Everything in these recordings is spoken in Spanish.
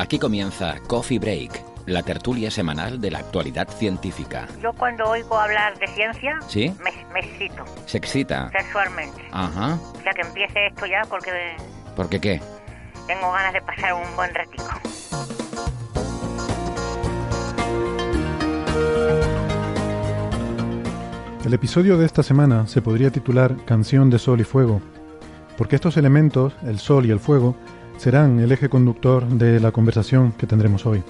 Aquí comienza Coffee Break, la tertulia semanal de la actualidad científica. Yo cuando oigo hablar de ciencia, ¿Sí? me, me excito ¿Se excita? sexualmente. Ajá. O sea que empiece esto ya porque ¿Por qué qué? tengo ganas de pasar un buen ratico. El episodio de esta semana se podría titular Canción de Sol y Fuego, porque estos elementos, el sol y el fuego, serán el eje conductor de la conversación que tendremos hoy.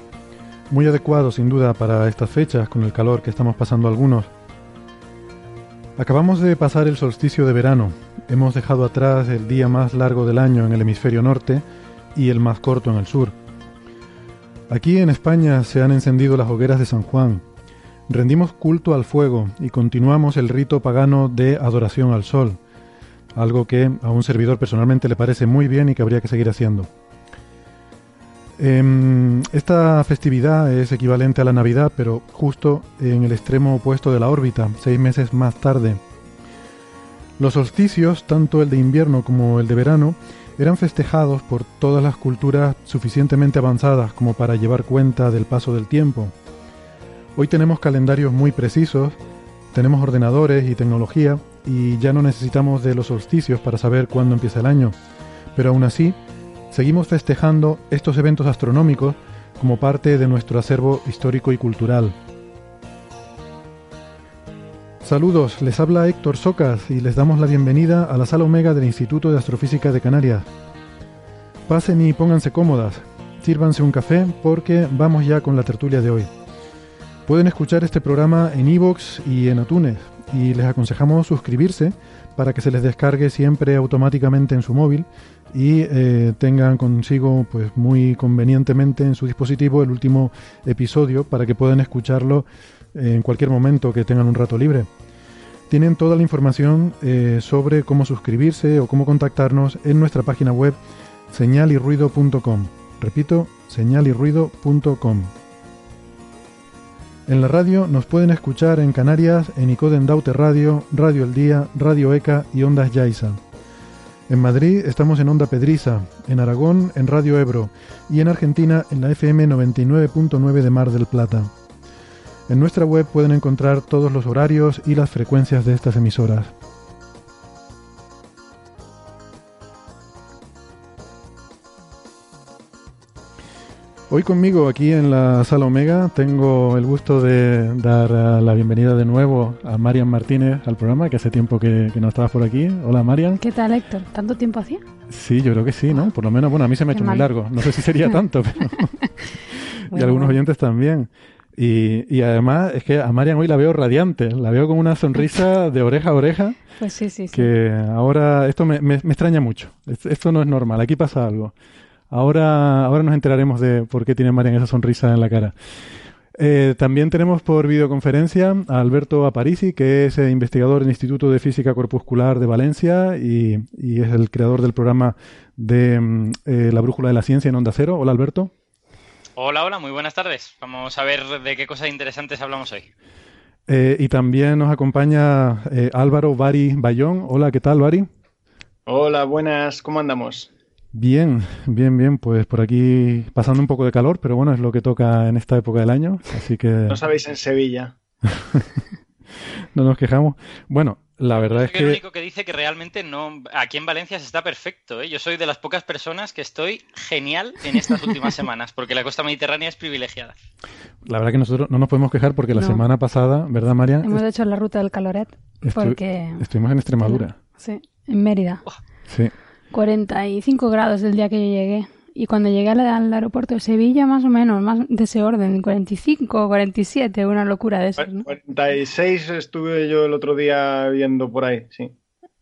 Muy adecuado sin duda para estas fechas con el calor que estamos pasando algunos. Acabamos de pasar el solsticio de verano, hemos dejado atrás el día más largo del año en el hemisferio norte y el más corto en el sur. Aquí en España se han encendido las hogueras de San Juan, Rendimos culto al fuego y continuamos el rito pagano de adoración al sol, algo que a un servidor personalmente le parece muy bien y que habría que seguir haciendo. Em, esta festividad es equivalente a la Navidad, pero justo en el extremo opuesto de la órbita, seis meses más tarde. Los solsticios, tanto el de invierno como el de verano, eran festejados por todas las culturas suficientemente avanzadas como para llevar cuenta del paso del tiempo. Hoy tenemos calendarios muy precisos, tenemos ordenadores y tecnología y ya no necesitamos de los solsticios para saber cuándo empieza el año. Pero aún así, seguimos festejando estos eventos astronómicos como parte de nuestro acervo histórico y cultural. Saludos, les habla Héctor Socas y les damos la bienvenida a la sala Omega del Instituto de Astrofísica de Canarias. Pasen y pónganse cómodas, sírvanse un café porque vamos ya con la tertulia de hoy. Pueden escuchar este programa en iVoox y en iTunes y les aconsejamos suscribirse para que se les descargue siempre automáticamente en su móvil y eh, tengan consigo pues muy convenientemente en su dispositivo el último episodio para que puedan escucharlo en cualquier momento que tengan un rato libre. Tienen toda la información eh, sobre cómo suscribirse o cómo contactarnos en nuestra página web señalirruido.com. Repito, señalirruido.com. En la radio nos pueden escuchar en Canarias en Icoden Daute Radio, Radio El Día, Radio ECA y Ondas Yaiza. En Madrid estamos en Onda Pedriza, en Aragón en Radio Ebro y en Argentina en la FM 99.9 de Mar del Plata. En nuestra web pueden encontrar todos los horarios y las frecuencias de estas emisoras. Hoy conmigo aquí en la sala Omega tengo el gusto de dar eh, la bienvenida de nuevo a Marian Martínez al programa, que hace tiempo que, que no estabas por aquí. Hola Marian. ¿Qué tal, Héctor? ¿Tanto tiempo hacía? Sí, yo creo que sí, ¿no? Por lo menos, bueno, a mí se me ha hecho muy mal. largo. No sé si sería tanto, pero... y Bueno, algunos bueno. oyentes también. Y, y además es que a Marian hoy la veo radiante, la veo con una sonrisa de oreja a oreja, Pues sí, sí, sí. que ahora esto me, me- me extraña mucho. Es- Esto no es normal, aquí pasa algo. Ahora, ahora nos enteraremos de por qué tiene Marian esa sonrisa en la cara. Eh, también tenemos por videoconferencia a Alberto Aparici, que es eh, investigador en el Instituto de Física Corpuscular de Valencia y, y es el creador del programa de mm, eh, La Brújula de la Ciencia en Onda Cero. Hola Alberto. Hola, hola, muy buenas tardes. Vamos a ver de qué cosas interesantes hablamos hoy. Eh, y también nos acompaña eh, Álvaro Bari Bayón. Hola, ¿qué tal, Bari? Hola, buenas, ¿cómo andamos? Bien, bien, bien. Pues por aquí pasando un poco de calor, pero bueno, es lo que toca en esta época del año, así que No sabéis en Sevilla. no nos quejamos. Bueno, la verdad es Soy el que único que dice que realmente no. Aquí en Valencia se está perfecto, ¿eh? Yo soy de las pocas personas que estoy genial en estas últimas semanas, porque la costa mediterránea es privilegiada. la verdad que nosotros no nos podemos quejar porque la No. semana pasada, ¿verdad, Marian? Hemos hecho la ruta del caloret Estu- porque... Estuvimos en Extremadura. Sí, en Mérida. Sí. 45 grados el día que yo llegué Y cuando llegué al, al aeropuerto de Sevilla, más o menos, más de ese orden, 45, 47, una locura de esas, ¿no? 46 estuve yo el otro día viendo por ahí, sí.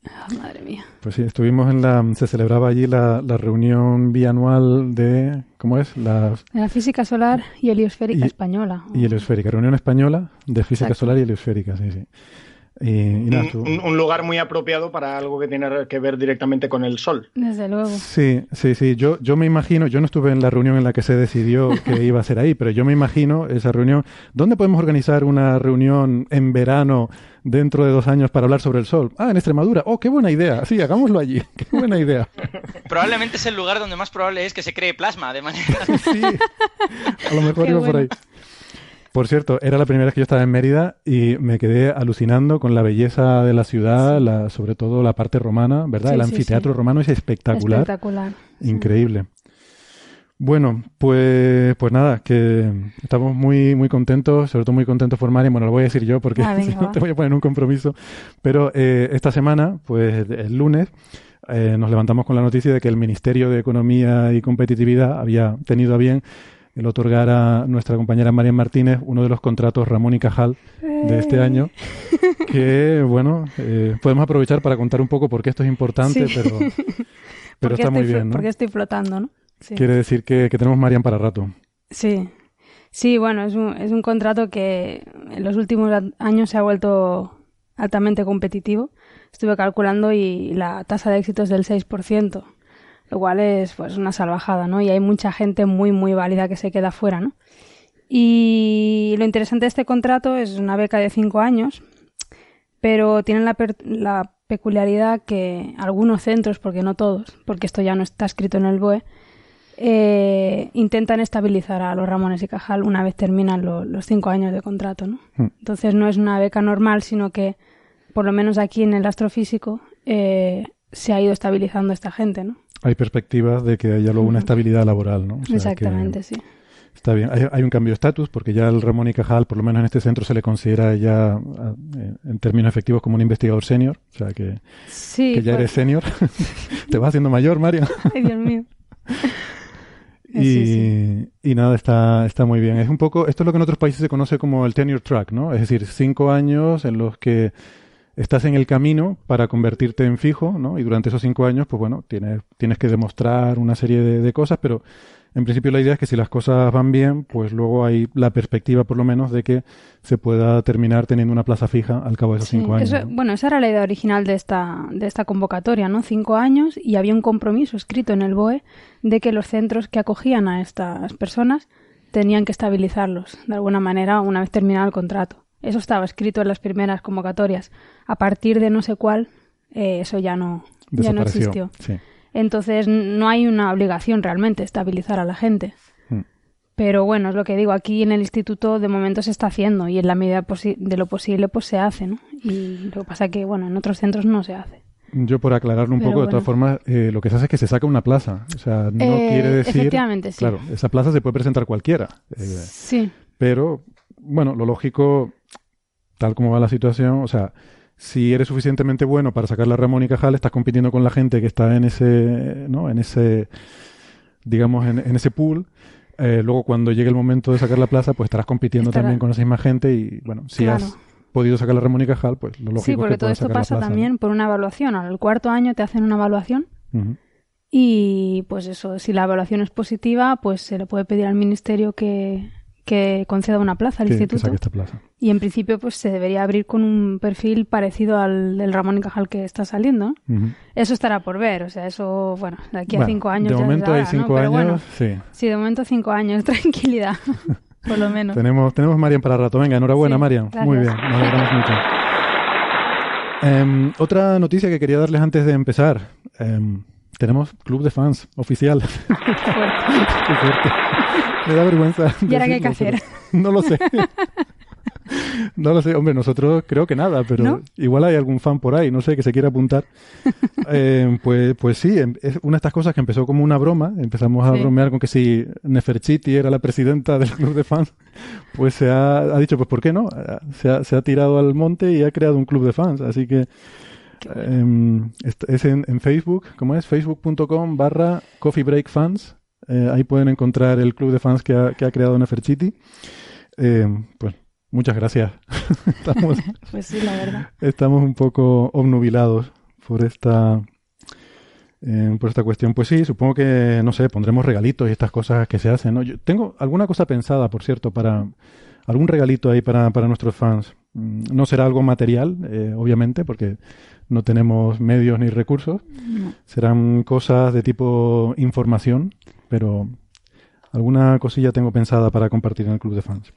Ah, madre mía. Pues sí, estuvimos en la... Se celebraba allí la, la reunión bianual de... ¿Cómo es? La De la física solar y heliosférica Y- española. y heliosférica. Reunión española de física Exacto. solar y heliosférica, sí, sí. Nada, Un, estuvo- un- un lugar muy apropiado para algo que tiene que ver directamente con el sol. Desde luego. Sí, sí, sí. Yo, yo me imagino, yo no estuve en la reunión en la que se decidió que iba a ser ahí, pero yo me imagino esa reunión. ¿Dónde podemos organizar una reunión en verano dentro de dos años para hablar sobre el sol? Ah, en Extremadura. Oh, qué buena idea. Sí, hagámoslo allí. Qué buena idea. Probablemente es el lugar donde más probable es que se cree plasma, de manera... Sí. A lo mejor Qué iba por ahí. Por cierto, era la primera vez que yo estaba en Mérida y me quedé alucinando con la belleza de la ciudad, la, sobre todo la parte romana, ¿verdad? Sí, el anfiteatro sí. romano es espectacular. Espectacular. Increíble. Bueno, pues, pues nada, que estamos muy, muy contentos, sobre todo muy contentos por Marian. Bueno, lo voy a decir yo porque Ah, si no te voy a poner un compromiso. Pero eh, esta semana, pues el lunes, eh, nos levantamos con la noticia de que el Ministerio de Economía y Competitividad había tenido a bien el otorgar a nuestra compañera Marian Martínez uno de los contratos Ramón y Cajal de este año, que bueno, eh, podemos aprovechar para contar un poco por qué esto es importante, Sí. pero, pero está muy bien, ¿no? Porque estoy flotando, ¿no? Sí. Quiere decir que, que tenemos Marian para rato. Sí, sí, bueno, es un, es un contrato que en los últimos años se ha vuelto altamente competitivo. Estuve calculando y la tasa de éxito es del 6%, lo cual es pues una salvajada, ¿no? Y hay mucha gente muy, muy válida que se queda fuera, ¿no? Y lo interesante de este contrato es una beca de cinco años, pero tienen la, la peculiaridad que algunos centros, porque no todos, porque esto ya no está escrito en el BOE, eh, intentan estabilizar a los Ramones y Cajal una vez terminan lo- los cinco años de contrato, ¿no? Hmm. Entonces no es una beca normal, sino que por lo menos aquí en el astrofísico eh, se ha ido estabilizando esta gente, ¿no? Hay perspectivas de que haya luego una estabilidad laboral, ¿no? O sea, que Exactamente, sí. Está bien. Hay, hay un cambio de estatus porque ya el Ramón y Cajal, por lo menos en este centro, se le considera ya, en términos efectivos, como un investigador senior. O sea, que, Sí, que ya pues- eres senior. Te vas haciendo mayor, María. Ay, Dios mío. Y, Sí, sí. y nada, está, está muy bien. Es un poco, esto es lo que en otros países se conoce como el tenure track, ¿no? Es decir, cinco años en los que estás en el camino para convertirte en fijo, ¿no? Y durante esos cinco años, pues bueno, tienes, tienes que demostrar una serie de, de cosas, pero en principio la idea es que si las cosas van bien, pues luego hay la perspectiva, por lo menos, de que se pueda terminar teniendo una plaza fija al cabo de esos Sí, cinco años. eso- ¿no? Bueno, esa era la idea original de esta, de esta convocatoria, ¿no? Cinco años y había un compromiso escrito en el BOE de que los centros que acogían a estas personas tenían que estabilizarlos de alguna manera una vez terminado el contrato. Eso estaba escrito en las primeras convocatorias. A partir de no sé cuál, eh, eso ya no, ya no existió. Sí. Entonces no hay una obligación realmente estabilizar a la gente. Mm. Pero bueno, es lo que digo, aquí en el instituto de momento se está haciendo y en la medida de lo posible pues se hace, ¿no? Y lo que pasa que, bueno, en otros centros no se hace. Yo por aclararlo un Pero poco, de todas formas, eh, lo que se hace es que se saca una plaza. O sea, no Eh, quiere decir... efectivamente, sí. Claro, esa plaza se puede presentar cualquiera. Sí, pero, bueno, lo lógico, tal como va la situación, o sea, si eres suficientemente bueno para sacar la Ramón y Cajal, estás compitiendo con la gente que está en ese, ¿no? En ese, digamos, en, en ese pool. Eh, luego, cuando llegue el momento de sacar la plaza, pues estarás compitiendo Estará- también con esa misma gente y, bueno, si Claro. has podido sacar la Ramón y Cajal, pues lo lógico sí, es porque que todo esto pasa plaza, ¿no? también por una evaluación. Al cuarto año te hacen una evaluación y pues eso, si la evaluación es positiva, pues se le puede pedir al ministerio que, que conceda una plaza al Que- que instituto. saque esta plaza. Y en principio pues se debería abrir con un perfil parecido al del Ramón y Cajal que está saliendo. Ujú. Eso estará por ver, o sea, eso, bueno, de aquí a Bueno, cinco años De ya momento hay sabrá, ¿no? cinco Pero años, bueno, sí. sí, de momento cinco años, tranquilidad, por lo menos. Tenemos, tenemos Marian para rato. Venga, enhorabuena, Sí, Marian. gracias. Muy bien, nos alegramos mucho. Em, otra noticia que quería darles antes de empezar. Em, tenemos club de fans oficial. Fuerte. Qué fuerte. Me da vergüenza. ¿Y ahora qué hay que hacer? No lo sé. No lo sé, hombre, nosotros creo que nada, pero ¿No? igual hay algún fan por ahí, no sé, que se quiera apuntar. Eh, pues, pues sí, em- es una de estas cosas que empezó como una broma, empezamos a Sí. bromear con que si Neferchiti era la presidenta del club de fans, pues se ha, ha dicho, pues ¿por qué no? Eh, Se ha, se ha tirado al monte y ha creado un club de fans, así que Qué bueno. em, es en, en Facebook, ¿cómo es? Facebook.com barra Coffee Break Fans Eh, ahí pueden encontrar el club de fans que ha, que ha creado Neferchiti. Eh, pues muchas gracias. estamos, Pues sí, la verdad. estamos un poco obnubilados por esta eh, por esta cuestión. Pues sí, supongo que, no sé, pondremos regalitos y estas cosas que se hacen. ¿no? Yo tengo alguna cosa pensada, por cierto, para algún regalito ahí para, para nuestros fans. Mm, No será algo material, eh, obviamente, porque no tenemos medios ni recursos. No. Serán cosas de tipo información, pero alguna cosilla tengo pensada para compartir en el club de fans.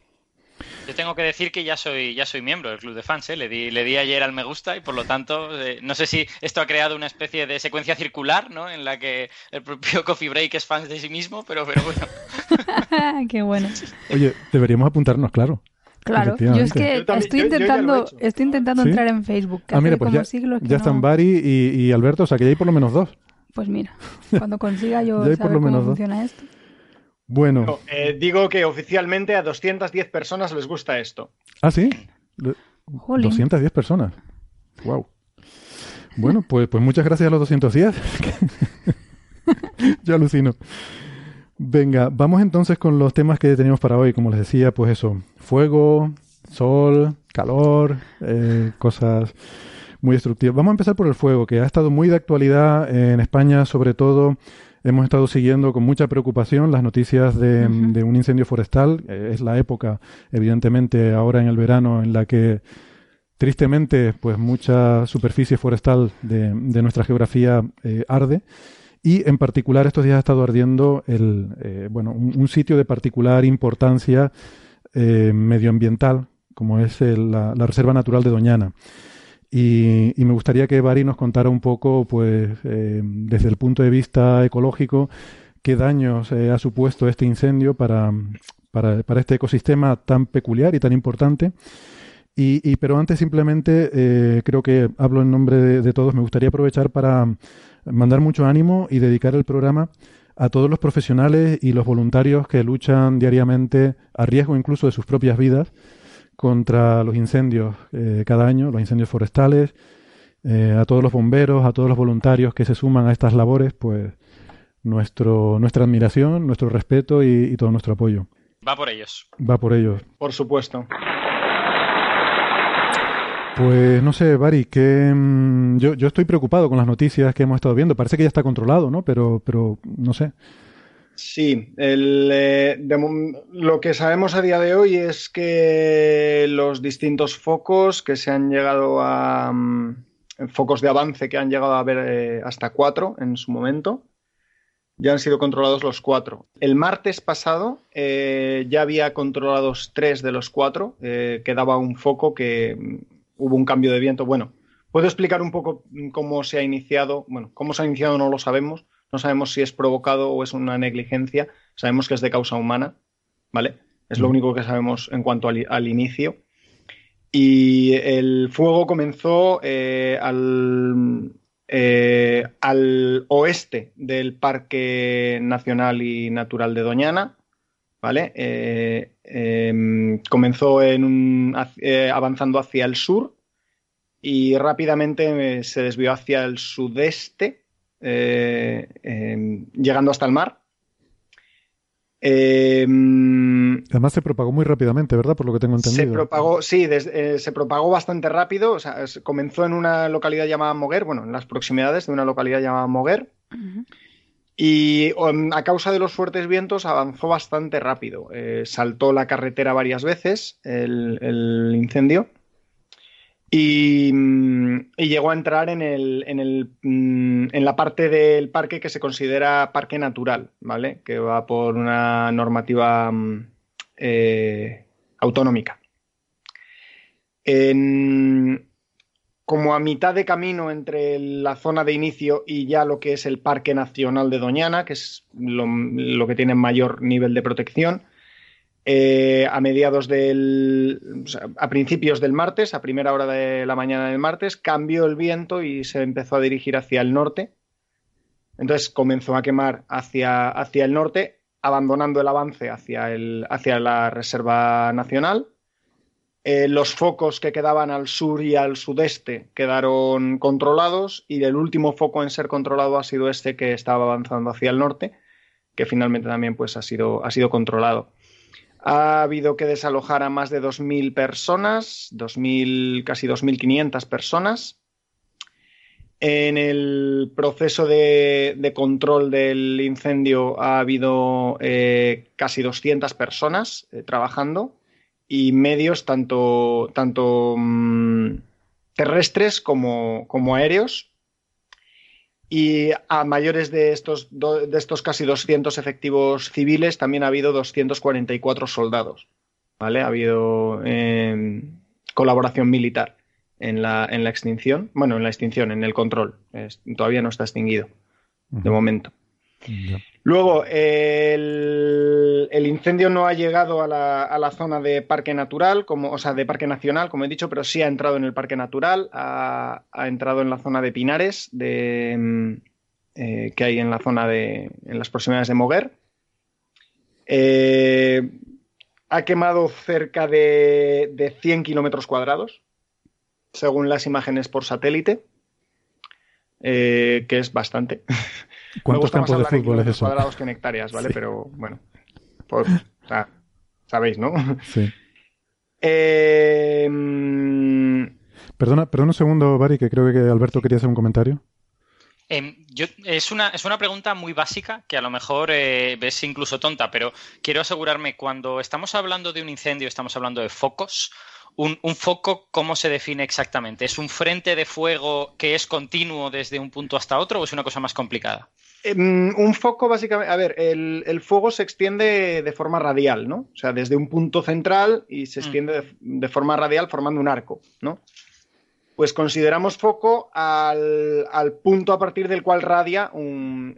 Yo tengo que decir que ya soy, ya soy miembro del club de fans, ¿eh? le, di, le di ayer al me gusta y por lo tanto eh, no sé si esto ha creado una especie de secuencia circular, ¿no? En la que el propio Coffee Break es fan de sí mismo, pero, pero bueno. Qué bueno. Oye, deberíamos apuntarnos, claro. Claro, yo es que Yo también- estoy yo- yo ya lo he intentando, estoy intentando ¿Sí? entrar en Facebook. Que Ah, mira, pues como ya, siglos que ya no- están Bari y, y Alberto, o sea que ya hay por lo menos dos. Pues mira, cuando consiga yo Ya hay por saber lo cómo menos dos. funciona esto. Bueno, No, eh, digo que oficialmente a 210 personas les gusta esto. ¿ah, sí? Le- Jolín. 210 personas. Wow. Bueno, pues, pues muchas gracias a los 210. Yo alucino. Venga, vamos entonces con los temas que tenemos para hoy. Como les decía, pues eso, fuego, sol, calor, eh, cosas muy destructivas. Vamos a empezar por el fuego, que ha estado muy de actualidad en España, sobre todo. Hemos estado siguiendo con mucha preocupación las noticias de, de un incendio forestal. Eh, es la época, evidentemente, ahora en el verano, en la que tristemente, pues mucha superficie forestal de, de nuestra geografía eh, arde. Y en particular estos días ha estado ardiendo el, eh, bueno, un, un sitio de particular importancia eh, medioambiental, como es el- la, Reserva Natural de Doñana. Y, me gustaría que Bari nos contara un poco, pues, eh, desde el punto de vista ecológico, qué daños eh, ha supuesto este incendio para, para, para este ecosistema tan peculiar y tan importante. Y, pero antes simplemente creo que hablo en nombre de, de todos. Me gustaría aprovechar para mandar mucho ánimo y dedicar el programa a todos los profesionales y los voluntarios que luchan diariamente a riesgo incluso de sus propias vidas contra los incendios eh, cada año, los incendios forestales, eh, a todos los bomberos, a todos los voluntarios que se suman a estas labores, pues nuestro, nuestra admiración, nuestro respeto y, y todo nuestro apoyo. Va por ellos. Va por ellos. Por supuesto. Pues no sé, Bari, que mm, yo, yo estoy preocupado con las noticias que hemos estado viendo. Parece que ya está controlado, ¿no? Pero, pero no sé. Sí, el, eh, lo que sabemos a día de hoy es que los distintos focos que se han llegado a... mm, focos de avance que han llegado a haber eh, hasta cuatro en su momento, ya han sido controlados los cuatro. El martes pasado eh, ya había controlados tres de los cuatro, quedaba un foco que mm, hubo un cambio de viento. Bueno, puedo explicar un poco mm, cómo se ha iniciado. Bueno, cómo se ha iniciado no lo sabemos. No sabemos si es provocado o es una negligencia. Sabemos que es de causa humana, ¿vale? Es lo único que sabemos en cuanto al, al inicio. Y el fuego comenzó eh, al, eh, al oeste del Parque Nacional y Natural de Doñana, ¿vale? Eh, em, comenzó en un- eh, avanzando hacia el sur y rápidamente eh, se desvió hacia el sudeste, eh, em, llegando hasta el mar. Em, Además se propagó muy rápidamente, ¿verdad? Por lo que tengo se entendido. propagó, sí, des- eh, se propagó bastante rápido. O sea, comenzó en una localidad llamada Moguer, bueno, en las proximidades de una localidad llamada Moguer. Y um, a causa de los fuertes vientos avanzó bastante rápido. Eh, saltó la carretera varias veces el, incendio y, mm, y llegó a entrar en, el, en, el, mm, en la parte del parque que se considera parque natural, ¿vale? Que va por una normativa mm, eh, autonómica. En- como a mitad de camino entre la zona de inicio y ya lo que es el Parque Nacional de Doñana, que es lo, que tiene mayor nivel de protección, eh, a mediados del. a principios del martes, a primera hora de la mañana del martes, cambió el viento y se empezó a dirigir hacia el norte. Entonces comenzó a quemar hacia, hacia el norte, abandonando el avance hacia, el, hacia la Reserva Nacional. Eh, los focos que quedaban al sur y al sudeste quedaron controlados y el último foco en ser controlado ha sido este que estaba avanzando hacia el norte. que finalmente también pues, ha, sido, ha sido controlado. Ha habido que desalojar a más de 2.000 personas, 2000, casi 2.500 personas. En el proceso de, control del incendio ha habido eh, casi 200 personas eh, trabajando y medios tanto, tanto mm, terrestres como, como aéreos y a mayores de estos, de estos casi 200 efectivos civiles también ha habido 244 soldados. ¿vale? Ha habido eh, colaboración militar en la, en la, extinción. Bueno, en la extinción, en el control. todavía no está extinguido, de momento. Luego, el, incendio no ha llegado a la, zona de parque natural, como, o sea, de parque nacional, como he dicho, pero sí ha entrado en el parque natural, ha, entrado en la zona de Pinares, de, eh, que hay en la zona de, en las proximidades de Moguer. Eh, ha quemado cerca de, de 100 kilómetros cuadrados, según las imágenes por satélite, eh, que es bastante. ¿Cuántos campos de fútbol es eso? cuadrados que en hectáreas, ¿vale? Pero bueno, pues, sabéis, ¿no? Sí. Eh, perdona, perdona un segundo, Bari, que creo que Alberto quería hacer un comentario. Em, es, una, es una pregunta muy básica que a lo mejor eh, ves incluso tonta, pero quiero asegurarme, cuando estamos hablando de un incendio, estamos hablando de focos, un, foco, ¿cómo se define exactamente? ¿Es un frente de fuego que es continuo desde un punto hasta otro o es una cosa más complicada? Em, un foco, básicamente, a ver, el, fuego se extiende de forma radial, ¿no? O sea, desde un punto central y se mm. extiende de, forma radial formando un arco, ¿no? Pues consideramos foco al, punto a partir del cual radia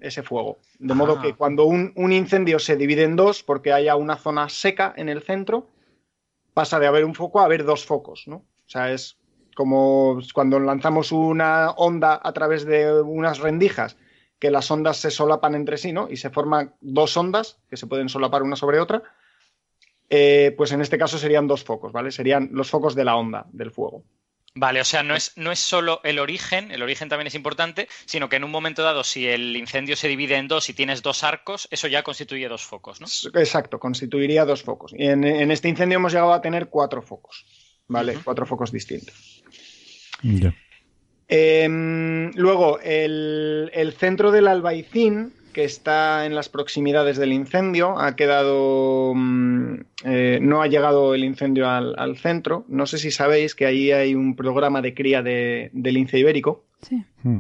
ese fuego. De modo que cuando un, un, incendio se divide en dos, porque haya una zona seca en el centro, pasa de haber un foco a haber dos focos, ¿no? O sea, es como cuando lanzamos una onda a través de unas rendijas, que las ondas se solapan entre sí, ¿no? Y se forman dos ondas que se pueden solapar una sobre otra. Eh, pues en este caso serían dos focos, ¿vale? Serían los focos de la onda del fuego. Vale, o sea, no es, no es solo el origen, el origen también es importante, sino que en un momento dado, si el incendio se divide en dos y tienes dos arcos, eso ya constituye dos focos, ¿no? Exacto, constituiría dos focos. Y en, este incendio hemos llegado a tener cuatro focos, ¿vale? Cuatro focos distintos. Em, luego, el, el, centro del Albaicín que está en las proximidades del incendio. Ha quedado. Mm, eh, no ha llegado el incendio al, centro. No sé si sabéis que ahí hay un programa de cría de, lince ibérico. Sí. Hmm.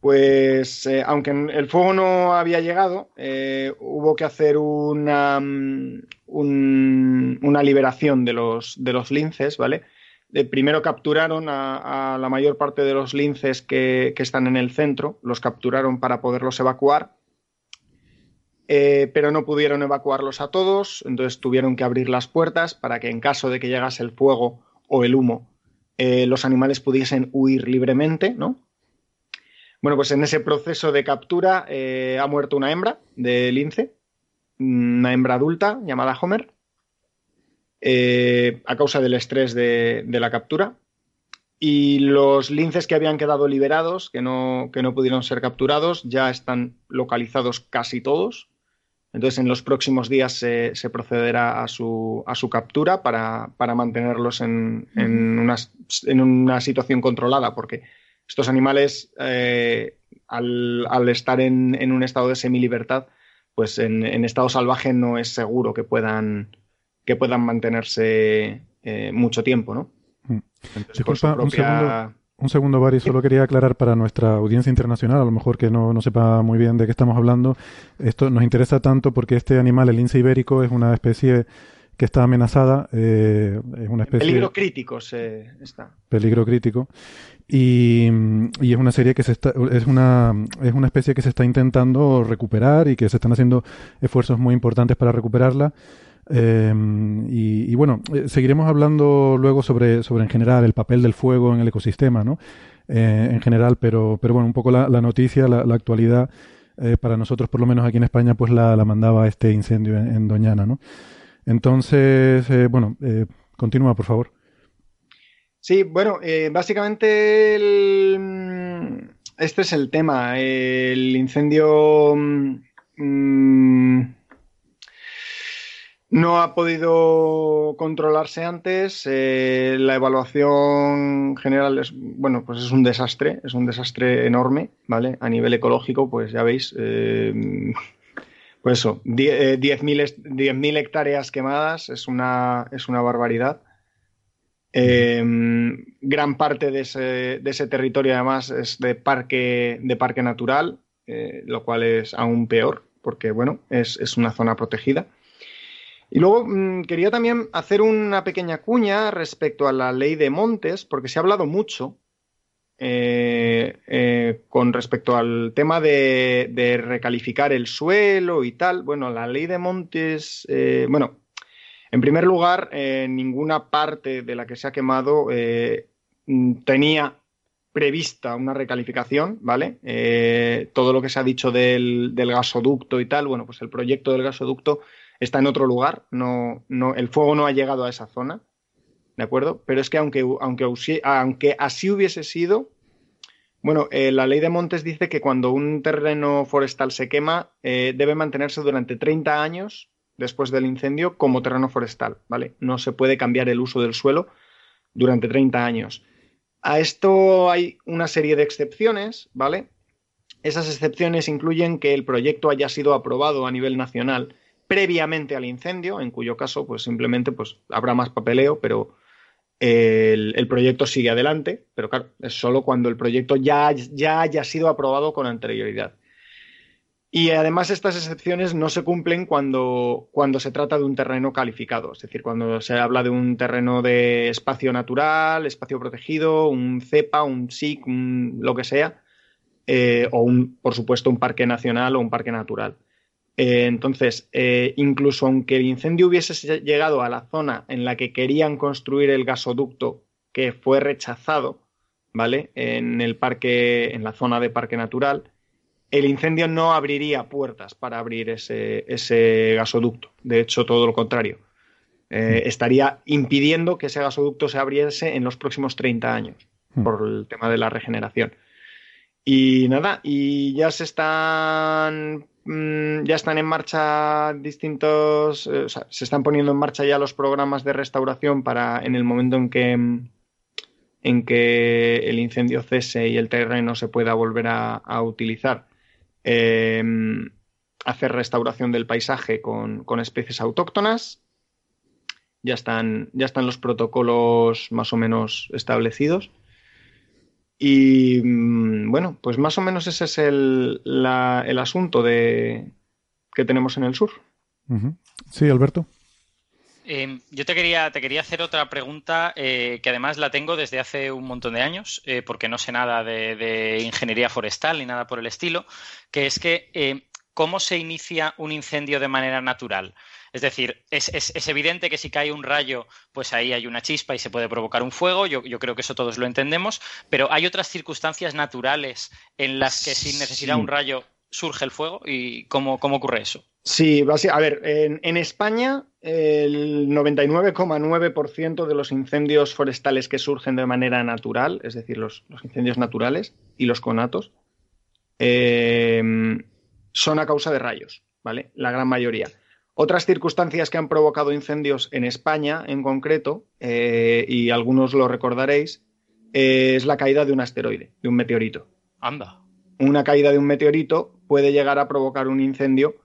Pues, eh, aunque el fuego no había llegado, eh, hubo que hacer una, mm, una liberación de los, de los linces, ¿vale? primero capturaron a, la mayor parte de los linces que, que, están en el centro, los capturaron para poderlos evacuar eh, pero no pudieron evacuarlos a todos, entonces tuvieron que abrir las puertas para que en caso de que llegase el fuego o el humo, eh, los animales pudiesen huir libremente, ¿no? Bueno, pues en ese proceso de captura eh, ha muerto una hembra de lince, una hembra adulta llamada Homer, a causa del estrés de, la captura. Y los linces que habían quedado liberados, que no, que no pudieron ser capturados, ya están localizados casi todos. Entonces, en los próximos días se, procederá a su, a su captura para, mantenerlos en, en, una, situación controlada, porque estos animales, eh, al, estar en, un estado de semilibertad, pues en, estado salvaje no es seguro que puedan, que puedan mantenerse eh, mucho tiempo, ¿no? Mm. Disculpa, un segundo. Un segundo, Bari, solo quería aclarar para nuestra audiencia internacional, a lo mejor que no, sepa muy bien de qué estamos hablando. Esto nos interesa tanto porque este animal, el lince ibérico, es una especie que está amenazada. Eh, es una especie, peligro crítico se está. Peligro crítico. Y, y, es una serie que se está, es una, es una especie que se está intentando recuperar y que se están haciendo esfuerzos muy importantes para recuperarla. Em, y, bueno, eh, seguiremos hablando luego sobre, sobre en general el papel del fuego en el ecosistema, ¿no? Eh, en general, pero, pero bueno, un poco la, noticia, la, actualidad, eh, para nosotros, por lo menos aquí en España, pues la, mandaba este incendio en, Doñana, ¿no? Entonces, bueno, continúa, por favor. Sí, bueno, básicamente este es el tema. El incendio mm, no ha podido controlarse antes. Eh, la evaluación general es, bueno, pues es un desastre, es un desastre enorme, ¿vale? A nivel ecológico, pues ya veis, eh, pues eso, 10.000 hectáreas quemadas es una, es una barbaridad. gran parte de ese, de ese, territorio además es de parque, de parque natural, lo cual es aún peor, porque bueno, es, es una zona protegida. Y luego mm, quería también hacer una pequeña cuña respecto a la ley de montes, porque se ha hablado mucho eh, eh, con respecto al tema de, recalificar el suelo y tal. Bueno, la ley de montes, eh, bueno, en primer lugar, ninguna parte de la que se ha quemado mm, tenía prevista una recalificación, ¿vale? todo lo que se ha dicho del, del gasoducto y tal, bueno, pues el proyecto del gasoducto está en otro lugar, no, no, el fuego no ha llegado a esa zona, ¿de acuerdo? Pero es que aunque, aunque, aunque así hubiese sido, bueno, eh, la ley de montes dice que cuando un terreno forestal se quema, eh, debe mantenerse durante 30 años después del incendio como terreno forestal, ¿vale? No se puede cambiar el uso del suelo durante 30 años. A esto hay una serie de excepciones, ¿vale? Esas excepciones incluyen que el proyecto haya sido aprobado a nivel nacional previamente al incendio, en cuyo caso, pues simplemente pues, habrá más papeleo, pero el, proyecto sigue adelante, pero claro, es solo cuando el proyecto ya, ya haya sido aprobado con anterioridad. Y además estas excepciones no se cumplen cuando, cuando se trata de un terreno calificado, es decir, cuando se habla de un terreno de espacio natural, espacio protegido, un CEPA, un SIC, lo que sea, eh, o un, por supuesto un parque nacional o un parque natural. Eh, entonces, eh, incluso aunque el incendio hubiese llegado a la zona en la que querían construir el gasoducto que fue rechazado, ¿vale? En el parque, en la zona de parque natural, el incendio no abriría puertas para abrir ese, gasoducto. De hecho, todo lo contrario. Eh, mm. estaría impidiendo que ese gasoducto se abriese en los próximos 30 años mm. por el tema de la regeneración. Y nada, y ya se están Mm, ya están en marcha distintos, eh, se están poniendo en marcha ya los programas de restauración para en el momento en que en que el incendio cese y el terreno se pueda volver a, utilizar, em, hacer restauración del paisaje con, con, especies autóctonas. Ya están, ya están los protocolos más o menos establecidos. Y mm, bueno, pues más o menos ese es el, el asunto de, que tenemos en el sur. Sí, Alberto. Eh, yo te quería, te quería hacer otra pregunta eh, que además la tengo desde hace un montón de años, eh, porque no sé nada de, ingeniería forestal ni nada por el estilo, que es que ¿cómo se inicia un incendio de manera natural? Es decir, es, evidente que si cae un rayo, pues ahí hay una chispa y se puede provocar un fuego. Yo, creo que eso todos lo entendemos. Pero hay otras circunstancias naturales en las que sin necesidad de un rayo surge el fuego. ¿Y cómo, ocurre eso? Sí, a ver, en, España el 99,9% de los incendios forestales que surgen de manera natural, es decir, los, incendios naturales y los conatos, eh, son a causa de rayos, ¿vale? La gran mayoría. Otras circunstancias que han provocado incendios en España, en concreto, eh, y algunos lo recordaréis, eh, es la caída de un asteroide, de un meteorito. Anda. Una caída de un meteorito puede llegar a provocar un incendio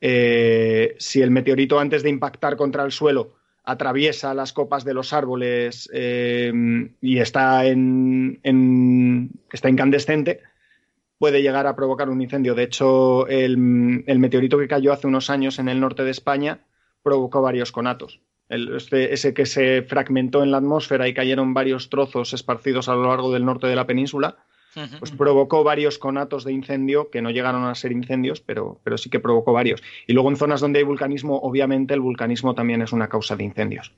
eh, si el meteorito, antes de impactar contra el suelo, atraviesa las copas de los árboles y está, en, está incandescente puede llegar a provocar un incendio. De hecho, el, meteorito que cayó hace unos años en el norte de España provocó varios conatos. Este, ese que se fragmentó en la atmósfera y cayeron varios trozos esparcidos a lo largo del norte de la península, pues provocó varios conatos de incendio que no llegaron a ser incendios, pero, pero sí que provocó varios. Y luego en zonas donde hay vulcanismo, obviamente el vulcanismo también es una causa de incendios.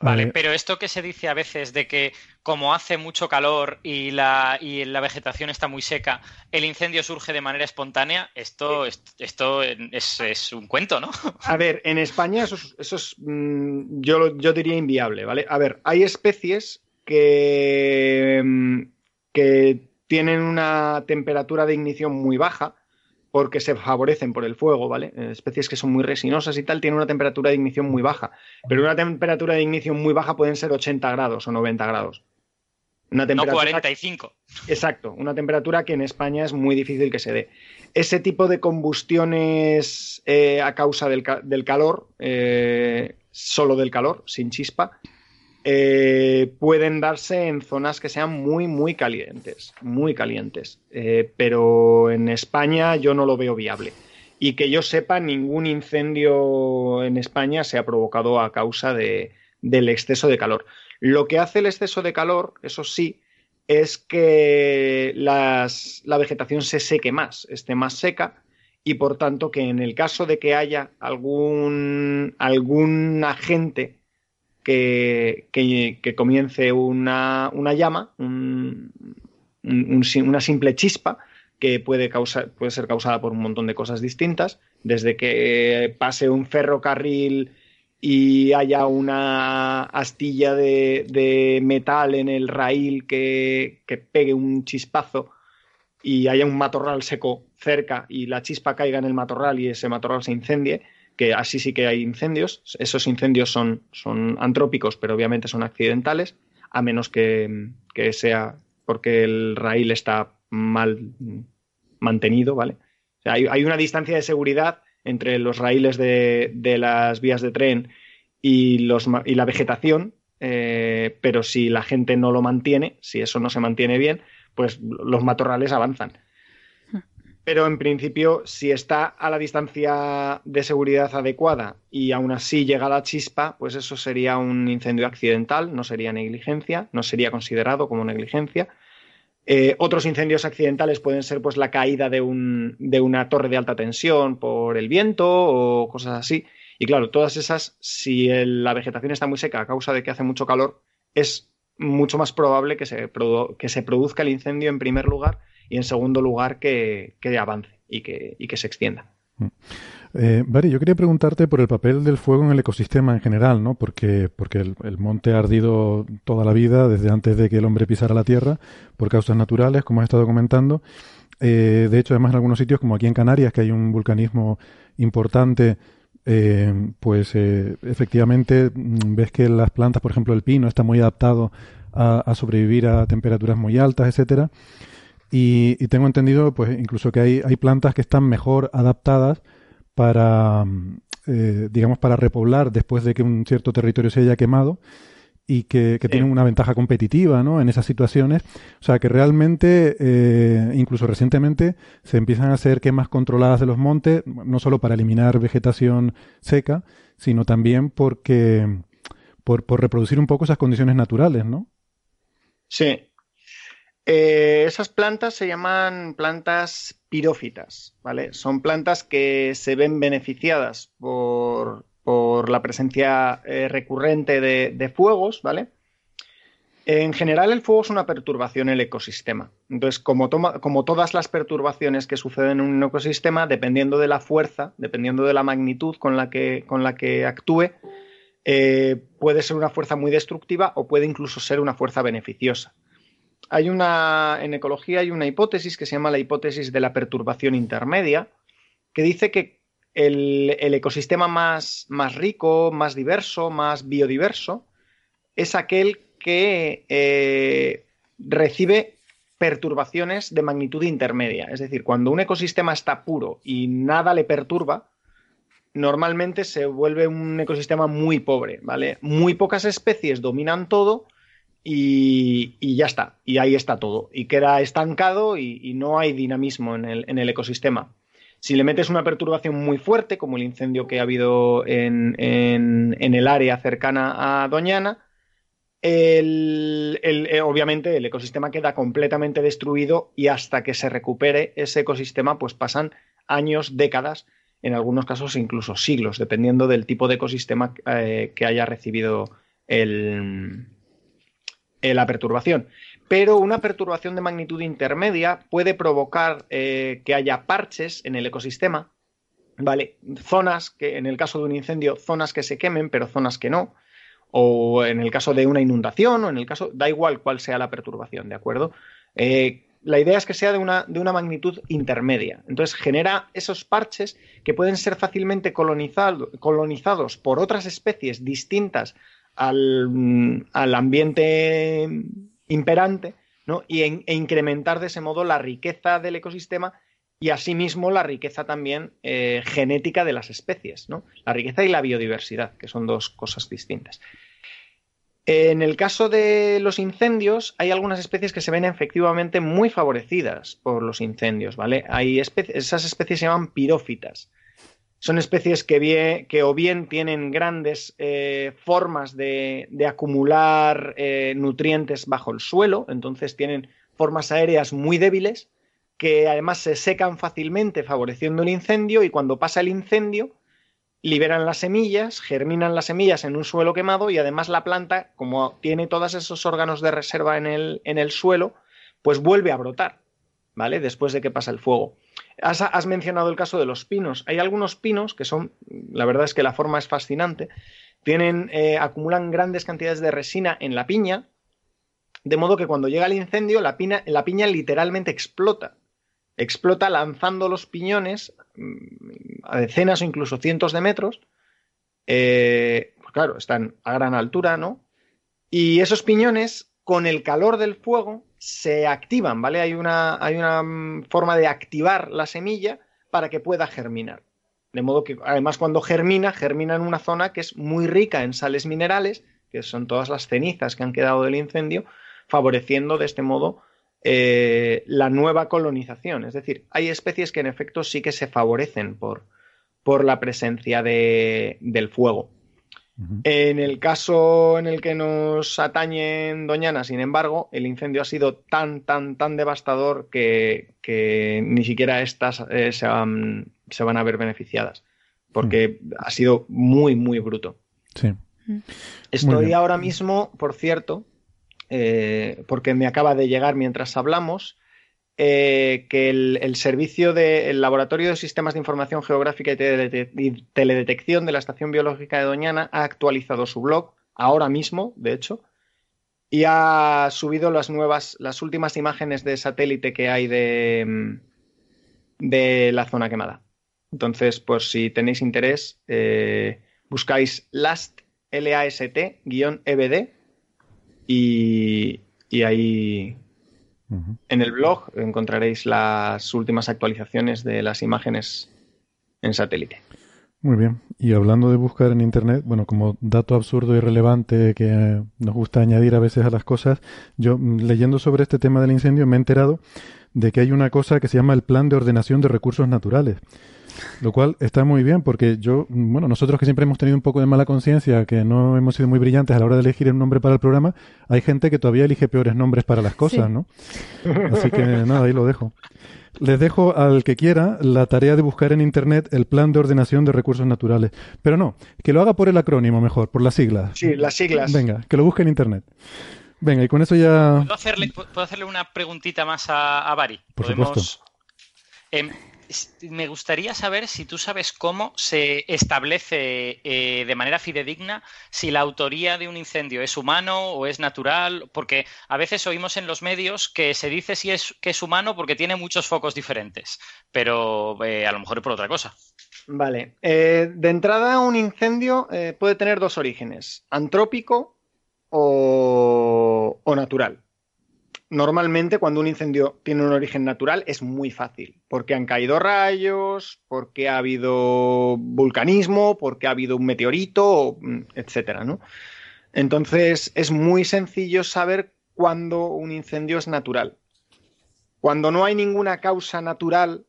Vale, pero esto que se dice a veces de que como hace mucho calor y la, y la vegetación está muy seca, el incendio surge de manera espontánea, esto, esto es, un cuento, ¿no? A ver, en España eso es, eso es mm, yo, yo diría inviable, ¿vale? A ver, hay especies que, mm, que tienen una temperatura de ignición muy baja, porque se favorecen por el fuego, ¿vale? Eh, especies que son muy resinosas y tal, tienen una temperatura de ignición muy baja, pero una temperatura de ignición muy baja pueden ser 80 grados o 90 grados. Una temperatura, no 45. Exacto, una temperatura que en España es muy difícil que se dé. Ese tipo de combustiones eh, a causa del, calor, eh, solo del calor, sin chispa, eh, pueden darse en zonas que sean muy, muy calientes, muy calientes. Eh, pero en España yo no lo veo viable. Y que yo sepa, ningún incendio en España se ha provocado a causa de, del exceso de calor. Lo que hace el exceso de calor, eso sí, es que la vegetación se seque más, esté más seca y por tanto que en el caso de que haya algún, algún agente que, comience una, llama, una simple chispa que puede, causar, puede ser causada por un montón de cosas distintas, desde que pase un ferrocarril y haya una astilla de, metal en el raíl que, que, pegue un chispazo y haya un matorral seco cerca y la chispa caiga en el matorral y ese matorral se incendie, que así sí que hay incendios. Esos incendios son, son antrópicos, pero obviamente son accidentales, a menos que, sea porque el raíl está mal mantenido, ¿vale? hay, una distancia de seguridad entre los raíles de, las vías de tren y, los, y la vegetación, eh, pero si la gente no lo mantiene, si eso no se mantiene bien, pues los matorrales avanzan pero en principio, si está a la distancia de seguridad adecuada y aún así llega la chispa, pues eso sería un incendio accidental, no sería negligencia, no sería considerado como negligencia. Eh, otros incendios accidentales pueden ser pues la caída de, un, de una torre de alta tensión por el viento o cosas así. Y claro, todas esas, si la vegetación está muy seca a causa de que hace mucho calor, es mucho más probable que se, que se produzca el incendio en primer lugar y en segundo lugar que, avance y que, que se extienda. Mm. Eh, yo quería preguntarte por el papel del fuego en el ecosistema en general, ¿no? Porque, porque el, monte ha ardido toda la vida, desde antes de que el hombre pisara la tierra, por causas naturales, como has estado comentando. Eh, de hecho, además en algunos sitios, como aquí en Canarias, que hay un vulcanismo importante, eh, pues eh, efectivamente mm, ves que las plantas, por ejemplo el pino, está muy adaptado a, a sobrevivir a temperaturas muy altas, etcétera. Y, tengo entendido, pues, incluso que hay, hay plantas que están mejor adaptadas para, eh, digamos, para repoblar después de que un cierto territorio se haya quemado y que, tienen una ventaja competitiva ¿no? en esas situaciones. O sea, que realmente, eh, incluso recientemente, se empiezan a hacer quemas controladas de los montes, no solo para eliminar vegetación seca, sino también porque por, por reproducir un poco esas condiciones naturales, ¿no? Sí, eh, esas plantas se llaman plantas pirófitas, ¿vale? Son plantas que se ven beneficiadas por, la presencia eh, recurrente de, fuegos, ¿vale? En general, el fuego es una perturbación en el ecosistema. Entonces, como, como, todas las perturbaciones que suceden en un ecosistema, dependiendo de la fuerza, dependiendo de la magnitud con la que, con la que actúe, eh, puede ser una fuerza muy destructiva o puede incluso ser una fuerza beneficiosa hay una, en ecología hay una hipótesis que se llama la hipótesis de la perturbación intermedia, que dice que el, ecosistema más, más, rico, más diverso, más biodiverso, es aquel que eh, recibe perturbaciones de magnitud intermedia. Es decir, cuando un ecosistema está puro y nada le perturba, normalmente se vuelve un ecosistema muy pobre, ¿vale? Muy pocas especies dominan todo y, ya está, y ahí está todo, y queda estancado y, no hay dinamismo en el, ecosistema. Si le metes una perturbación muy fuerte, como el incendio que ha habido en, el área cercana a Doñana, eh, obviamente el ecosistema queda completamente destruido y hasta que se recupere ese ecosistema, pues pasan años, décadas, en algunos casos incluso siglos, dependiendo del tipo de ecosistema eh, que haya recibido el, eh, la perturbación. Pero una perturbación de magnitud intermedia puede provocar eh, que haya parches en el ecosistema, ¿vale? Zonas que, en el caso de un incendio, zonas que se quemen, pero zonas que no. O en el caso de una inundación, o en el caso, da igual cuál sea la perturbación, ¿de acuerdo? Eh, la idea es que sea de una, de una magnitud intermedia. Entonces genera esos parches que pueden ser fácilmente colonizados por otras especies distintas al, al ambiente imperante ¿no? y e incrementar de ese modo la riqueza del ecosistema y asimismo la riqueza también eh, genética de las especies, ¿no? la riqueza y la biodiversidad, que son dos cosas distintas. En el caso de los incendios, hay algunas especies que se ven efectivamente muy favorecidas por los incendios, ¿vale? Hay esas especies se llaman pirófitas. Son especies que, o bien tienen grandes eh, formas de, acumular eh, nutrientes bajo el suelo, entonces tienen formas aéreas muy débiles, que además se secan fácilmente favoreciendo el incendio y cuando pasa el incendio liberan las semillas, germinan las semillas en un suelo quemado y además la planta, como tiene todos esos órganos de reserva en el, en el suelo, pues vuelve a brotar, ¿vale? Después de que pasa el fuego. Has, mencionado el caso de los pinos. Hay algunos pinos que son, la verdad es que la forma es fascinante, tienen, eh, acumulan grandes cantidades de resina en la piña, de modo que cuando llega el incendio la, la piña literalmente explota explota lanzando los piñones mm, a decenas o incluso cientos de metros. Eh, pues claro, están a gran altura, ¿no? Y esos piñones, con el calor del fuego, se activan, ¿vale? Hay una, hay una mm, forma de activar la semilla para que pueda germinar. De modo que, además, cuando germina, germina en una zona que es muy rica en sales minerales, que son todas las cenizas que han quedado del incendio, favoreciendo de este modo eh, la nueva colonización. Es decir, hay especies que en efecto sí que se favorecen por, por la presencia de, del fuego. En el caso en el que nos atañe en Doñana, sin embargo, el incendio ha sido tan, tan, tan devastador que, ni siquiera estas eh, se, van, a ver beneficiadas, porque ha sido muy, muy bruto. Sí. Estoy ahora mismo, por cierto, eh, porque me acaba de llegar mientras hablamos, eh, que el, servicio del Laboratorio de Sistemas de Información Geográfica y, Teledetección de la Estación Biológica de Doñana ha actualizado su blog, ahora mismo, de hecho, y ha subido las nuevas, las últimas imágenes de satélite que hay de, de la zona quemada. Entonces, pues si tenéis interés, eh, buscáis last, L-A-S-T, guion EBD, y, ahí en el blog encontraréis las últimas actualizaciones de las imágenes en satélite. Muy bien. Y hablando de buscar en Internet, bueno, como dato absurdo y relevante que nos gusta añadir a veces a las cosas, yo mm, leyendo sobre este tema del incendio me he enterado de que hay una cosa que se llama el Plan de Ordenación de Recursos Naturales. Lo cual está muy bien porque yo, bueno, nosotros que siempre hemos tenido un poco de mala conciencia, que no hemos sido muy brillantes a la hora de elegir el nombre para el programa, hay gente que todavía elige peores nombres para las cosas, ¿no? Así que nada, ahí lo dejo. Les dejo al que quiera la tarea de buscar en Internet el plan de ordenación de recursos naturales. Pero no, que lo haga por el acrónimo mejor, por las siglas. Sí, las siglas. Venga, que lo busque en Internet. Venga, y con eso ya... ¿Puedo hacerle, ¿puedo hacerle una preguntita más a, a Bari? Por supuesto. Em, me gustaría saber si tú sabes cómo se establece eh, de manera fidedigna si la autoría de un incendio es humano o es natural, porque a veces oímos en los medios que se dice si es que es humano porque tiene muchos focos diferentes, pero eh, a lo mejor es por otra cosa. Vale. Eh, de entrada, un incendio puede tener dos orígenes, antrópico o natural normalmente cuando un incendio tiene un origen natural es muy fácil, porque han caído rayos, porque ha habido vulcanismo, porque ha habido un meteorito, mm, etcétera. Entonces es muy sencillo saber cuándo un incendio es natural. Cuando no hay ninguna causa natural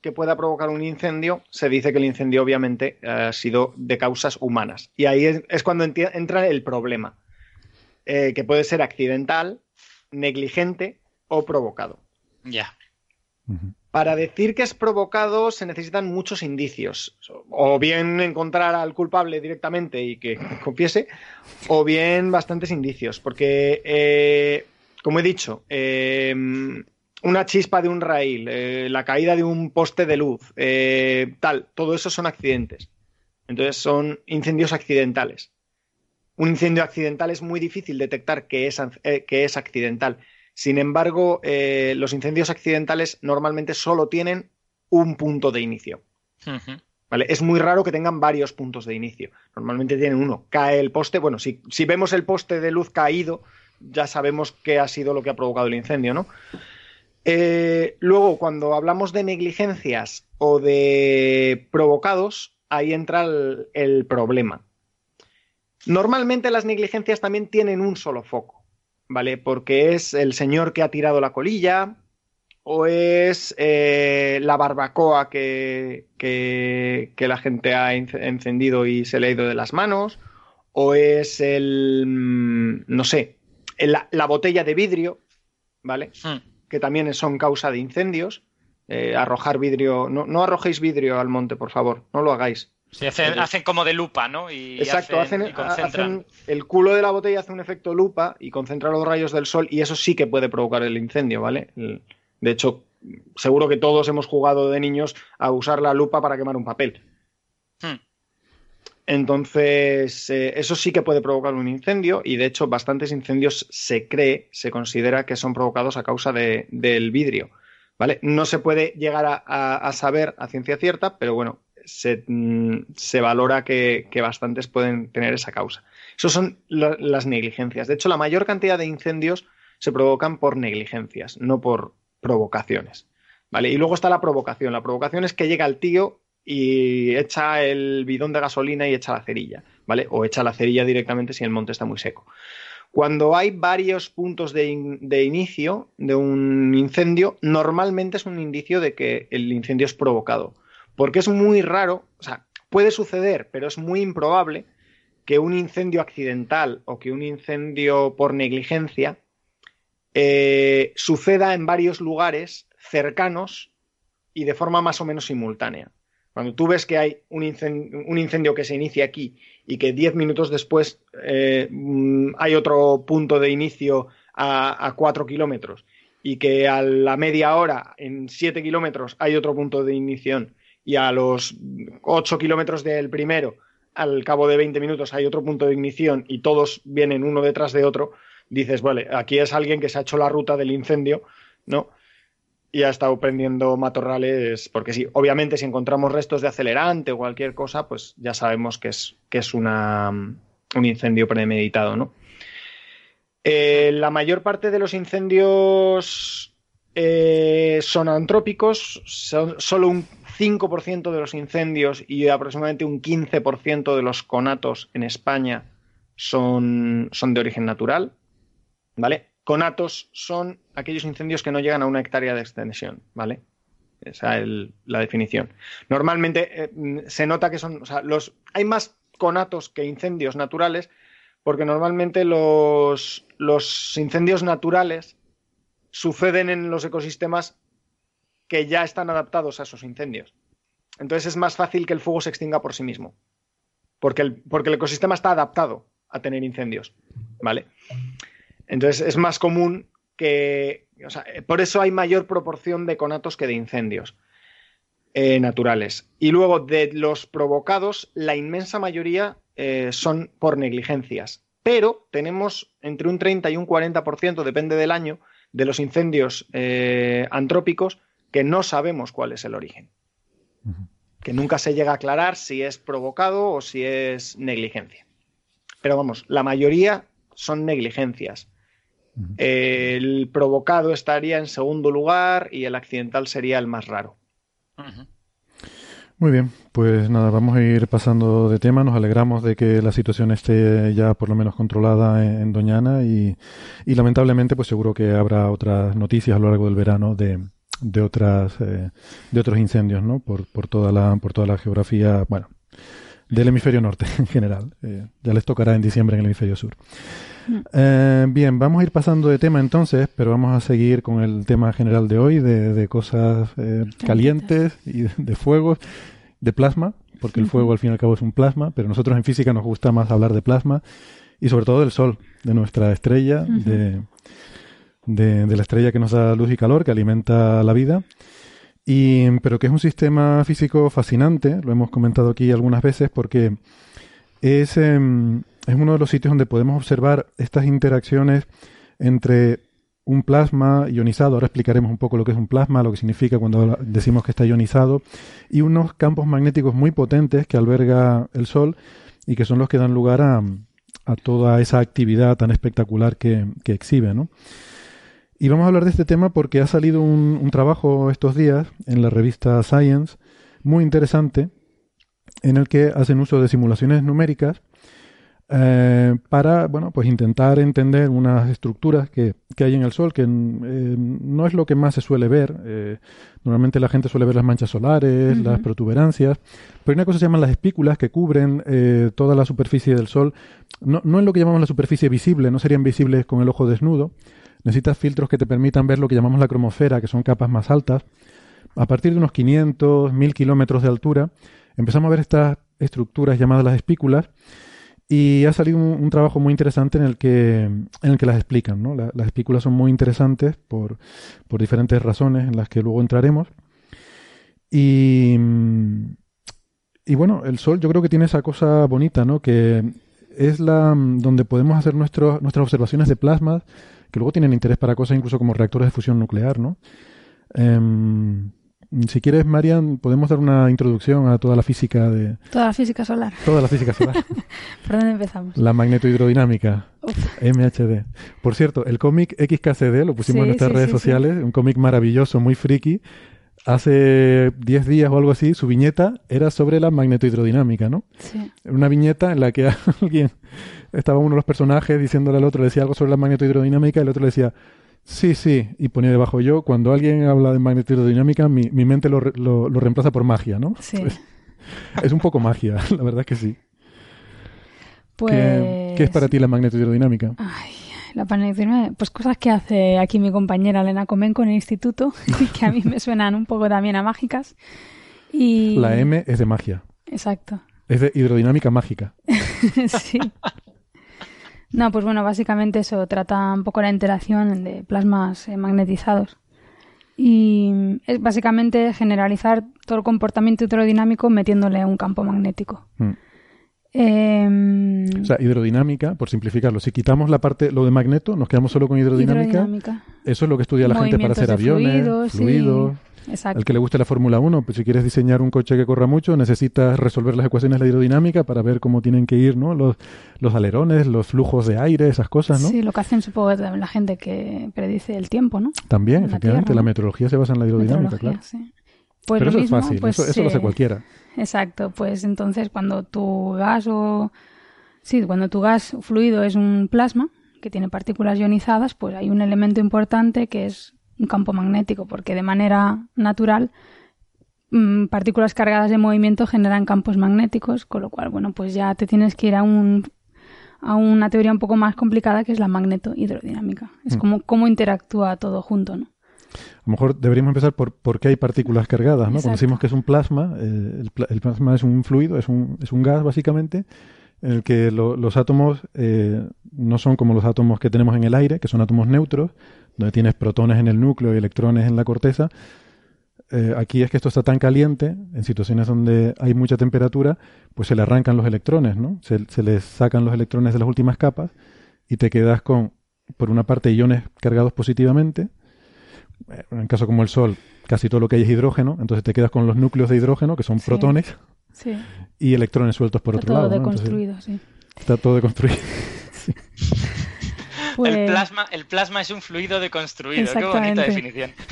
que pueda provocar un incendio, se dice que el incendio obviamente ha sido de causas humanas. Y ahí es, cuando entra el problema, eh, que puede ser accidental, negligente o provocado. Ya. Para decir que es provocado se necesitan muchos indicios. O bien encontrar al culpable directamente y que confiese, o bien bastantes indicios. Porque, eh, como he dicho, em, una chispa de un rail, eh, la caída de un poste de luz, eh, tal, todo eso son accidentes. Entonces son incendios accidentales. Un incendio accidental es muy difícil detectar que es, eh, que es accidental. Sin embargo, eh, los incendios accidentales normalmente solo tienen un punto de inicio. ¿Vale? Es muy raro que tengan varios puntos de inicio. Normalmente tienen uno. Cae el poste. Bueno, si, si vemos el poste de luz caído, ya sabemos qué ha sido lo que ha provocado el incendio, ¿no? Eh, luego, cuando hablamos de negligencias o de provocados, ahí entra el, problema. Normalmente las negligencias también tienen un solo foco, ¿vale? Porque es el señor que ha tirado la colilla, o es eh, la barbacoa que, que, la gente ha encendido y se le ha ido de las manos, o es el, mm, no sé, la, botella de vidrio, ¿vale? Hmm. Que también son causa de incendios. Eh, arrojar vidrio, no, no, arrojéis vidrio al monte, por favor, no lo hagáis. Sí, hacen, hacen como de lupa, ¿no? Y Exacto, hacen, hacen, el culo de la botella hace un efecto lupa y concentra los rayos del sol y eso sí que puede provocar el incendio, ¿vale? De hecho, seguro que todos hemos jugado de niños a usar la lupa para quemar un papel. Hmm. Entonces, eh, eso sí que puede provocar un incendio y de hecho bastantes incendios se cree, se considera que son provocados a causa del vidrio. ¿Vale? No se puede llegar a, saber a ciencia cierta, pero bueno, se, mm, valora que, bastantes pueden tener esa causa. Esas son las negligencias. De hecho, la mayor cantidad de incendios se provocan por negligencias, no por provocaciones. ¿Vale? Y luego está la provocación. La provocación es que llega el tío y echa el bidón de gasolina y echa la cerilla, ¿vale? O echa la cerilla directamente si el monte está muy seco. Cuando hay varios puntos de, inicio de un incendio, normalmente es un indicio de que el incendio es provocado. Porque es muy raro, o sea, puede suceder, pero es muy improbable que un incendio accidental o que un incendio por negligencia eh, suceda en varios lugares cercanos y de forma más o menos simultánea. Cuando tú ves que hay un incendio, que se inicia aquí y que diez minutos después eh, mm, hay otro punto de inicio a, cuatro kilómetros y que a la media hora, en siete kilómetros, hay otro punto de inicio y a los ocho kilómetros del primero, al cabo de veinte minutos, hay otro punto de ignición y todos vienen uno detrás de otro, dices, vale, aquí es alguien que se ha hecho la ruta del incendio, ¿no? y ha estado prendiendo matorrales, porque sí, obviamente si encontramos restos de acelerante o cualquier cosa, pues ya sabemos que es, que es una, un incendio premeditado, ¿no? Eh, la mayor parte de los incendios eh, son antrópicos, son solo un 5% de los incendios y aproximadamente un 15% de los conatos en España son, son de origen natural, ¿vale? Conatos son aquellos incendios que no llegan a una hectárea de extensión, ¿vale? Esa es la definición. Normalmente eh, se nota que son, los, hay más conatos que incendios naturales, porque normalmente los, los incendios naturales suceden en los ecosistemas que ya están adaptados a esos incendios. Entonces es más fácil que el fuego se extinga por sí mismo, porque el, porque el ecosistema está adaptado a tener incendios, ¿vale? Entonces es más común que, o sea, por eso hay mayor proporción de conatos que de incendios eh, naturales. Y luego de los provocados, la inmensa mayoría eh, son por negligencias. Pero tenemos entre un 30 y un 40%, depende del año, de los incendios eh, antrópicos que no sabemos cuál es el origen. Que nunca se llega a aclarar si es provocado o si es negligencia. Pero vamos, la mayoría son negligencias. El provocado estaría en segundo lugar y el accidental sería el más raro. Muy bien, pues nada, vamos a ir pasando de tema. Nos alegramos de que la situación esté ya por lo menos controlada en, Doñana y, lamentablemente pues seguro que habrá otras noticias a lo largo del verano de, de otras eh, de otros incendios, ¿no? Por, por toda la por toda la geografía, bueno, del hemisferio norte en general. Eh, ya les tocará en diciembre en el hemisferio sur. Eh, bien, vamos a ir pasando de tema entonces, pero vamos a seguir con el tema general de hoy, de, cosas eh, calientes. y de, fuegos, de plasma, porque el fuego al fin y al cabo es un plasma, pero nosotros en física nos gusta más hablar de plasma y sobre todo del Sol, de nuestra estrella, de, de, la estrella que nos da luz y calor, que alimenta la vida. Y, pero que es un sistema físico fascinante, lo hemos comentado aquí algunas veces, porque es, em, es uno de los sitios donde podemos observar estas interacciones entre un plasma ionizado, ahora explicaremos un poco lo que es un plasma, lo que significa cuando decimos que está ionizado, y unos campos magnéticos muy potentes que alberga el Sol y que son los que dan lugar a, toda esa actividad tan espectacular que, exhibe. ¿no? Y vamos a hablar de este tema porque ha salido un, un trabajo estos días en la revista Science muy interesante en el que hacen uso de simulaciones numéricas eh, para bueno pues intentar entender unas estructuras que, hay en el Sol que eh, no es lo que más se suele ver. Eh, normalmente la gente suele ver las manchas solares las protuberancias pero hay una cosa que se llaman las espículas que cubren toda la superficie del Sol. No, no en lo que llamamos la superficie visible no serían visibles con el ojo desnudo. Necesitas filtros que te permitan ver lo que llamamos la cromosfera que son capas más altas. A partir de unos 500 1000 kilómetros de altura empezamos a ver estas estructuras llamadas las espículas y ha salido un, trabajo muy interesante en el que, en el que las explican. ¿no? las espículas son muy interesantes por, por, diferentes razones en las que luego entraremos. Y, y bueno, el Sol yo creo que tiene esa cosa bonita, ¿no? que es la donde podemos hacer nuestras observaciones de plasmas que luego tienen interés para cosas incluso como reactores de fusión nuclear. ¿no? Em, si quieres, Marian, podemos dar una introducción a toda la física de... Toda la física solar. Toda la física solar. ¿Por dónde empezamos? La magnetohidrodinámica. MHD. Por cierto, el cómic XKCD lo pusimos en nuestras redes sociales, un cómic maravilloso, muy friki. Hace 10 días o algo así, su viñeta era sobre la magnetohidrodinámica, ¿no? Sí. Una viñeta en la que alguien, estaba uno de los personajes diciéndole al otro, decía algo sobre la magnetohidrodinámica y el otro le decía, Sí, sí, y ponía debajo yo, cuando alguien habla de magnetodinámica, mi, mi mente lo, lo, reemplaza por magia, ¿no? Sí. Pues, es un poco magia, la verdad que sí. Pues... ¿Qué, es para ti la magnetodinámica? Ay, la magnetodinámica, pues cosas que hace aquí mi compañera Elena Comenco en el instituto, que a mí me suenan un poco también a mágicas. Y... La M es de magia. Exacto. Es de hidrodinámica mágica. sí. No, pues bueno, básicamente eso trata un poco la interacción de plasmas eh, magnetizados. Y es básicamente generalizar todo el comportamiento hidrodinámico metiéndole un campo magnético. Hmm. Em, o sea, hidrodinámica, por simplificarlo, si quitamos la parte, lo de magneto, nos quedamos solo con hidrodinámica. Eso es lo que estudia la gente para hacer aviones, fluidos, Exacto. Al que le guste la Fórmula 1, pues si quieres diseñar un coche que corra mucho, necesitas resolver las ecuaciones de la hidrodinámica para ver cómo tienen que ir ¿no? los, los alerones, los flujos de aire, esas cosas, ¿no? Sí, lo que hacen supongo la gente que predice el tiempo, ¿no? También, efectivamente, la, meteorología se basa en la hidrodinámica, claro. Pues Pero eso es fácil, pues eso, lo hace cualquiera. Exacto, pues entonces cuando tu gas o... Sí, cuando tu gas fluido es un plasma que tiene partículas ionizadas, pues hay un elemento importante que es un campo magnético, porque de manera natural mm, partículas cargadas de movimiento generan campos magnéticos, con lo cual, bueno, pues ya te tienes que ir a un a una teoría un poco más complicada que es la magneto-hidrodinámica. Es mm. como cómo interactúa todo junto, ¿no? A lo mejor deberíamos empezar por por qué hay partículas cargadas, ¿no? Cuando decimos que es un plasma, eh, el, plasma es un fluido, es un, es un gas básicamente, en el que los átomos eh, no son como los átomos que tenemos en el aire, que son átomos neutros, donde tienes protones en el núcleo y electrones en la corteza. Eh, aquí es que esto está tan caliente, en situaciones donde hay mucha temperatura, pues se le arrancan los electrones, ¿no? Se, se les sacan los electrones de las últimas capas y te quedas con, por una parte, iones cargados positivamente. Eh, en caso como el Sol, casi todo lo que hay es hidrógeno, entonces te quedas con los núcleos de hidrógeno, que son protones, y electrones sueltos por otro lado. Está todo deconstruido, sí. Está todo deconstruido. sí. El, plasma, el plasma es un fluido deconstruido. Qué bonita definición.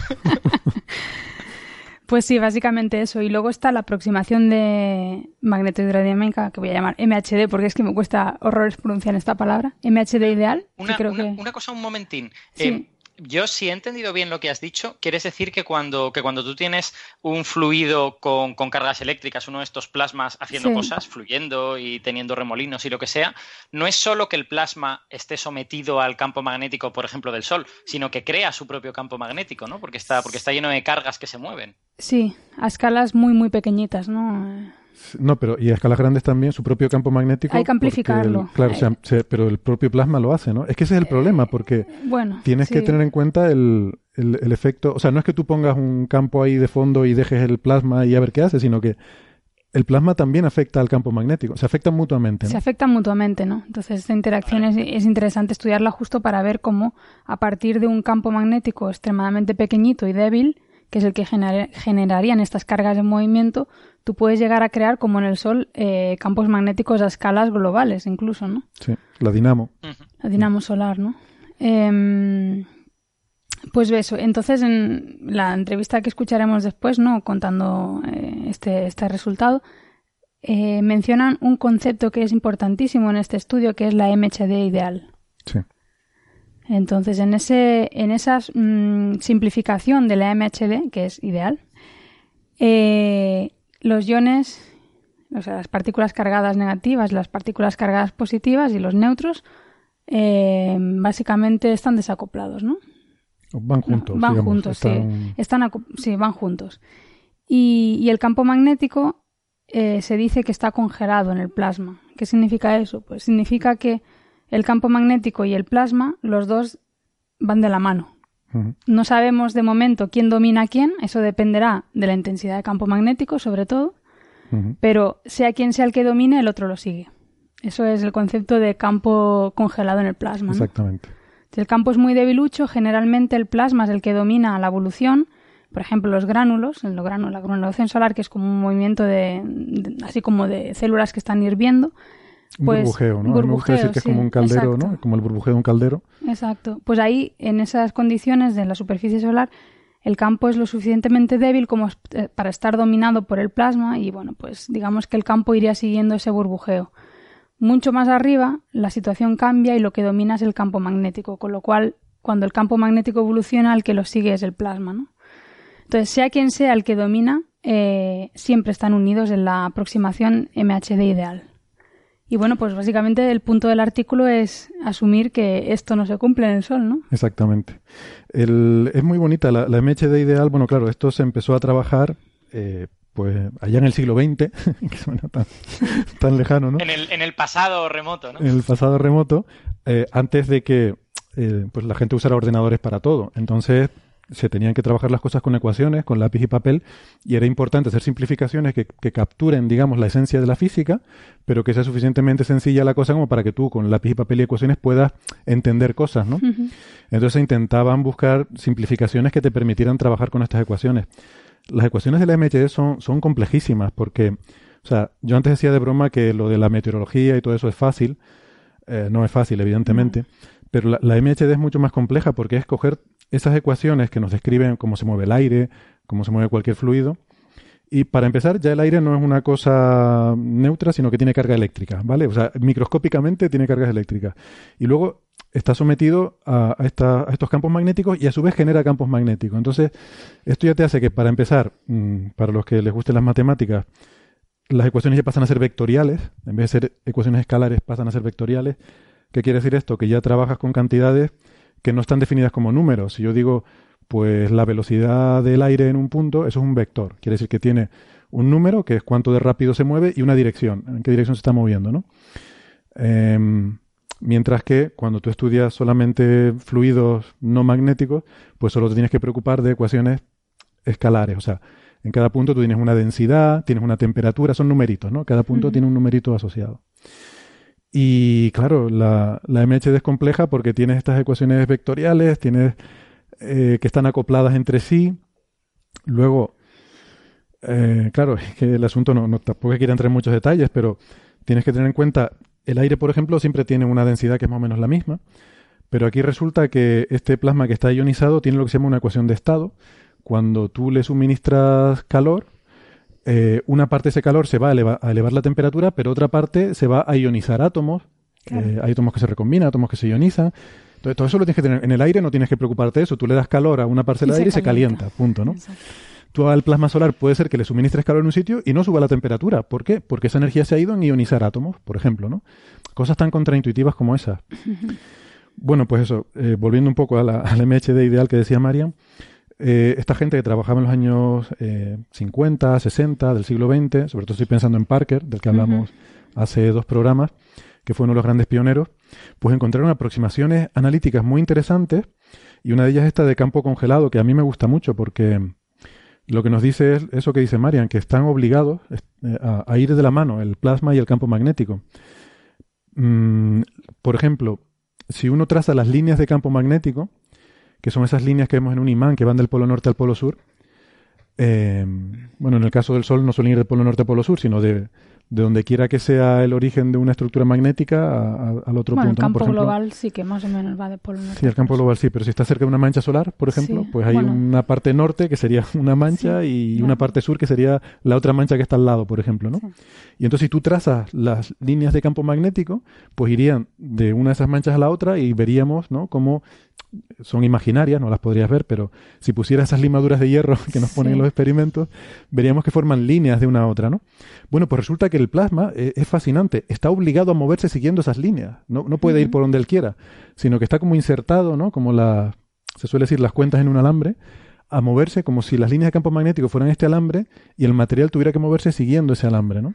Pues sí, básicamente eso. Y luego está la aproximación de magnetohidrodinámica, que voy a llamar MHD, porque es que me cuesta horrores pronunciar esta palabra. MHD ideal. Una, creo que... una cosa, un momentín. Eh, yo, si he entendido bien lo que has dicho, quieres decir que cuando, que cuando tú tienes un fluido con, cargas eléctricas, uno de estos plasmas haciendo cosas, fluyendo y teniendo remolinos y lo que sea, no es solo que el plasma esté sometido al campo magnético, por ejemplo, del Sol, sino que crea su propio campo magnético, ¿no? Porque está, porque está lleno de cargas que se mueven. Sí, a escalas muy, muy pequeñitas, ¿no? No, pero y a escalas grandes también su propio campo magnético. Hay que amplificarlo. claro, pero el propio plasma lo hace, ¿no? Es que ese es el problema, porque bueno, tienes que tener en cuenta el, el, efecto. O sea, no es que tú pongas un campo ahí de fondo y dejes el plasma y a ver qué hace, sino que el plasma también afecta al campo magnético, se afectan mutuamente. Se afectan mutuamente, ¿no? Entonces, esta interacción es, es, interesante estudiarla justo para ver cómo, a partir de un campo magnético extremadamente pequeñito y débil, que es el que generarían estas cargas de movimiento, tú puedes llegar a crear, como en el Sol, eh, campos magnéticos a escalas globales, incluso, ¿no? Sí, la dinamo. La dinamo solar, ¿no? Eh, pues eso, entonces en la entrevista que escucharemos después, ¿no? Contando eh, este, este resultado, eh, mencionan un concepto que es importantísimo en este estudio, que es la MHD ideal. Sí. Entonces, en, ese, en esa mm, simplificación de la MHD, que es ideal, eh, los iones, o sea, las partículas cargadas negativas, las partículas cargadas positivas y los neutros, básicamente están desacoplados, ¿no? Van juntos. van juntos, sí. Están, sí, van juntos. Y, el campo magnético eh, se dice que está congelado en el plasma. ¿Qué significa eso? Pues significa que el campo magnético y el plasma, los dos van de la mano. No sabemos de momento quién domina a quién, eso dependerá de la intensidad del campo magnético, sobre todo, pero sea quien sea el que domine, el otro lo sigue. Eso es el concepto de campo congelado en el plasma. Exactamente. Si el campo es muy debilucho, generalmente el plasma es el que domina la evolución. Por ejemplo, los gránulos, el gránulo, la granulación solar, que es como un movimiento de, así como de células que están hirviendo. Pues, burbujeo, ¿no? Burbujeo, que es como un caldero, ¿no? Como el burbujeo de un caldero. Exacto. Pues ahí, en esas condiciones de la superficie solar, el campo es lo suficientemente débil como eh, para estar dominado por el plasma y, bueno, pues digamos que el campo iría siguiendo ese burbujeo. Mucho más arriba, la situación cambia y lo que domina es el campo magnético, con lo cual, cuando el campo magnético evoluciona, el que lo sigue es el plasma, ¿no? Entonces, sea quien sea el que domina, eh, siempre están unidos en la aproximación MHD ideal. Y bueno, pues básicamente el punto del artículo es asumir que esto no se cumple en el Sol, ¿no? Exactamente. es muy bonita la, MHD ideal. Bueno, claro, esto se empezó a trabajar eh, pues allá en el siglo XX, que suena tan, lejano, ¿no? En el, en el, pasado remoto, ¿no? En el pasado remoto, eh, antes de que eh, pues la gente usara ordenadores para todo. Entonces se tenían que trabajar las cosas con ecuaciones, con lápiz y papel, y era importante hacer simplificaciones que, capturen, digamos, la esencia de la física, pero que sea suficientemente sencilla la cosa como para que tú, con lápiz y papel y ecuaciones, puedas entender cosas, ¿no? Entonces intentaban buscar simplificaciones que te permitieran trabajar con estas ecuaciones las ecuaciones de la MHD son, son complejísimas porque, o sea, yo antes decía de broma que lo de la meteorología y todo eso es fácil. Eh, no es fácil, evidentemente. Pero la, la, MHD es mucho más compleja porque es coger esas ecuaciones que nos describen cómo se mueve el aire, cómo se mueve cualquier fluido. Y para empezar, ya el aire no es una cosa neutra, sino que tiene carga eléctrica, ¿vale? O sea, microscópicamente tiene cargas eléctricas. Y luego está sometido a, estos campos magnéticos y a su vez genera campos magnéticos. Entonces, esto ya te hace que para empezar, mm, para los que les gusten las matemáticas, las ecuaciones ya pasan a ser vectoriales, en vez de ser ecuaciones escalares pasan a ser vectoriales. ¿Qué quiere decir esto? Que ya trabajas con cantidades que no están definidas como números. Si yo digo, pues la velocidad del aire en un punto, eso es un vector. Quiere decir que tiene un número, que es cuánto de rápido se mueve, y una dirección, en qué dirección se está moviendo, ¿no? Em, Mientras que cuando tú estudias solamente fluidos no magnéticos, pues solo te tienes que preocupar de ecuaciones escalares. O sea, en cada punto tú tienes una densidad, tienes una temperatura, son numeritos, ¿no? Cada punto tiene un numerito asociado. Y claro, la, la, MHD es compleja porque tienes estas ecuaciones vectoriales, tienes eh, que están acopladas entre sí. Luego, eh, claro, es que el asunto no, no tampoco quiere entrar en muchos detalles, pero tienes que tener en cuenta el aire, por ejemplo, siempre tiene una densidad que es más o menos la misma, pero aquí resulta que este plasma que está ionizado tiene lo que se llama una ecuación de estado. Cuando tú le suministras calor, eh, una parte de ese calor se va a elevar, la temperatura, pero otra parte se va a ionizar átomos. Eh, hay átomos que se recombinan, átomos que se ionizan. Entonces, todo eso lo tienes que tener. En el aire no tienes que preocuparte de eso. Tú le das calor a una parcela de aire y se calienta, punto, ¿no? Tú al plasma solar puede ser que le suministres calor en un sitio y no suba la temperatura. ¿Por qué? Porque esa energía se ha ido en ionizar átomos, por ejemplo, ¿no? Cosas tan contraintuitivas como esas. Bueno, pues eso, eh, volviendo un poco a la, al MHD ideal que decía Marian, eh, esta gente que trabajaba en los años 50, eh, 60 del siglo XX, sobre todo estoy pensando en Parker, del que hablamos hace dos programas, que fue uno de los grandes pioneros, pues encontraron aproximaciones analíticas muy interesantes y una de ellas es esta de campo congelado, que a mí me gusta mucho porque lo que nos dice es eso que dice Marian, que están obligados eh, a, ir de la mano el plasma y el campo magnético. Mm, por ejemplo, si uno traza las líneas de campo magnético, que son esas líneas que vemos en un imán que van del polo norte al polo sur, eh, bueno, en el caso del Sol no suelen ir del polo norte al polo sur, sino de, de donde quiera que sea el origen de una estructura magnética al otro bueno, punto. El campo global sí que más o menos va de polo norte. Sí, el campo global sí, pero si está cerca de una mancha solar, por ejemplo, pues hay una parte norte que sería una mancha y una parte sur que sería la otra mancha que está al lado, por ejemplo, ¿no? Y entonces si tú trazas las líneas de campo magnético, pues irían de una de esas manchas a la otra y veríamos, ¿no? Cómo son imaginarias, no las podrías ver, pero si pusiera esas limaduras de hierro que nos ponen en los experimentos, veríamos que forman líneas de una a otra, ¿no? Bueno, pues resulta que el plasma eh, es fascinante, está obligado a moverse siguiendo esas líneas, no, no puede ir por donde él quiera, sino que está como insertado, ¿no? Como la, se suele decir las cuentas en un alambre, a moverse como si las líneas de campo magnético fueran este alambre y el material tuviera que moverse siguiendo ese alambre, ¿no?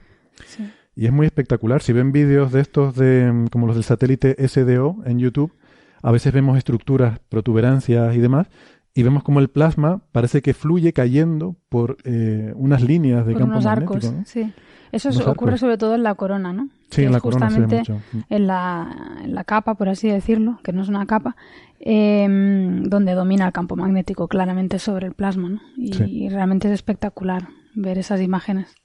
Y es muy espectacular. Si ven vídeos de estos de como los del satélite SDO en YouTube, a veces vemos estructuras, protuberancias y demás, y vemos como el plasma parece que fluye cayendo por eh, unas líneas de campo unos magnético. Arcos, sí. Eso ocurre sobre todo en la corona, ¿no? Sí, en la corona mucho. En la, en la capa, por así decirlo, que no es una capa, em, donde domina el campo magnético claramente sobre el plasma, ¿no? y realmente es espectacular ver esas imágenes.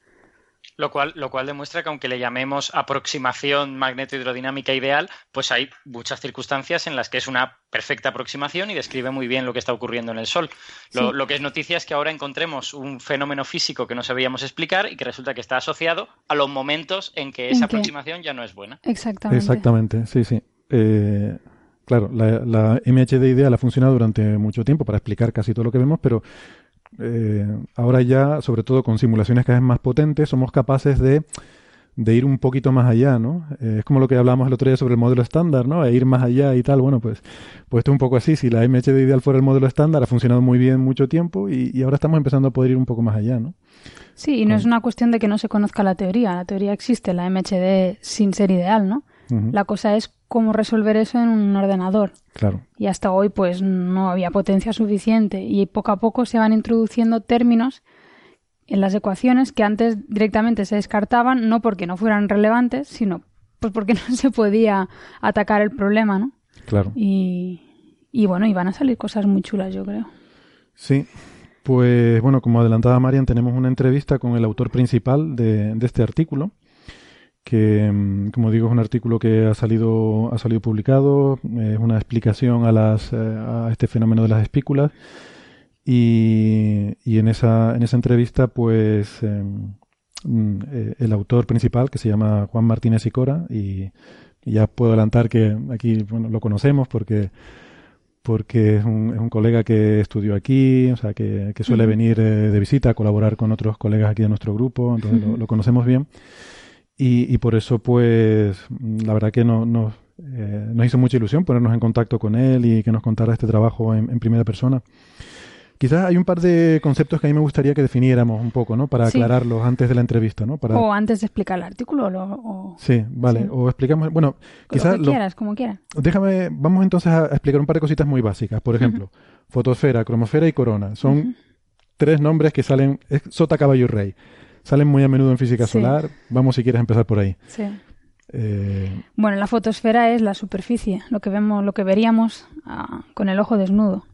Lo cual, lo cual demuestra que aunque le llamemos aproximación magneto-hidrodinámica ideal, pues hay muchas circunstancias en las que es una perfecta aproximación y describe muy bien lo que está ocurriendo en el Sol. Lo, que es noticia es que ahora encontremos un fenómeno físico que no sabíamos explicar y que resulta que está asociado a los momentos en que esa aproximación ya no es buena. Exactamente. Exactamente, sí, sí. Eh, claro, la, la MHD ideal ha funcionado durante mucho tiempo para explicar casi todo lo que vemos, pero eh, ahora ya, sobre todo con simulaciones cada vez más potentes, somos capaces de, de ir un poquito más allá, ¿no? Eh, es como lo que hablamos el otro día sobre el modelo estándar, ¿no? E ir más allá y tal. Bueno, pues, pues esto es un poco así. Si la MHD ideal fuera el modelo estándar, ha funcionado muy bien mucho tiempo y, ahora estamos empezando a poder ir un poco más allá, ¿no? Sí, y no es una cuestión de que no se conozca la teoría. La teoría existe, la MHD sin ser ideal, ¿no? La cosa es cómo resolver eso en un ordenador. Claro. Y hasta hoy pues no había potencia suficiente y poco a poco se van introduciendo términos en las ecuaciones que antes directamente se descartaban no porque no fueran relevantes, sino pues porque no se podía atacar el problema, ¿no? Claro. Y, y bueno, y van a salir cosas muy chulas, yo creo. Sí. Pues bueno, como adelantaba Marian, tenemos una entrevista con el autor principal de, de este artículo, que mm, como digo es un artículo que ha salido ha salido publicado es una explicación a las eh, a este fenómeno de las espículas. Y, y en esa en esa entrevista pues em, mm, eh, el autor principal que se llama Juan Martínez Icora y, y ya puedo adelantar que aquí bueno, lo conocemos porque porque es un, es un colega que estudió aquí, o sea, que, que suele venir eh, de visita a colaborar con otros colegas aquí de nuestro grupo, entonces lo, lo conocemos bien. Y, y por eso, pues, la verdad que no, no, eh, nos hizo mucha ilusión ponernos en contacto con él y que nos contara este trabajo en, en, primera persona. Quizás hay un par de conceptos que a mí me gustaría que definiéramos un poco, ¿no? Para aclararlos antes de la entrevista, ¿no? Para... O antes de explicar el artículo. O... Sí, vale. Sí. O explicamos, bueno, quizás... Lo que quieras, como quieras. Déjame, vamos entonces a explicar un par de cositas muy básicas. Por ejemplo, uh -huh. fotosfera, cromosfera y corona. Son uh -huh. tres nombres que salen, es sota, caballo y rey salen muy a menudo en física sí. solar. Vamos si quieres empezar por ahí. Sí. Eh... Bueno, la fotosfera es la superficie, lo que vemos, lo que veríamos ah, con el ojo desnudo,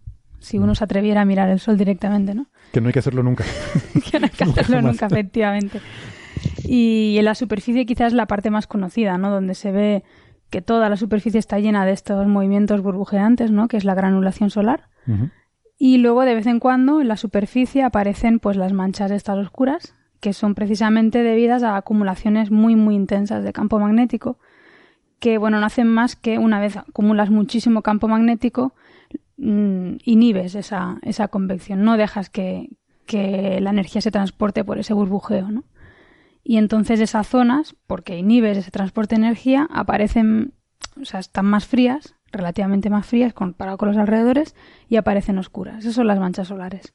si uno se atreviera a mirar el sol directamente, ¿no? Que no hay que hacerlo nunca. que no hay que hacerlo nunca, efectivamente. Y en la superficie quizás es la parte más conocida, ¿no? Donde se ve que toda la superficie está llena de estos movimientos burbujeantes, ¿no? Que es la granulación solar. Uh -huh. Y luego de vez en cuando en la superficie aparecen pues las manchas estas oscuras, que son precisamente debidas a acumulaciones muy muy intensas de campo magnético, que bueno, no hacen más que una vez acumulas muchísimo campo magnético, mmm, inhibes esa, esa convección, no dejas que, que, la energía se transporte por ese burbujeo, ¿no? Y entonces esas zonas, porque inhibes ese transporte de energía, aparecen, o sea, están más frías, relativamente más frías comparado con los alrededores, y aparecen oscuras. Esas son las manchas solares.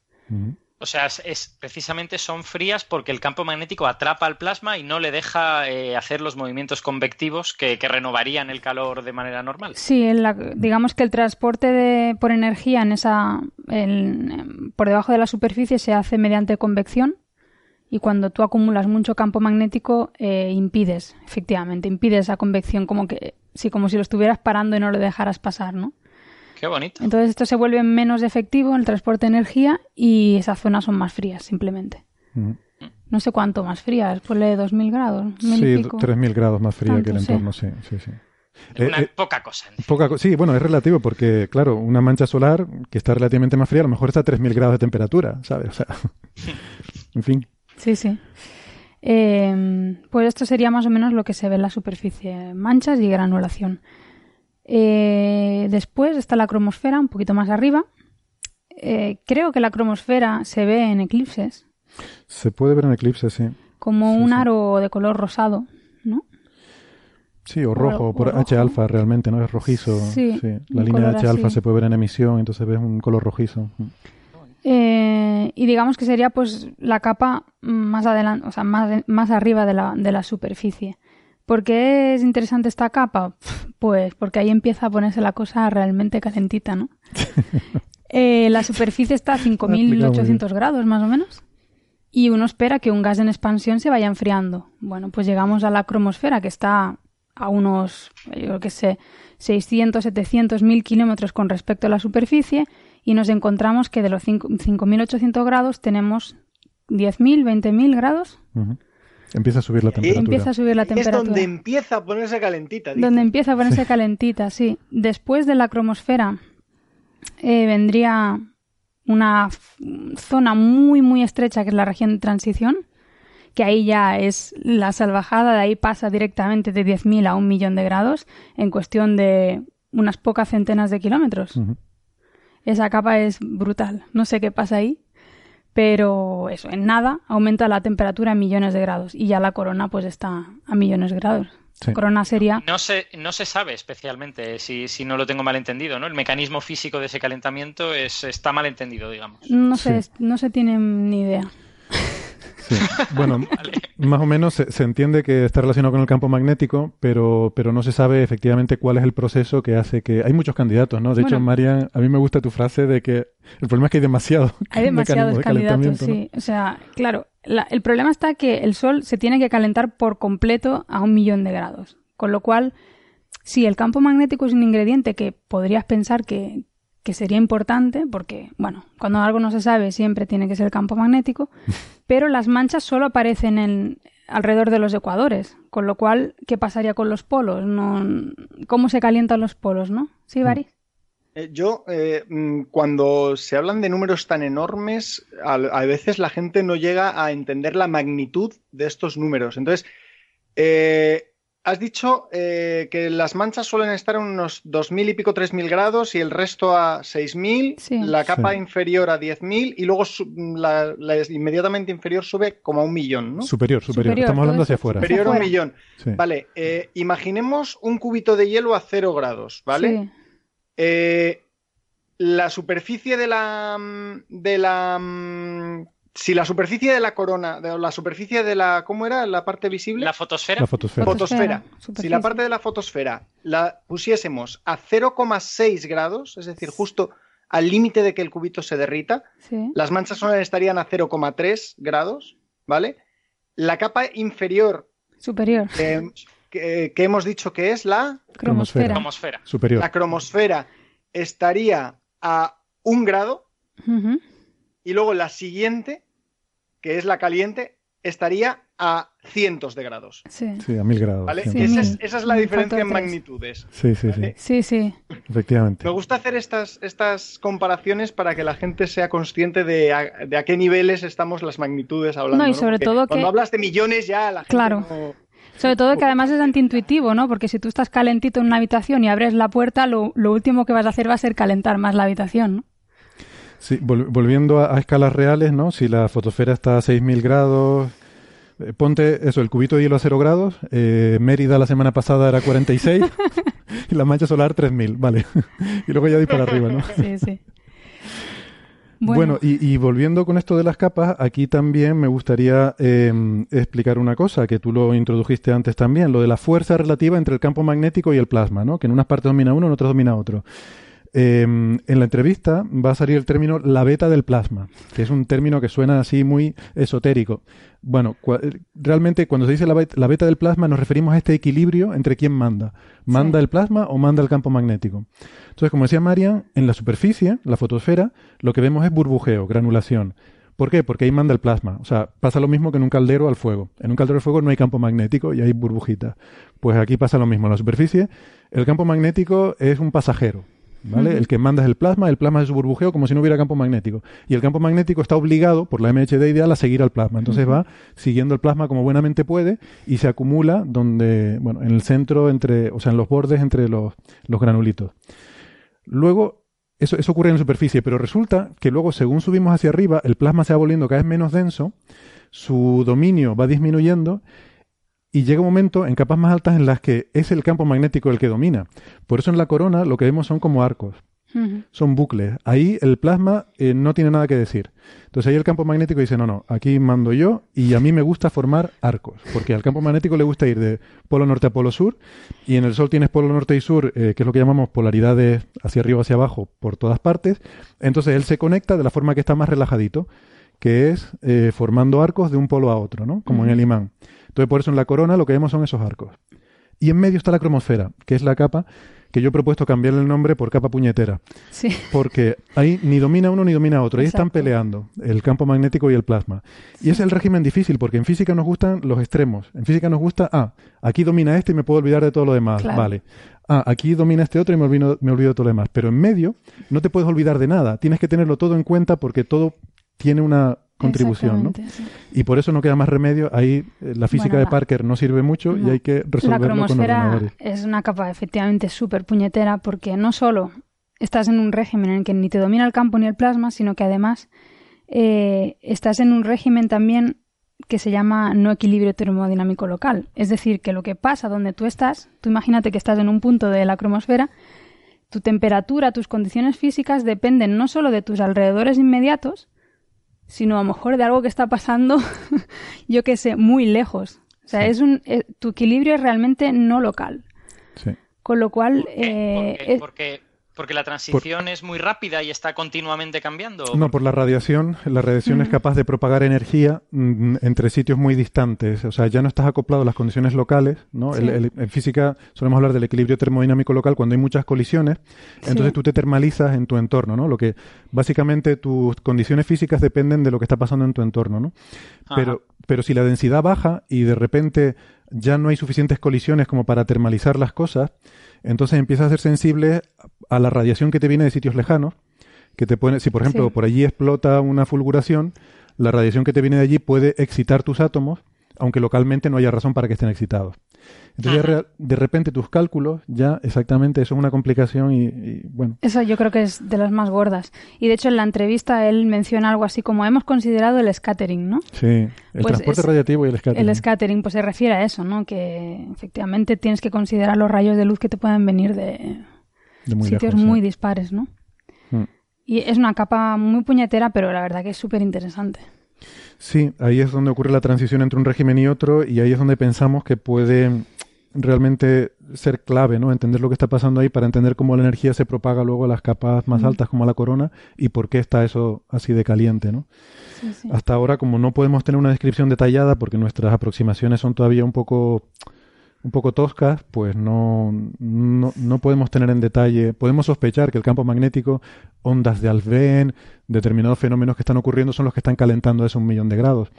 O sea, es, precisamente son frías porque el campo magnético atrapa al plasma y no le deja eh, hacer los movimientos convectivos que, que, renovarían el calor de manera normal. Sí, la, digamos que el transporte de, por energía en esa, en, por debajo de la superficie se hace mediante convección y cuando tú acumulas mucho campo magnético eh, impides, efectivamente, impides esa convección como que sí, como si lo estuvieras parando y no lo dejaras pasar, ¿no? Qué bonito. Entonces esto se vuelve menos efectivo en el transporte de energía y esas zonas son más frías, simplemente. Mm. No sé cuánto más frías, ponle 2.000 grados. Sí, 3.000 grados más fría que el entorno, sí, sí, sí. Una eh, poca cosa. Poca, sí, bueno, es relativo porque, claro, una mancha solar que está relativamente más fría a lo mejor está a 3.000 grados de temperatura, ¿sabes? O sea, en fin. Sí, sí. Eh, pues esto sería más o menos lo que se ve en la superficie, manchas y granulación. Eh, después está la cromosfera, un poquito más arriba. Eh, creo que la cromosfera se ve en eclipses. Se puede ver en eclipses, sí. Como Sí, un sí. aro de color rosado, ¿no? Sí, o rojo, o por. H alfa realmente, ¿no? Es rojizo. Sí, La un línea H alfa así. se puede ver en emisión, entonces ves un color rojizo. Mm. Eh, y digamos que sería pues la capa más adelante, o sea, más, de- más arriba de la, de la superficie. ¿Por qué es interesante esta capa? Pues porque ahí empieza a ponerse la cosa realmente calentita, ¿no? Eh, la superficie está a explicado muy 5.800 grados más o menos y uno espera que un gas en expansión se vaya enfriando. Bueno, pues llegamos a la cromosfera que está a unos, yo qué sé, 600, 700, 1000 kilómetros con respecto a la superficie y nos encontramos que de los cinco- 5.800 grados tenemos 10.000, 20.000 grados. Ujú. Empieza a subir la temperatura. Empieza a subir la Es temperatura. donde empieza a ponerse calentita. dice. Donde empieza a ponerse calentita, sí. Después de la cromosfera eh, vendría una zona muy, muy estrecha que es la región de transición, que ahí ya es la salvajada, de ahí pasa directamente de 10.000 a un millón de grados en cuestión de unas pocas centenas de kilómetros. Esa capa es brutal. No sé qué pasa ahí, pero eso, en nada aumenta la temperatura a millones de grados y ya la corona pues está a millones de grados. Sí. Corona sería No se, no se sabe especialmente, si, si no lo tengo mal entendido, ¿no? El mecanismo físico de ese calentamiento es, está mal entendido, digamos. No se, Sí. no se tiene ni idea. Sí. Bueno, más o menos se, se entiende que está relacionado con el campo magnético, pero, pero no se sabe efectivamente cuál es el proceso que hace que... Hay muchos candidatos, ¿no? De hecho. Marian, a mí me gusta tu frase de que el problema es que hay demasiado Hay demasiados de candidatos, sí. O sea, claro, la- el problema está que el Sol se tiene que calentar por completo a un millón de grados. Con lo cual, sí, el campo magnético es un ingrediente que podrías pensar que, que sería importante, porque, bueno, cuando algo no se sabe siempre tiene que ser el campo magnético, pero las manchas solo aparecen en, alrededor de los ecuadores. Con lo cual, ¿qué pasaría con los polos? No, ¿Cómo se calientan los polos, no? ¿Sí, Bari? Eh, Yo, eh, mm, cuando se hablan de números tan enormes, a, a veces la gente no llega a entender la magnitud de estos números. Entonces, eh, has dicho eh, que las manchas suelen estar a unos 2.000 y pico, 3.000 grados y el resto a 6.000, Sí. la capa Sí. inferior a 10.000 y luego la, la inmediatamente inferior sube como a un millón, ¿no? Superior, superior, Superior, Estamos hablando hacia afuera. Superior a un millón. Sí. Vale, eh, imaginemos un cubito de hielo a cero grados, ¿vale? Sí. Eh, la superficie de la mm, de la mm, si la superficie de la corona, de la superficie de la ¿cómo era? la parte visible? La fotosfera. La fotosfera. fotosfera. Si la parte de la fotosfera la pusiésemos a 0,6 grados, es decir, justo al límite de que el cubito se derrita, Sí. las manchas solares estarían a 0,3 grados, ¿vale? La capa inferior Superior. que, que- que hemos dicho que es la, Cromosfera. Cromosfera. Superior. la cromosfera estaría a un grado y luego la siguiente, que es la caliente, estaría a cientos de grados. Sí. Sí, a mil grados. ¿Vale? sí. Sí, esa, mil. es, esa es la Un diferencia en magnitudes. Sí, sí, sí, ¿vale? Sí, sí. efectivamente. Me gusta hacer estas, estas comparaciones para que la gente sea consciente de a, de a qué niveles estamos las magnitudes hablando. No, y sobre todo que- Cuando hablas de millones ya la gente Claro. no- Sobre todo que además es antiintuitivo, ¿no? Porque si tú estás calentito en una habitación y abres la puerta, lo, lo último que vas a hacer va a ser calentar más la habitación, ¿no? Sí, vol- volviendo a, a escalas reales, ¿no? Si la fotosfera está a 6.000 grados, eh, ponte eso, el cubito de hielo a 0 grados, eh, Mérida la semana pasada era 46 y la mancha solar 3.000, vale. y luego ya ahí para arriba, ¿no? Sí, sí. Bueno, y, volviendo con esto de las capas, aquí también me gustaría em, explicar una cosa, que tú lo introdujiste antes también, lo de la fuerza relativa entre el campo magnético y el plasma, ¿no? Que en unas partes domina uno, en otras domina otro. Em, en la entrevista va a salir el término la beta del plasma, que es un término que suena así muy esotérico. Bueno, realmente cuando se dice la beta, del plasma nos referimos a este equilibrio entre quién manda. ¿Manda el plasma o manda el campo magnético? Entonces, como decía Marian, en la superficie, la fotosfera, lo que vemos es burbujeo, granulación. ¿Por qué? Porque ahí manda el plasma. O sea, pasa lo mismo que en un caldero al fuego. En un caldero al fuego no hay campo magnético y hay burbujitas. Pues aquí pasa lo mismo. En la superficie, el campo magnético es un pasajero. El que manda es el plasma, el plasma es su burbujeo como si no hubiera campo magnético. Y el campo magnético está obligado por la MHD ideal a seguir al plasma. Entonces va siguiendo el plasma como buenamente puede y se acumula donde, bueno, en el centro entre, o sea, en los bordes entre los, los granulitos. Luego, eso, eso ocurre en la superficie, pero resulta que luego, según subimos hacia arriba, el plasma se va volviendo cada vez menos denso, su dominio va disminuyendo y llega un momento en capas más altas en las que es el campo magnético el que domina. Por eso en la corona lo que vemos son como arcos. Son bucles. Ahí el plasma eh, no tiene nada que decir. Entonces ahí el campo magnético dice, no, no, aquí mando yo y a mí me gusta formar arcos, porque al campo magnético le gusta ir de polo norte a polo sur y en el Sol tienes polo norte y sur, eh, que es lo que llamamos polaridades hacia arriba, hacia abajo, por todas partes. Entonces él se conecta de la forma que está más relajadito, que es eh, formando arcos de un polo a otro, ¿no? Como en el imán. Entonces, por eso en la corona lo que vemos son esos arcos. Y en medio está la cromosfera, que es la capa que yo he propuesto cambiarle el nombre por capa puñetera. Sí. Porque ahí ni domina uno ni domina otro. Ahí están peleando el campo magnético y el plasma. Y es el régimen difícil, porque en física nos gustan los extremos. En física nos gusta, ah, aquí domina este y me puedo olvidar de todo lo demás. Vale. Ah, aquí domina este otro y me olvido, me olvido de todo lo demás. Pero en medio no te puedes olvidar de nada. Tienes que tenerlo todo en cuenta porque todo tiene una contribución, ¿no? Y por eso no queda más remedio. Ahí eh, la física de Parker no sirve mucho y hay que resolverlo La cromosfera con es una capa efectivamente súper puñetera porque no solo estás en un régimen en el que ni te domina el campo ni el plasma, sino que además eh, estás en un régimen también que se llama no equilibrio termodinámico local. Es decir, que lo que pasa donde tú estás, tú imagínate que estás en un punto de la cromosfera, tu temperatura, tus condiciones físicas dependen no solo de tus alrededores inmediatos, sino a lo mejor de algo que está pasando, yo que sé, muy lejos. O sea, es un, eh, tu equilibrio es realmente no local. Sí. Con lo cual... Eh, porque porque la transición es muy rápida y está continuamente cambiando. No, por la radiación. La radiación es capaz de propagar energía mm, entre sitios muy distantes. O sea, ya no estás acoplado a las condiciones locales. ¿no? en física solemos hablar del equilibrio termodinámico local cuando hay muchas colisiones. Entonces tú te termalizas en tu entorno, ¿no? Lo que básicamente tus condiciones físicas dependen de lo que está pasando en tu entorno, ¿no? Pero, pero si la densidad baja y de repente ya no hay suficientes colisiones como para termalizar las cosas, entonces empiezas a ser sensible a la radiación que te viene de sitios lejanos, que te pone, si por ejemplo por allí explota una fulguración, la radiación que te viene de allí puede excitar tus átomos, aunque localmente no haya razón para que estén excitados. Entonces de repente tus cálculos ya exactamente eso es una complicación y, bueno. Eso yo creo que es de las más gordas. Y de hecho en la entrevista él menciona algo así como hemos considerado el scattering, ¿no? Sí, el pues transporte radiativo y el scattering. El scattering pues se refiere a eso, ¿no? Que efectivamente tienes que considerar los rayos de luz que te pueden venir de, sitios muy dispares, ¿no? Mm. Y es una capa muy puñetera, pero la verdad que es súper interesante. Sí, ahí es donde ocurre la transición entre un régimen y otro y ahí es donde pensamos que puede realmente ser clave, ¿no? Entender lo que está pasando ahí para entender cómo la energía se propaga luego a las capas más altas como a la corona y por qué está eso así de caliente, ¿no? Hasta ahora, como no podemos tener una descripción detallada porque nuestras aproximaciones son todavía un poco un poco toscas, pues no, no, no, podemos tener en detalle, podemos sospechar que el campo magnético, ondas de Alfvén, determinados fenómenos que están ocurriendo son los que están calentando eso un millón de grados.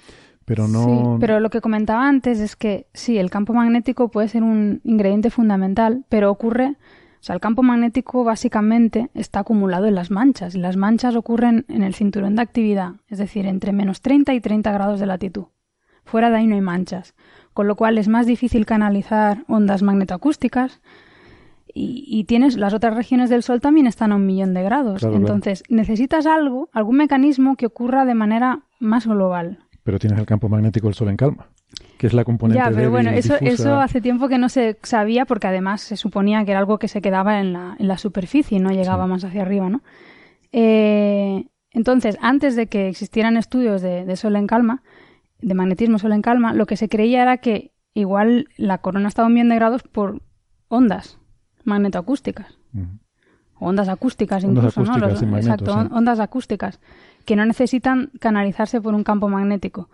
Pero no... Sí, pero lo que comentaba antes es que sí, el campo magnético puede ser un ingrediente fundamental, pero ocurre, o sea, el campo magnético básicamente está acumulado en las manchas, y las manchas ocurren en el cinturón de actividad, es decir, entre menos 30 y 30 grados de latitud. Fuera de ahí no hay manchas con lo cual es más difícil canalizar ondas magnetoacústicas. Y, tienes las otras regiones del Sol también están a un millón de grados. Entonces, necesitas algo, algún mecanismo que ocurra de manera más global. Pero tienes el campo magnético del Sol en calma, que es la componente. Ya, pero bueno, eso, eso hace tiempo que no se sabía porque además se suponía que era algo que se quedaba en la, en la superficie y no llegaba más hacia arriba, ¿no? Eh, entonces, antes de que existieran estudios de, de sol en calma, de magnetismo sol en calma, lo que se creía era que igual la corona estaba un millón de grados por ondas magnetoacústicas. Ondas acústicas Ondas incluso, ¿no? Los- exacto, sí. ondas acústicas que no necesitan canalizarse por un campo magnético.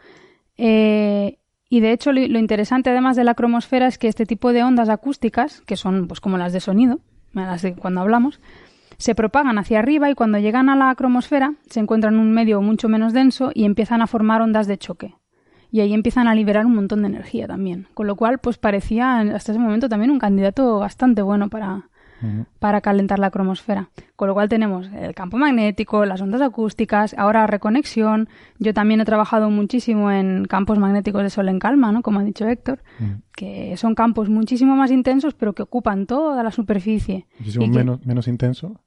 Eh, y de hecho, lo, interesante además de la cromosfera es que este tipo de ondas acústicas, que son pues como las de sonido, las de cuando hablamos, se propagan hacia arriba y cuando llegan a la cromosfera se encuentran en un medio mucho menos denso y empiezan a formar ondas de choque. Y ahí empiezan a liberar un montón de energía también. Con lo cual, pues parecía hasta ese momento también un candidato bastante bueno para, para calentar la cromosfera. Con lo cual tenemos el campo magnético, las ondas acústicas, ahora reconexión. Yo también he trabajado muchísimo en campos magnéticos de sol en calma, ¿no? Como ha dicho Héctor, que son campos muchísimo más intensos, pero que ocupan toda la superficie. Muchísimo Y que- menos, menos intenso.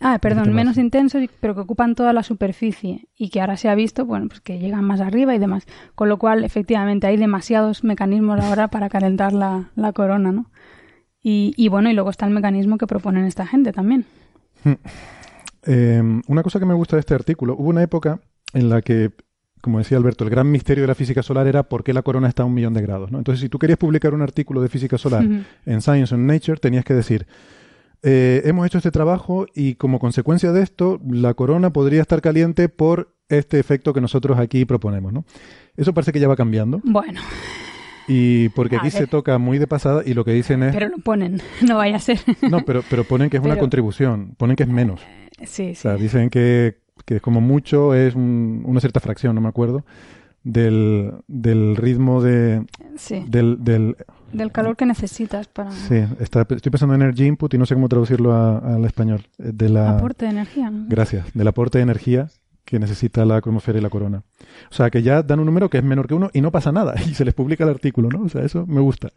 Ah, perdón, menos intensos, pero que ocupan toda la superficie y que ahora se ha visto, bueno, pues que llegan más arriba y demás. Con lo cual, efectivamente, hay demasiados mecanismos ahora para calentar la, la corona, ¿no? Y, y bueno, y luego está el mecanismo que proponen esta gente también. Eh, una cosa que me gusta de este artículo, hubo una época en la que, como decía Alberto, el gran misterio de la física solar era por qué la corona está a un millón de grados. ¿no? Entonces, si tú querías publicar un artículo de física solar en Science o en Nature, tenías que decir, eh, hemos hecho este trabajo y como consecuencia de esto, la corona podría estar caliente por este efecto que nosotros aquí proponemos. ¿no? Eso parece que ya va cambiando. Bueno, Y porque aquí se toca muy de pasada y lo que dicen es... pero lo ponen, no vaya a ser. No, pero, pero ponen que es una Pero- contribución, ponen que es menos. sí, O sí. sea, dicen que, que como mucho es un- una cierta fracción, no me acuerdo, del, del ritmo de... sí. Del, del, Del calor que necesitas para sí, está- estoy pensando en energy input y no sé cómo traducirlo a- al español. eh, De la, aporte de energía, ¿no? Gracias, del aporte de energía que necesita la cromosfera y la corona. O sea, que ya dan un número que es menor que uno y no pasa nada. Y se les publica el artículo, ¿no? O sea, eso me gusta.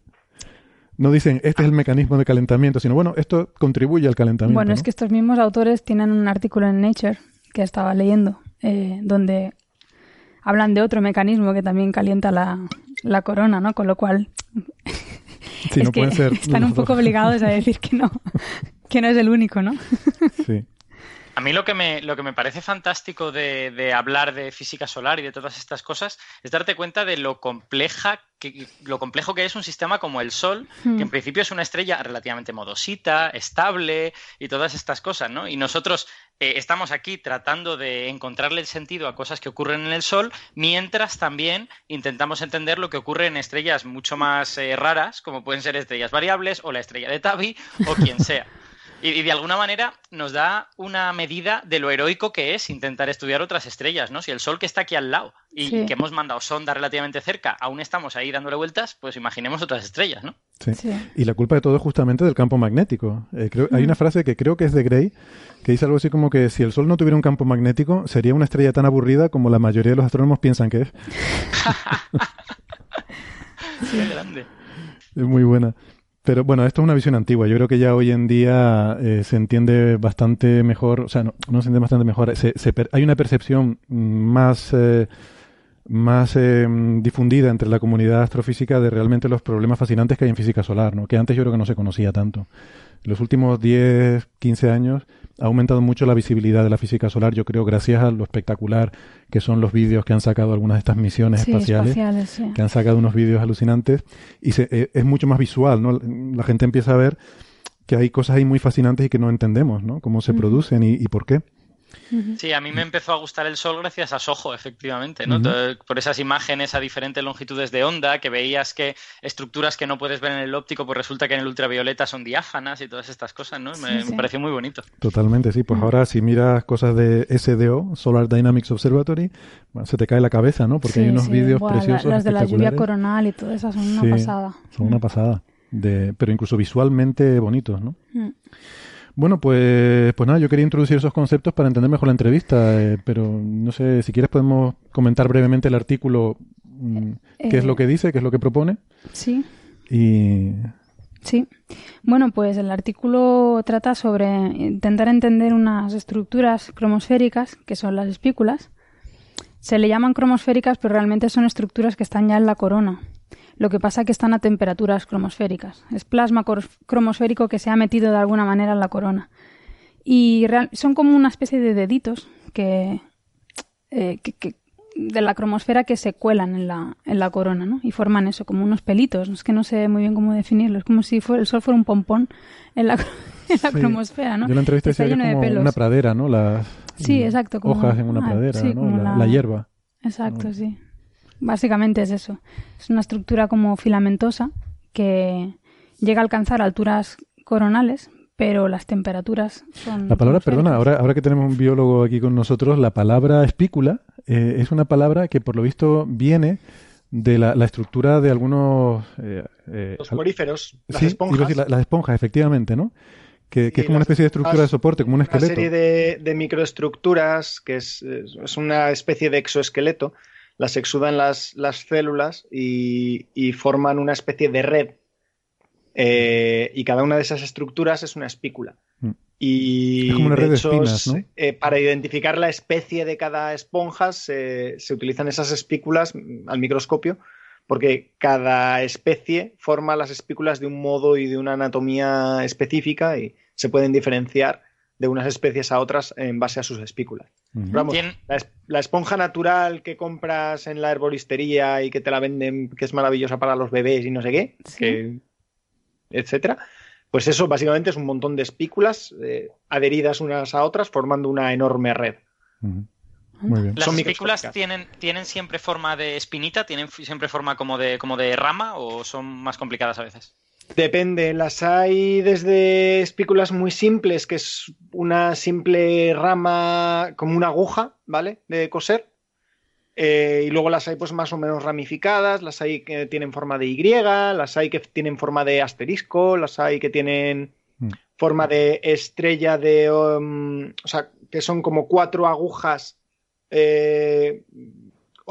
No dicen, este es el mecanismo de calentamiento, sino, bueno, esto contribuye al calentamiento. Bueno, es que estos mismos autores tienen un artículo en Nature que estaba leyendo, eh, donde hablan de otro mecanismo que también calienta la, la corona, ¿no? Con lo cual Sí, es no que pueden ser están un poco dos. obligados a decir que no, que no es el único, ¿no? Sí. A mí lo que me, lo que me parece fantástico de, de hablar de física solar y de todas estas cosas es darte cuenta de lo compleja que, lo complejo que es un sistema como el Sol, Hmm. que en principio es una estrella relativamente modosita, estable y todas estas cosas, ¿no? Y nosotros eh, estamos aquí tratando de encontrarle el sentido a cosas que ocurren en el Sol, mientras también intentamos entender lo que ocurre en estrellas mucho más eh, raras, como pueden ser estrellas variables o la estrella de Tabi o quien sea. Y, y de alguna manera nos da una medida de lo heroico que es intentar estudiar otras estrellas, ¿no? Si el Sol que está aquí al lado y Sí. que hemos mandado sonda relativamente cerca, aún estamos ahí dándole vueltas, pues imaginemos otras estrellas, ¿no? Sí. Sí. Y la culpa de todo es justamente del campo magnético. Eh, creo, Hay una frase que creo que es de Gray, que dice algo así como que si el Sol no tuviera un campo magnético, sería una estrella tan aburrida como la mayoría de los astrónomos piensan que es. Qué grande. Es muy buena. Pero bueno, esto es una visión antigua. Yo creo que ya hoy en día eh, se entiende bastante mejor, o sea, no, no se entiende bastante mejor. Se- hay una percepción más, eh, más eh, difundida entre la comunidad astrofísica de realmente los problemas fascinantes que hay en física solar, ¿no? que antes yo creo que no se conocía tanto. En los últimos 10, 15 años ha aumentado mucho la visibilidad de la física solar, yo creo, gracias a lo espectacular que son los vídeos que han sacado algunas de estas misiones Sí, espaciales espaciales, sí. que han sacado unos vídeos alucinantes y se- eh, es mucho más visual, ¿no? La gente empieza a ver que hay cosas ahí muy fascinantes y que no entendemos, ¿no? Cómo se producen y, y por qué. Sí, a mí me empezó a gustar el Sol gracias a Soho, efectivamente, ¿no? Por esas imágenes a diferentes longitudes de onda, que veías que estructuras que no puedes ver en el óptico, pues resulta que en el ultravioleta son diáfanas y todas estas cosas, ¿no? Me, Sí, me sí. pareció muy bonito. Totalmente, sí. Pues ahora si miras cosas de SDO, Solar Dynamics Observatory, bueno, se te cae la cabeza, ¿no? Porque Sí, hay unos sí. vídeos preciosos. Las de la lluvia coronal y todas esas son una Sí, pasada. Son una Mm. pasada. De, pero incluso visualmente bonitos, ¿no? Mm. Bueno, pues, pues nada, yo quería introducir esos conceptos para entender mejor la entrevista, eh, pero no sé, si quieres podemos comentar brevemente el artículo, mm, qué es Eh, lo que dice, qué es lo que propone, Sí. y Sí. Bueno, pues el artículo trata sobre intentar entender unas estructuras cromosféricas, que son las espículas. Se le llaman cromosféricas, pero realmente son estructuras que están ya en la corona. Lo que pasa es que están a temperaturas cromosféricas. Es plasma cromosférico que se ha metido de alguna manera en la corona. Y real- son como una especie de deditos que eh, que, de la cromosfera que se cuelan en la, en la corona, ¿no? Y forman eso, como unos pelitos. Es que no sé muy bien cómo definirlo. Es como si fuera, el Sol fuera un pompón en la, la cromosfera, ¿no? Yo la entrevista decía que como una pradera, ¿no? Las sí, exacto, hojas en una pradera, ¿no? La, hierba. Exacto, sí. Básicamente es eso. Es una estructura como filamentosa que llega a alcanzar alturas coronales, pero las temperaturas son... La palabra, perdona, ahora, ahora que tenemos un biólogo aquí con nosotros, la palabra espícula eh, es una palabra que por lo visto viene de la, estructura de algunos... Eh, eh, Los poríferos, las esponjas. las esponjas, efectivamente, ¿no? Que, es como una especie de estructura de soporte, como un esqueleto. Una serie de, de microestructuras, que es, es, una especie de exoesqueleto, las exudan las, las células y, y forman una especie de red eh, y cada una de esas estructuras es una espícula. Mm. Y es como una red de, espinas, ¿no? Eh, para identificar la especie de cada esponja se, utilizan esas espículas al microscopio porque cada especie forma las espículas de un modo y de una anatomía específica y se pueden diferenciar de unas especies a otras en base a sus espículas. Vamos, la, esponja natural que compras en la herboristería y que te la venden, que es maravillosa para los bebés y no sé qué, que etcétera. Pues eso básicamente es un montón de espículas eh, adheridas unas a otras formando una enorme red. ¿Las espículas tienen, tienen siempre forma de espinita? ¿Tienen siempre forma como de, como de rama o son más complicadas a veces? Depende, las hay desde espículas muy simples, que es una simple rama como una aguja, ¿vale? De coser, eh, y luego las hay pues más o menos ramificadas, las hay que tienen forma de Y, las hay que tienen forma de asterisco, las hay que tienen mm. forma de estrella de... Um, o sea, que son como cuatro agujas eh,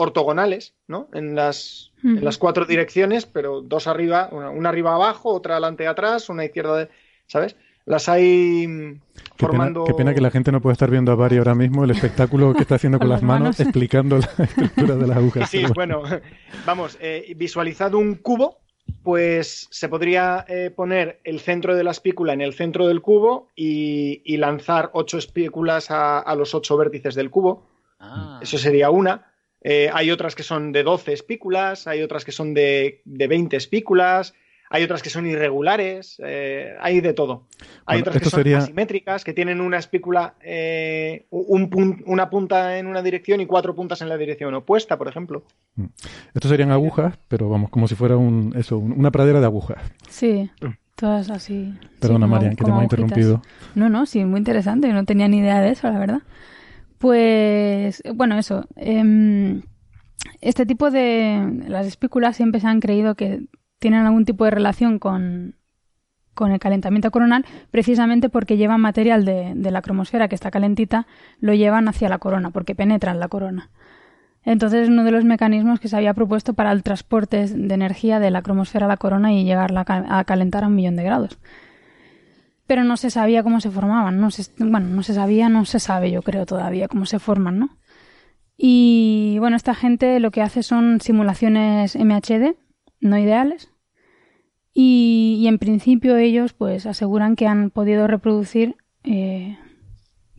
ortogonales, ¿no? En las, en las cuatro direcciones, pero dos arriba, una, una arriba abajo, otra adelante atrás, una izquierda, de, ¿sabes? las hay formando... Qué pena, que la gente no puede estar viendo a Bari ahora mismo el espectáculo que está haciendo con, las manos, explicando la estructura de las agujas. Sí, bueno, vamos, eh, visualizado un cubo, pues se podría eh, poner el centro de la espícula en el centro del cubo y, lanzar ocho espículas a, los ocho vértices del cubo. Ah. Eso sería una. Eh, hay otras que son de 12 espículas, hay otras que son de, de 20 espículas, hay otras que son irregulares, eh, hay de todo. Hay otras que son asimétricas, que tienen una espícula, eh, una punta en una dirección y cuatro puntas en la dirección opuesta, por ejemplo. Mm. Estos serían agujas, pero vamos, como si fuera un, eso, una pradera de agujas. Sí, todas así. Perdona, Marian, que te hemos interrumpido. No, no, sí, muy interesante, no tenía ni idea de eso, la verdad. Pues, bueno, eso. Em, este tipo de. Las espículas siempre se han creído que tienen algún tipo de relación con, con el calentamiento coronal, precisamente porque llevan material de, de, la cromosfera que está calentita, lo llevan hacia la corona, porque penetran la corona. Entonces es uno de los mecanismos que se había propuesto para el transporte de energía de la cromosfera a la corona y llegarla a calentar a un millón de grados. Pero no se sabía cómo se formaban, no se, bueno, no se sabía, no se sabe yo creo todavía cómo se forman, ¿no? Y bueno, esta gente lo que hace son simulaciones MHD, no ideales. Y, en principio ellos pues aseguran que han podido reproducir eh,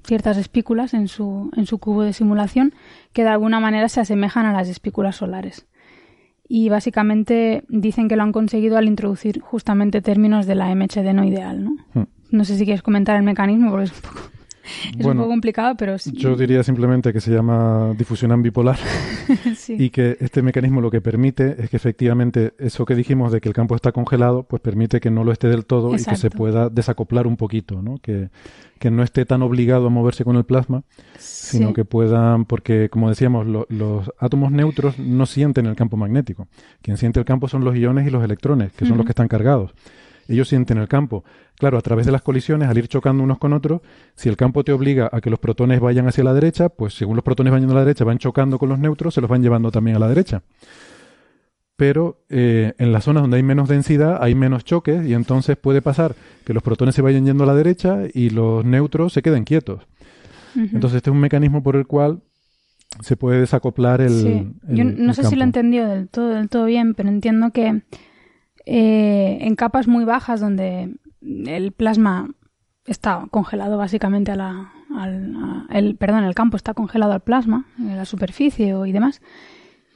ciertas espículas en su, en su cubo de simulación que de alguna manera se asemejan a las espículas solares. Y básicamente dicen que lo han conseguido al introducir justamente términos de la MHD no ideal. ¿no? Hmm. No sé si quieres comentar el mecanismo porque es un poco es un poco complicado, pero sí. Yo diría simplemente que se llama difusión ambipolar y que este mecanismo lo que permite es que efectivamente eso que dijimos de que el campo está congelado, pues permite que no lo esté del todo y que se pueda desacoplar un poquito, ¿no? Que, que no esté tan obligado a moverse con el plasma, sino que puedan, porque como decíamos, los átomos neutros no sienten el campo magnético. Quien siente el campo son los iones y los electrones, que son los que están cargados ellos sienten el campo. Claro, a través de las colisiones, al ir chocando unos con otros, si el campo te obliga a que los protones vayan hacia la derecha, pues según los protones vayan a la derecha, van chocando con los neutros, se los van llevando también a la derecha. Pero eh, en las zonas donde hay menos densidad hay menos choques y entonces puede pasar que los protones se vayan yendo a la derecha y los neutros se queden quietos. Entonces este es un mecanismo por el cual se puede desacoplar el. Sí. Yo no sé si lo he entendido del todo, del todo bien, pero entiendo que eh, en capas muy bajas donde el plasma está congelado básicamente al el, perdón, el campo está congelado al plasma, en la superficie y demás,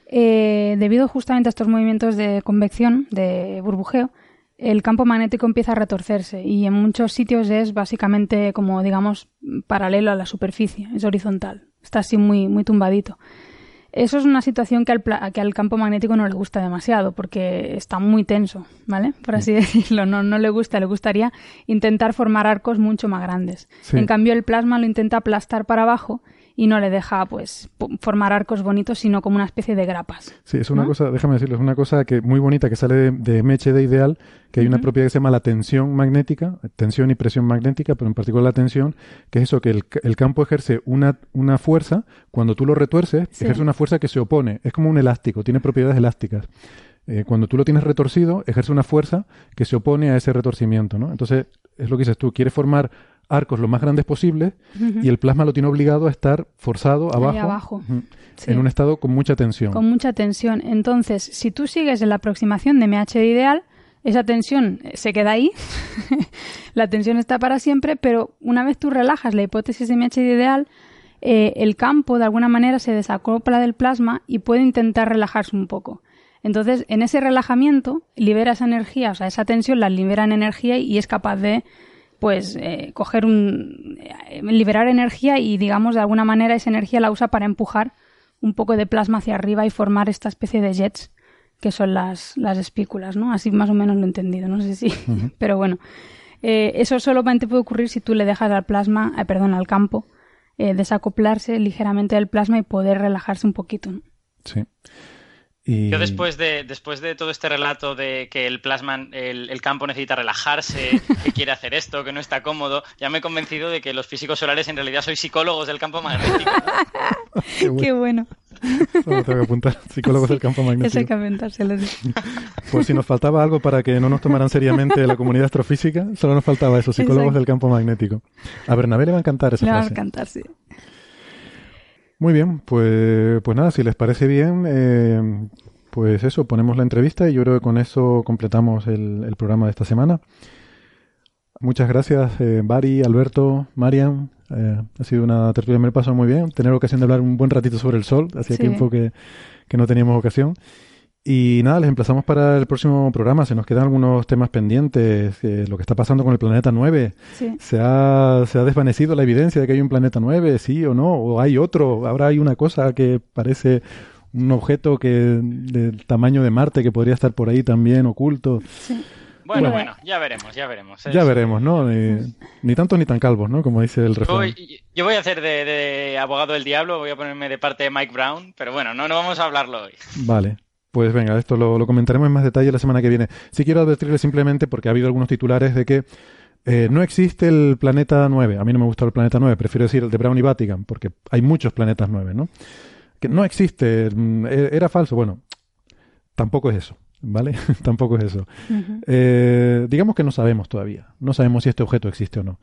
eh, debido justamente a estos movimientos de convección, de burbujeo, el campo magnético empieza a retorcerse y en muchos sitios es básicamente como digamos paralelo a la superficie, es horizontal, está así muy, muy tumbadito. Eso es una situación que al, que al campo magnético no le gusta demasiado porque está muy tenso, ¿vale? Por así decirlo, no, no le gusta, le gustaría intentar formar arcos mucho más grandes. En cambio, el plasma lo intenta aplastar para abajo y no le deja pues formar arcos bonitos, sino como una especie de grapas. Sí, es una cosa, déjame decirlo, es una cosa que muy bonita que sale de, de Meche de Ideal, que hay una propiedad que se llama la tensión magnética, tensión y presión magnética, pero en particular la tensión, que es eso, que el, campo ejerce una, una, fuerza, cuando tú lo retuerces, ejerce una fuerza que se opone, es como un elástico, tiene propiedades elásticas. Eh, cuando tú lo tienes retorcido, ejerce una fuerza que se opone a ese retorcimiento, ¿no? Entonces, es lo que dices tú, quieres formar arcos lo más grandes posibles y el plasma lo tiene obligado a estar forzado abajo, abajo. en un estado con mucha tensión. Con mucha tensión. Entonces, si tú sigues en la aproximación de MH ideal, esa tensión se queda ahí, la tensión está para siempre, pero una vez tú relajas la hipótesis de MH ideal, eh, el campo de alguna manera se desacopla del plasma y puede intentar relajarse un poco. Entonces, en ese relajamiento, libera esa energía, o sea, esa tensión la libera en energía y es capaz de pues eh, coger un eh, liberar energía y digamos de alguna manera esa energía la usa para empujar un poco de plasma hacia arriba y formar esta especie de jets que son las, las espículas, ¿no? Así más o menos lo he entendido, no sé si, pero bueno, eh, eso solamente puede ocurrir si tú le dejas al plasma, perdón, al campo, desacoplarse ligeramente del plasma y poder relajarse un poquito. ¿no? Sí. Yo después de, después de todo este relato de que el plasma, el, campo necesita relajarse, que quiere hacer esto, que no está cómodo, ya me he convencido de que los físicos solares en realidad sois psicólogos del campo magnético. Qué bueno. tengo que apuntar, psicólogos del campo magnético. Eso hay que. Pues si nos faltaba algo para que no nos tomaran seriamente la comunidad astrofísica, solo nos faltaba eso, psicólogos del campo magnético. A Bernabé le va a encantar esa le frase. Le va a encantar, sí. Muy bien, pues, pues nada, si les parece bien, eh, pues eso, ponemos la entrevista y yo creo que con eso completamos el, programa de esta semana. Muchas gracias, eh, Bari, Alberto, Marian. Eh, ha sido una tertulia, me pasado muy bien. Tener ocasión de hablar un buen ratito sobre el sol, hacía tiempo que, que no teníamos ocasión. Y nada, les emplazamos para el próximo programa. Se nos quedan algunos temas pendientes. Eh, lo que está pasando con el planeta 9. Se, ha, se ha desvanecido la evidencia de que hay un planeta 9, sí o no. O hay otro. Ahora hay una cosa que parece un objeto que del tamaño de Marte que podría estar por ahí también oculto. Bueno, bueno, ya veremos, ya veremos. Ya veremos, ¿no? Ni, ni tantos ni tan calvos, ¿no? Como dice el refrán. Yo voy a hacer de, de, abogado del diablo, voy a ponerme de parte de Mike Brown, pero bueno, no, no vamos a hablarlo hoy. Vale. Pues venga, esto lo, comentaremos en más detalle la semana que viene. Sí quiero advertirle simplemente, porque ha habido algunos titulares de que eh, no existe el planeta 9. A mí no me gusta el planeta 9, prefiero decir el de Brown y Vatican, porque hay muchos planetas 9, ¿no? Que no existe, mm, e, era falso. Bueno, tampoco es eso, ¿vale? tampoco es eso. Eh, digamos que no sabemos todavía. No sabemos si este objeto existe o no.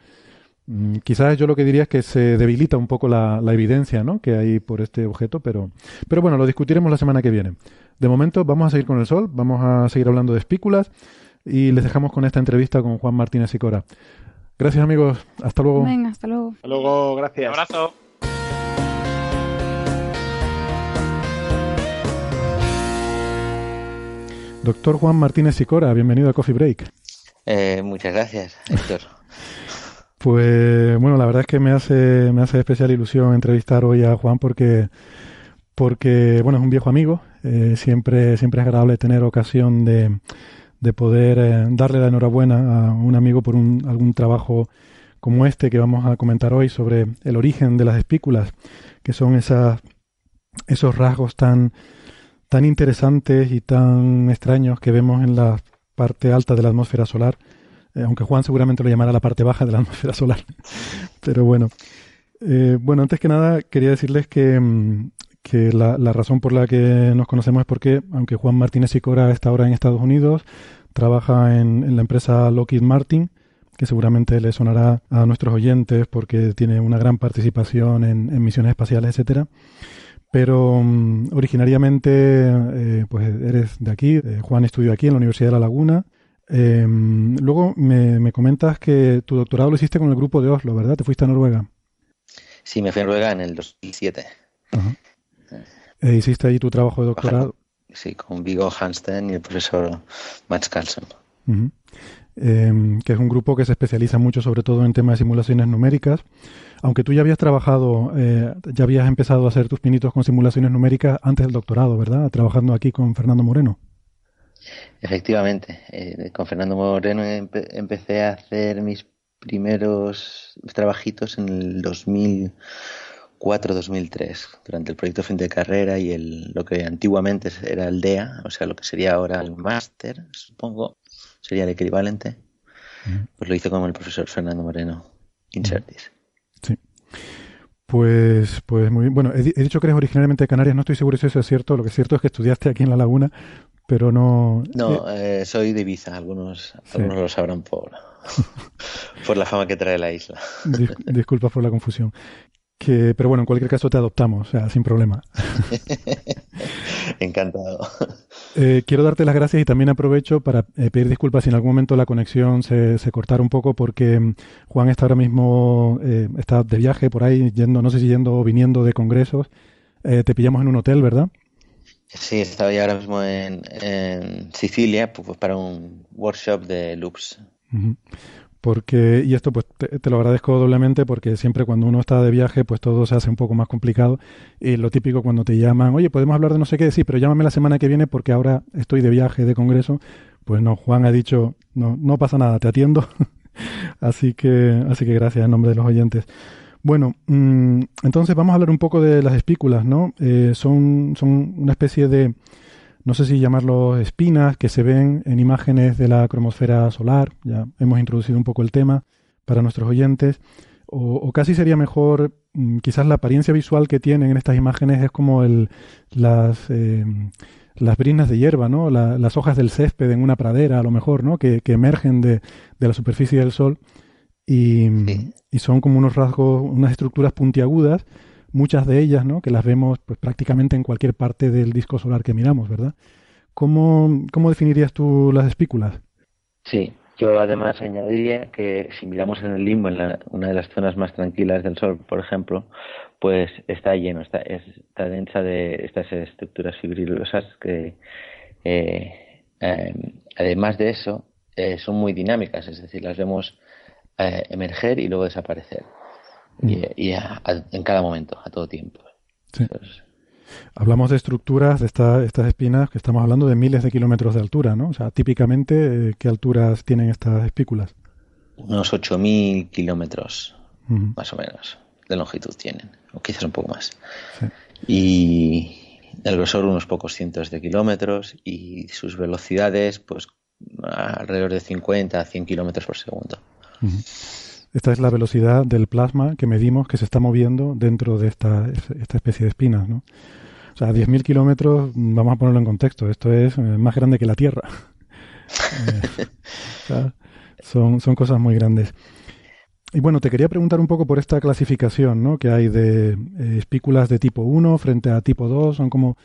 Mm, quizás yo lo que diría es que se debilita un poco la, evidencia ¿no? que hay por este objeto, pero, pero bueno, lo discutiremos la semana que viene. De momento vamos a seguir con el Sol, vamos a seguir hablando de espículas y les dejamos con esta entrevista con Juan Martínez y Cora. Gracias amigos, hasta luego. Venga, hasta luego. Hasta luego, gracias. Un abrazo. Doctor Juan Martínez y Cora, bienvenido a Coffee Break. Eh, muchas gracias, Héctor. Pues bueno, la verdad es que me hace, me hace especial ilusión entrevistar hoy a Juan porque, porque bueno, es un viejo amigo. Eh, siempre, siempre es agradable tener ocasión de, de poder eh, darle la enhorabuena a un amigo por un, algún trabajo como este que vamos a comentar hoy sobre el origen de las espículas, que son esas, esos rasgos tan, tan interesantes y tan extraños que vemos en la parte alta de la atmósfera solar eh, aunque Juan seguramente lo llamará la parte baja de la atmósfera solar. Pero bueno. Bueno, antes que nada quería decirles que, que la, razón por la que nos conocemos es porque, aunque Juan Martínez Sicora está ahora en Estados Unidos, trabaja en, la empresa Lockheed Martin, que seguramente le sonará a nuestros oyentes porque tiene una gran participación en, misiones espaciales, etcétera. Pero mm, originariamente, eh, pues eres de aquí. Juan estudió aquí en la Universidad de La Laguna eh, luego me, comentas que tu doctorado lo hiciste con el grupo de Oslo, ¿verdad? Te fuiste a Noruega. Sí, me fui a Noruega en el 2007. E hiciste ahí tu trabajo de doctorado. Sí, con Vigo Hansten y el profesor Max Carlson. Em, que es un grupo que se especializa mucho sobre todo en temas de simulaciones numéricas. Aunque tú ya habías trabajado, eh, ya habías empezado a hacer tus pinitos con simulaciones numéricas antes del doctorado, ¿verdad? Trabajando aquí con Fernando Moreno. Efectivamente, eh, con Fernando Moreno empecé a hacer mis primeros trabajitos en el 2004-2003, durante el proyecto fin de carrera y el, lo que antiguamente era el DEA, o sea, lo que sería ahora el máster, supongo, sería el equivalente. Pues lo hice con el profesor Fernando Moreno, Insertis. Sí. Pues, pues muy bien. Bueno, he, dicho que eres originalmente de Canarias, no estoy seguro si eso es cierto. Lo que es cierto es que estudiaste aquí en La Laguna, pero no... No, eh, eh, soy de Ibiza, algunos, algunos lo sabrán por, por la fama que trae la isla. disculpa por la confusión. Que, pero bueno, en cualquier caso te adoptamos, o sea, sin problema. Encantado. Eh, quiero darte las gracias y también aprovecho para pedir disculpas si en algún momento la conexión se, se cortara un poco porque mm, Juan está ahora mismo está de viaje por ahí, yendo, no sé si yendo o viniendo de congresos. te pillamos en un hotel, ¿verdad? Sí, estaba ya ahora mismo en, Sicilia pues, para un workshop de loops. Porque, y esto pues te, lo agradezco doblemente porque siempre cuando uno está de viaje pues todo se hace un poco más complicado y lo típico cuando te llaman, oye, podemos hablar de no sé qué, sí, pero llámame la semana que viene porque ahora estoy de viaje, de congreso, pues no, Juan ha dicho, no, no pasa nada, te atiendo. así que, así que gracias en nombre de los oyentes. Bueno, mm, entonces vamos a hablar un poco de las espículas, ¿no? Eh, son, son una especie de, no sé si llamarlo espinas, que se ven en imágenes de la cromosfera solar. Ya hemos introducido un poco el tema para nuestros oyentes. O, casi sería mejor, mm, quizás la apariencia visual que tienen en estas imágenes es como el, las, eh, las brinas de hierba, ¿no? las hojas del césped en una pradera, a lo mejor, ¿no? Que, que emergen de, de la superficie del Sol y, son como unos rasgos, unas estructuras puntiagudas, muchas de ellas, ¿no? Que las vemos pues, prácticamente en cualquier parte del disco solar que miramos, ¿verdad? ¿Cómo, cómo definirías tú las espículas? Sí, yo además añadiría que si miramos en el limbo, en una de las zonas más tranquilas del Sol, por ejemplo, pues está lleno, está, densa de estas estructuras fibrilosas que, eh, eh, además de eso, eh, son muy dinámicas, es decir, las vemos emerger y luego desaparecer. Y, mm. en cada momento, a todo tiempo. Hablamos de estructuras de estas espinas que estamos hablando de miles de kilómetros de altura, ¿no? O sea, típicamente, eh, ¿qué alturas tienen estas espículas? Unos 8.000 kilómetros, más o menos, de longitud tienen, o quizás un poco más. Y el grosor unos pocos cientos de kilómetros y sus velocidades, pues alrededor de 50 a 100 kilómetros por segundo. Esta es la velocidad del plasma que medimos que se está moviendo dentro de esta, esta especie de espinas, ¿no? O sea, 10.000 kilómetros, vamos a ponerlo en contexto, esto es eh, más grande que la Tierra. Eh, son, son cosas muy grandes. Y bueno, te quería preguntar un poco por esta clasificación ¿no? que hay de eh, espículas de tipo 1 frente a tipo 2. Son como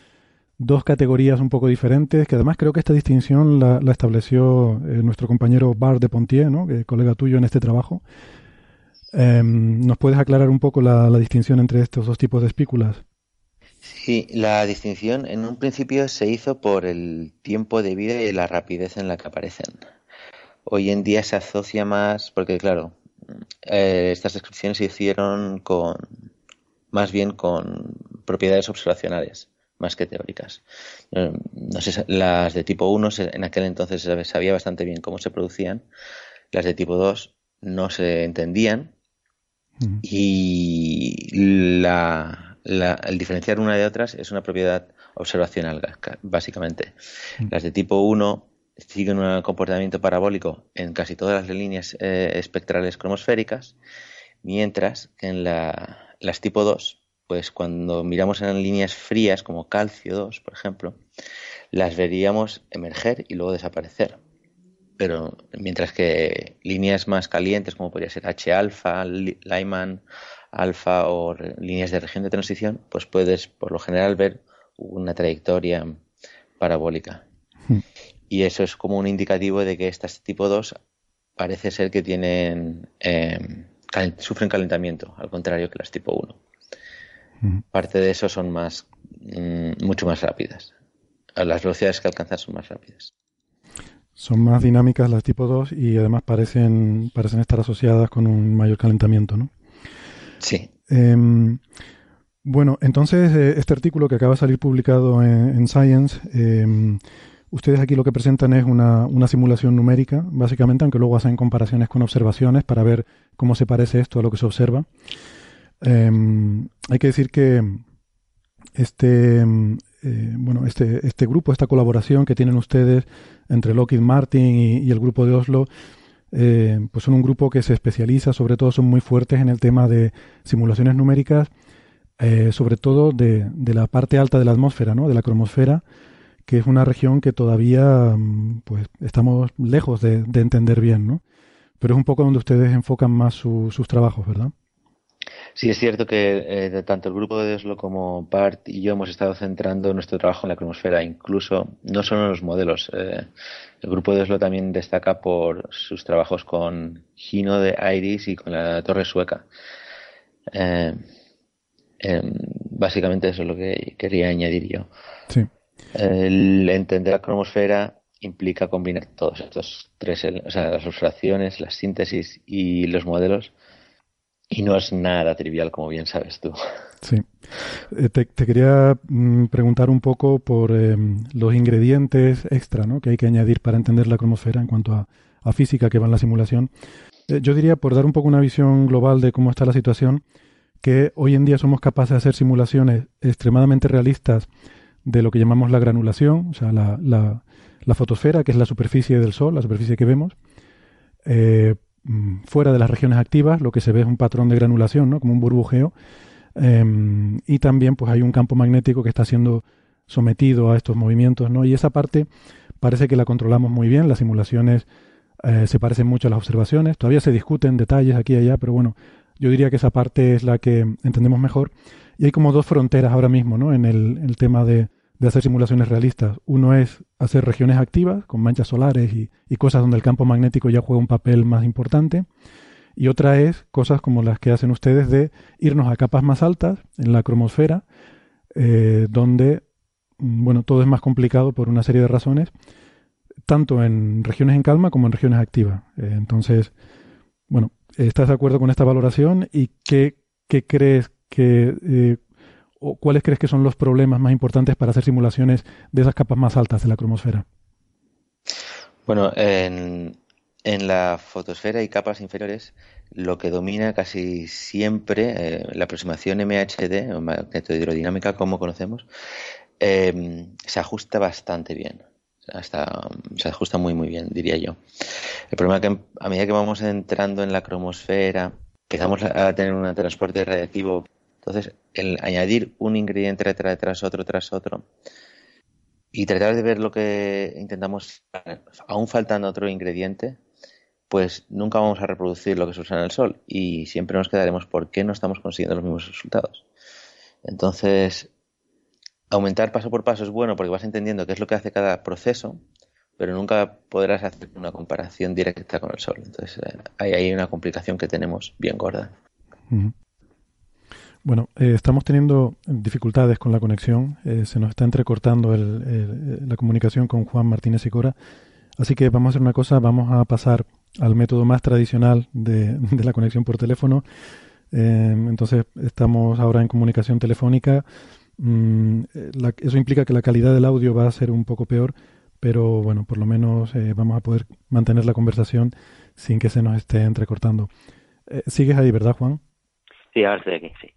dos categorías un poco diferentes, que además creo que esta distinción la, estableció eh, nuestro compañero Bar de Pontier, ¿no? colega tuyo en este trabajo. Em, ¿Nos puedes aclarar un poco la, distinción entre estos dos tipos de espículas? Sí, la distinción en un principio se hizo por el tiempo de vida y la rapidez en la que aparecen. Hoy en día se asocia más, porque claro, eh, estas descripciones se hicieron con, más bien con propiedades observacionales más que teóricas. Eh, no sé, las de tipo 1 en aquel entonces se sabía bastante bien cómo se producían, las de tipo 2 no se entendían y la, el diferenciar una de otras es una propiedad observacional, básicamente. Las de tipo 1 siguen un comportamiento parabólico en casi todas las líneas eh, espectrales cromosféricas, mientras que en la, las tipo 2 pues cuando miramos en líneas frías como calcio 2, por ejemplo, las veríamos emerger y luego desaparecer. Pero mientras que líneas más calientes como podría ser H-alfa, Lyman alfa o líneas de región de transición, pues puedes por lo general ver una trayectoria parabólica. Hmm. Y eso es como un indicativo de que estas tipo 2 parece ser que tienen eh, sufren calentamiento, al contrario que las tipo 1. Parte de eso son más, mm, mucho más rápidas. Las velocidades que alcanzan son más rápidas. Son más dinámicas las tipo 2 y además parecen, parecen estar asociadas con un mayor calentamiento, ¿no? Sí. Em, bueno, entonces eh, este artículo que acaba de salir publicado en, Science, em, ustedes aquí lo que presentan es una, simulación numérica, básicamente, aunque luego hacen comparaciones con observaciones para ver cómo se parece esto a lo que se observa. Em, hay que decir que este, eh, bueno, este, este grupo, esta colaboración que tienen ustedes entre Lockheed Martin y, el grupo de Oslo, eh, pues son un grupo que se especializa, sobre todo son muy fuertes en el tema de simulaciones numéricas, eh, sobre todo de, de, la parte alta de la atmósfera, ¿no? de la cromosfera, que es una región que todavía mm, pues, estamos lejos de, entender bien, ¿no? Pero es un poco donde ustedes enfocan más sus trabajos, ¿verdad? Sí, es cierto que eh, tanto el grupo de Oslo como BART y yo hemos estado centrando nuestro trabajo en la cromosfera, incluso no solo en los modelos. Eh, el grupo de Oslo también destaca por sus trabajos con Gino de Iris y con la Torre Sueca. Eh, em, básicamente eso es lo que quería añadir yo. Sí. El entender la cromosfera implica combinar todos estos tres, o sea, las observaciones, las síntesis y los modelos y no es nada trivial, como bien sabes tú. Sí. Eh, te, quería mm, preguntar un poco por em, los ingredientes extra ¿no? que hay que añadir para entender la cromosfera en cuanto a, física que va en la simulación. Eh, yo diría, por dar un poco una visión global de cómo está la situación, que hoy en día somos capaces de hacer simulaciones extremadamente realistas de lo que llamamos la granulación, o sea, la, fotosfera, que es la superficie del Sol, la superficie que vemos, eh, Mm, fuera de las regiones activas, lo que se ve es un patrón de granulación, ¿no? como un burbujeo. Em, y también pues hay un campo magnético que está siendo sometido a estos movimientos, ¿no? Y esa parte parece que la controlamos muy bien, las simulaciones eh, se parecen mucho a las observaciones, todavía se discuten detalles aquí y allá, pero bueno, yo diría que esa parte es la que entendemos mejor. Y hay como dos fronteras ahora mismo, ¿no? En el tema de, de hacer simulaciones realistas. Uno es hacer regiones activas con manchas solares y, cosas donde el campo magnético ya juega un papel más importante. Y otra es cosas como las que hacen ustedes de irnos a capas más altas en la cromosfera, eh, donde mm, bueno, todo es más complicado por una serie de razones, tanto en regiones en calma como en regiones activas. Eh, entonces, bueno, ¿estás de acuerdo con esta valoración? ¿Y qué, qué crees que eh, o cuáles crees que son los problemas más importantes para hacer simulaciones de esas capas más altas de la cromosfera? Bueno, en, la fotosfera y capas inferiores, lo que domina casi siempre eh, la aproximación MHD, o magnetohidrodinámica, como conocemos, eh, se ajusta bastante bien. Hasta, se ajusta muy, muy bien, diría yo. El problema es que a medida que vamos entrando en la cromosfera, empezamos a tener un transporte radiactivo entonces, el añadir un ingrediente tras otro, tras otro, y tratar de ver lo que intentamos, aún faltando otro ingrediente, pues nunca vamos a reproducir lo que se usa en el sol y siempre nos quedaremos por qué no estamos consiguiendo los mismos resultados. Entonces, aumentar paso por paso es bueno porque vas entendiendo qué es lo que hace cada proceso, pero nunca podrás hacer una comparación directa con el sol. Entonces, eh, ahí hay una complicación que tenemos bien gorda. Bueno, eh, estamos teniendo dificultades con la conexión. Eh, se nos está entrecortando la comunicación con Juan Martínez y Cora. Así que vamos a hacer una cosa, vamos a pasar al método más tradicional de, la conexión por teléfono. Eh, entonces, estamos ahora en comunicación telefónica. Mm, eso implica que la calidad del audio va a ser un poco peor, pero bueno, por lo menos vamos a poder mantener la conversación sin que se nos esté entrecortando. ¿Sigues ahí, verdad, Juan? Sí, ahora estoy aquí, sí.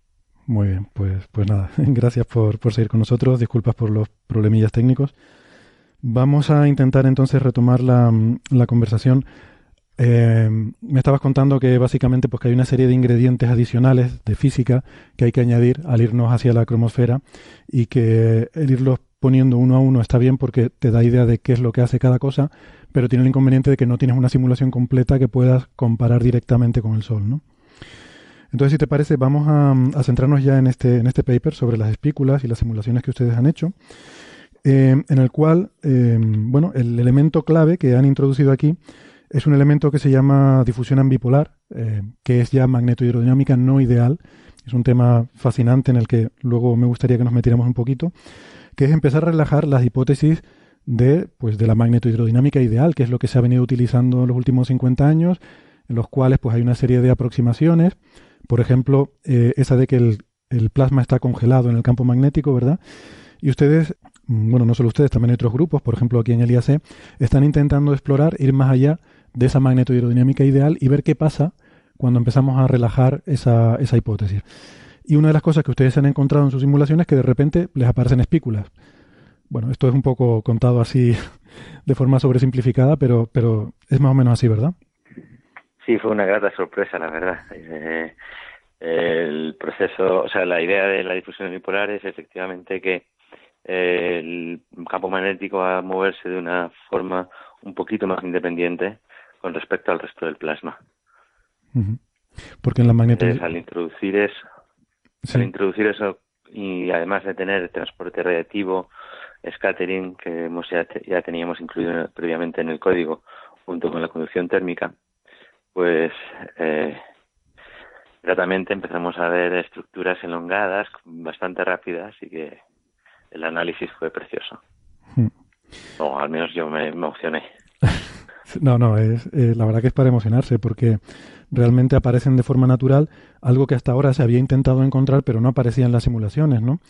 Muy bien, pues, pues nada, gracias por, por seguir con nosotros, disculpas por los problemillas técnicos. Vamos a intentar entonces retomar la, la conversación. Eh, me estabas contando que básicamente pues que hay una serie de ingredientes adicionales de física que hay que añadir al irnos hacia la cromosfera y que el irlos poniendo uno a uno está bien porque te da idea de qué es lo que hace cada cosa, pero tiene el inconveniente de que no tienes una simulación completa que puedas comparar directamente con el Sol, ¿no? Entonces, si te parece, vamos a, centrarnos ya en este, en este paper sobre las espículas y las simulaciones que ustedes han hecho, eh, en el cual, eh, bueno, el elemento clave que han introducido aquí es un elemento que se llama difusión ambipolar, eh, que es ya magnetohidrodinámica no ideal. Es un tema fascinante en el que luego me gustaría que nos metiéramos un poquito, que es empezar a relajar las hipótesis de, pues, de la magnetohidrodinámica ideal, que es lo que se ha venido utilizando en los últimos 50 años, en los cuales pues, hay una serie de aproximaciones. Por ejemplo, eh, esa de que el, plasma está congelado en el campo magnético, ¿verdad? Y ustedes, mm, bueno, no solo ustedes, también otros grupos, por ejemplo aquí en el IAC, están intentando explorar, ir más allá de esa magnetohidrodinámica ideal y ver qué pasa cuando empezamos a relajar esa, esa hipótesis. Y una de las cosas que ustedes han encontrado en sus simulaciones es que de repente les aparecen espículas. Bueno, esto es un poco contado así de forma sobresimplificada, pero, pero es más o menos así, ¿verdad? Sí, fue una grata sorpresa, la verdad. Eh, el proceso, o sea, la idea de la difusión unipolar es efectivamente que el campo magnético va a moverse de una forma un poquito más independiente con respecto al resto del plasma. Porque en la magneto... al introducir eso, al introducir eso y además de tener transporte radiativo, scattering, que hemos ya, ya teníamos incluido previamente en el código, junto con la conducción térmica, pues eh, gratamente empezamos a ver estructuras elongadas, bastante rápidas, y que el análisis fue precioso. Hmm. O al menos yo me emocioné. No, no, es, eh, la verdad que es para emocionarse porque realmente aparecen de forma natural algo que hasta ahora se había intentado encontrar pero no aparecía en las simulaciones, ¿no?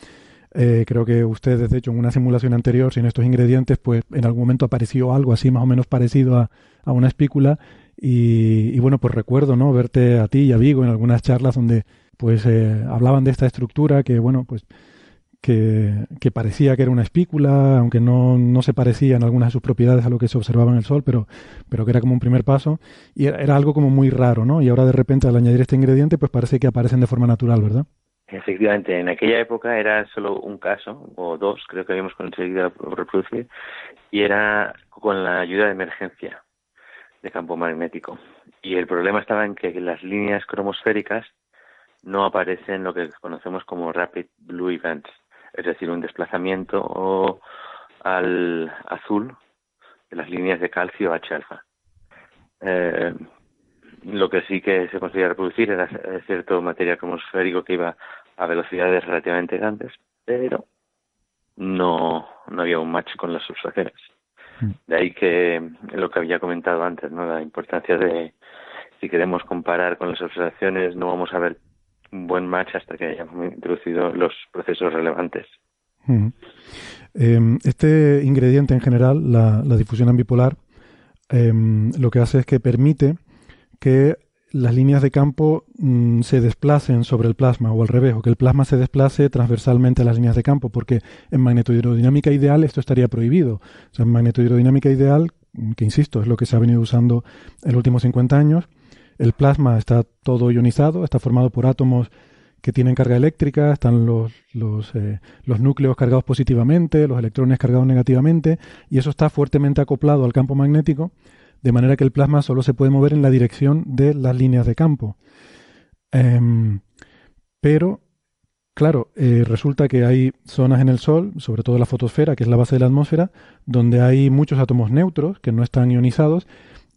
Eh, creo que ustedes, de hecho, en una simulación anterior, sin estos ingredientes, pues en algún momento apareció algo así más o menos parecido a, a una espícula y, bueno, pues recuerdo, ¿no? Verte a ti y a Vigo en algunas charlas donde pues eh, hablaban de esta estructura que, bueno, pues que, que, parecía que era una espícula, aunque no, no, se parecía en algunas de sus propiedades a lo que se observaba en el Sol, pero, pero que era como un primer paso. Y era, era, algo como muy raro, ¿no? Y ahora de repente al añadir este ingrediente, pues parece que aparecen de forma natural, ¿verdad? Efectivamente, en aquella época era solo un caso, o dos, creo que habíamos conseguido reproducir, y era con la ayuda de emergencia de campo magnético. Y el problema estaba en que las líneas cromosféricas no aparecen lo que conocemos como rapid blue events, es decir, un desplazamiento al azul de las líneas de calcio H-alfa. Eh, lo que sí que se conseguía reproducir era cierto material cromosférico que iba a velocidades relativamente grandes, pero no, no había un match con las substancias. De ahí que lo que había comentado antes, ¿no? La importancia de, si queremos comparar con las observaciones, no vamos a ver un buen match hasta que hayamos introducido los procesos relevantes. Em, este ingrediente en general, la, difusión ambipolar, em, lo que hace es que permite que las líneas de campo mm, se desplacen sobre el plasma o al revés, o que el plasma se desplace transversalmente a las líneas de campo, porque en magnetohidrodinámica ideal esto estaría prohibido. O sea, en magnetohidrodinámica ideal, mm, que insisto, es lo que se ha venido usando en los últimos 50 años, el plasma está todo ionizado, está formado por átomos que tienen carga eléctrica, están los, los, eh, los núcleos cargados positivamente, los electrones cargados negativamente, y eso está fuertemente acoplado al campo magnético de manera que el plasma solo se puede mover en la dirección de las líneas de campo. Em, pero, claro, eh, resulta que hay zonas en el Sol, sobre todo la fotosfera, que es la base de la atmósfera, donde hay muchos átomos neutros que no están ionizados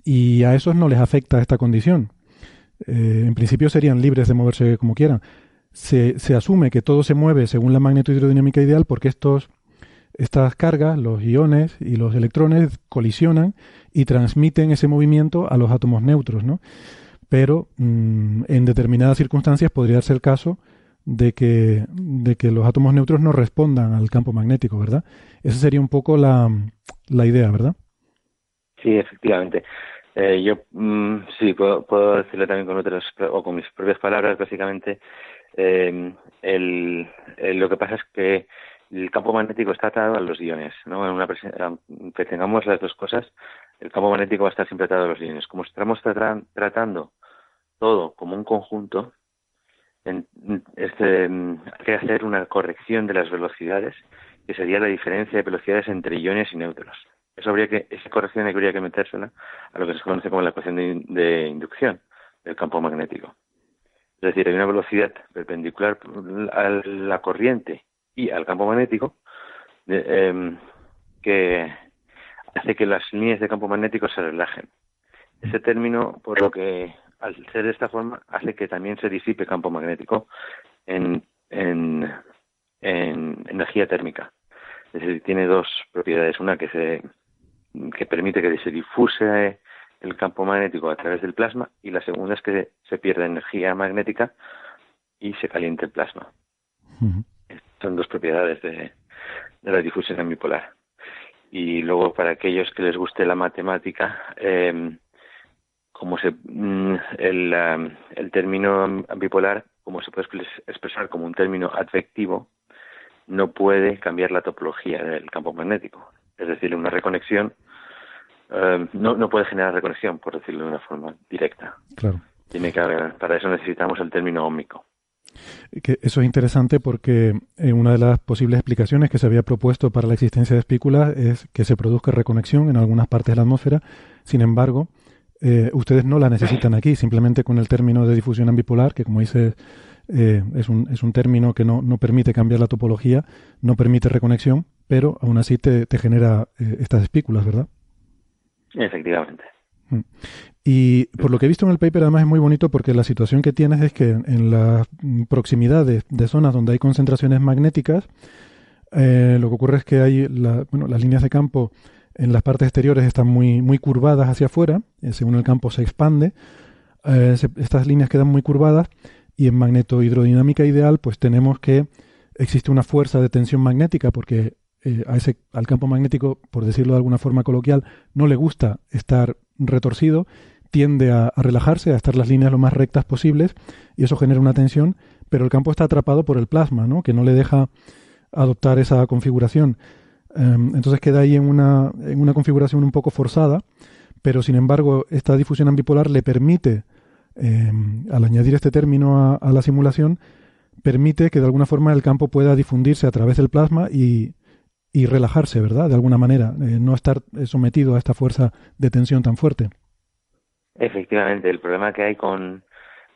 y a esos no les afecta esta condición. Eh, en principio serían libres de moverse como quieran. Se, se, asume que todo se mueve según la magnetohidrodinámica ideal porque estos estas cargas, los iones y los electrones, colisionan y transmiten ese movimiento a los átomos neutros, ¿no? Pero mm, en determinadas circunstancias podría ser el caso de que, de que los átomos neutros no respondan al campo magnético, ¿verdad? Esa sería un poco la, la idea, ¿verdad? Sí, efectivamente. Eh, yo mm, sí puedo, puedo, decirlo también con otras o con mis propias palabras, básicamente. Eh, el, lo que pasa es que el campo magnético está atado a los iones. ¿no? En una que tengamos las dos cosas, el campo magnético va a estar siempre atado a los iones. Como estamos tratando todo como un conjunto, este, hay que hacer una corrección de las velocidades, que sería la diferencia de velocidades entre iones y neutros. Eso habría que, esa corrección habría que metérsela a lo que se conoce como la ecuación de inducción del campo magnético. Es decir, hay una velocidad perpendicular a la corriente y al campo magnético em, que hace que las líneas de campo magnético se relajen. Ese término, por lo que al ser de esta forma, hace que también se disipe campo magnético en, en, en energía térmica. Es decir, tiene dos propiedades. Una que se permite que se difuse el campo magnético a través del plasma y la segunda es que se pierde energía magnética y se caliente el plasma. Son dos propiedades de, la difusión bipolar. Y luego, para aquellos que les guste la matemática, em, como se, mm, el, el término bipolar, como se puede expresar como un término advectivo, no puede cambiar la topología del campo magnético. Es decir, una reconexión em, no, no puede generar reconexión, por decirlo de una forma directa. Claro. Tiene que haber, para eso necesitamos el término ómico. Que eso es interesante porque eh, una de las posibles explicaciones que se había propuesto para la existencia de espículas es que se produzca reconexión en algunas partes de la atmósfera. Sin embargo, eh, ustedes no la necesitan aquí, simplemente con el término de difusión ambipolar, que como dice eh, es, un, es un término que no, permite cambiar la topología, no permite reconexión, pero aún así te, te genera estas espículas, ¿verdad? Efectivamente. Mm. Y por lo que he visto en el paper, además es muy bonito porque la situación que tienes es que en las proximidades de zonas donde hay concentraciones magnéticas, eh, lo que ocurre es que hay bueno, las líneas de campo en las partes exteriores están muy, muy curvadas hacia afuera, eh, según el campo se expande, eh, estas líneas quedan muy curvadas y en magnetohidrodinámica ideal pues tenemos que existe una fuerza de tensión magnética porque a ese, al campo magnético, por decirlo de alguna forma coloquial, no le gusta estar retorcido tiende a, relajarse, a estar las líneas lo más rectas posibles y eso genera una tensión, pero el campo está atrapado por el plasma, ¿no? que no le deja adoptar esa configuración. Em, entonces queda ahí en una, en una configuración un poco forzada, pero sin embargo esta difusión ambipolar le permite, em, al añadir este término a, la simulación, permite que de alguna forma el campo pueda difundirse a través del plasma y, y relajarse, ¿verdad? De alguna manera, eh, no estar sometido a esta fuerza de tensión tan fuerte. Efectivamente, el problema que hay con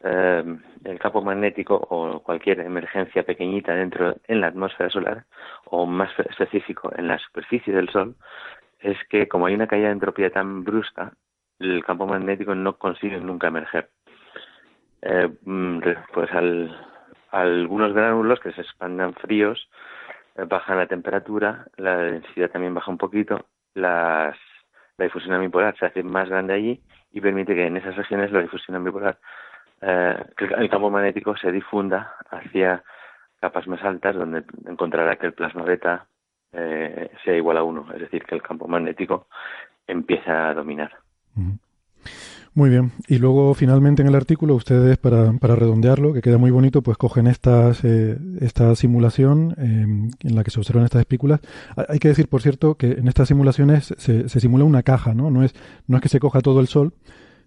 eh, el campo magnético o cualquier emergencia pequeñita dentro en la atmósfera solar o más específico en la superficie del Sol es que como hay una caída de entropía tan brusca, el campo magnético no consigue nunca emerger. Eh, mm, pues al, algunos gránulos que se expandan fríos bajan la temperatura, la densidad también baja un poquito, las, la difusión ambipolar se hace más grande allí y permite que en esas regiones la difusión ambipolar, eh, el campo magnético se difunda hacia capas más altas donde encontrará que el plasma beta eh, sea igual a uno, es decir, que el campo magnético empieza a dominar. Muy bien. Y luego, finalmente, en el artículo, ustedes, para, para redondearlo, que queda muy bonito, pues cogen estas, eh, esta simulación em, en la que se observan estas espículas. Hay que decir, por cierto, que en estas simulaciones se, se, simula una caja, ¿no? No es, no es que se coja todo el sol,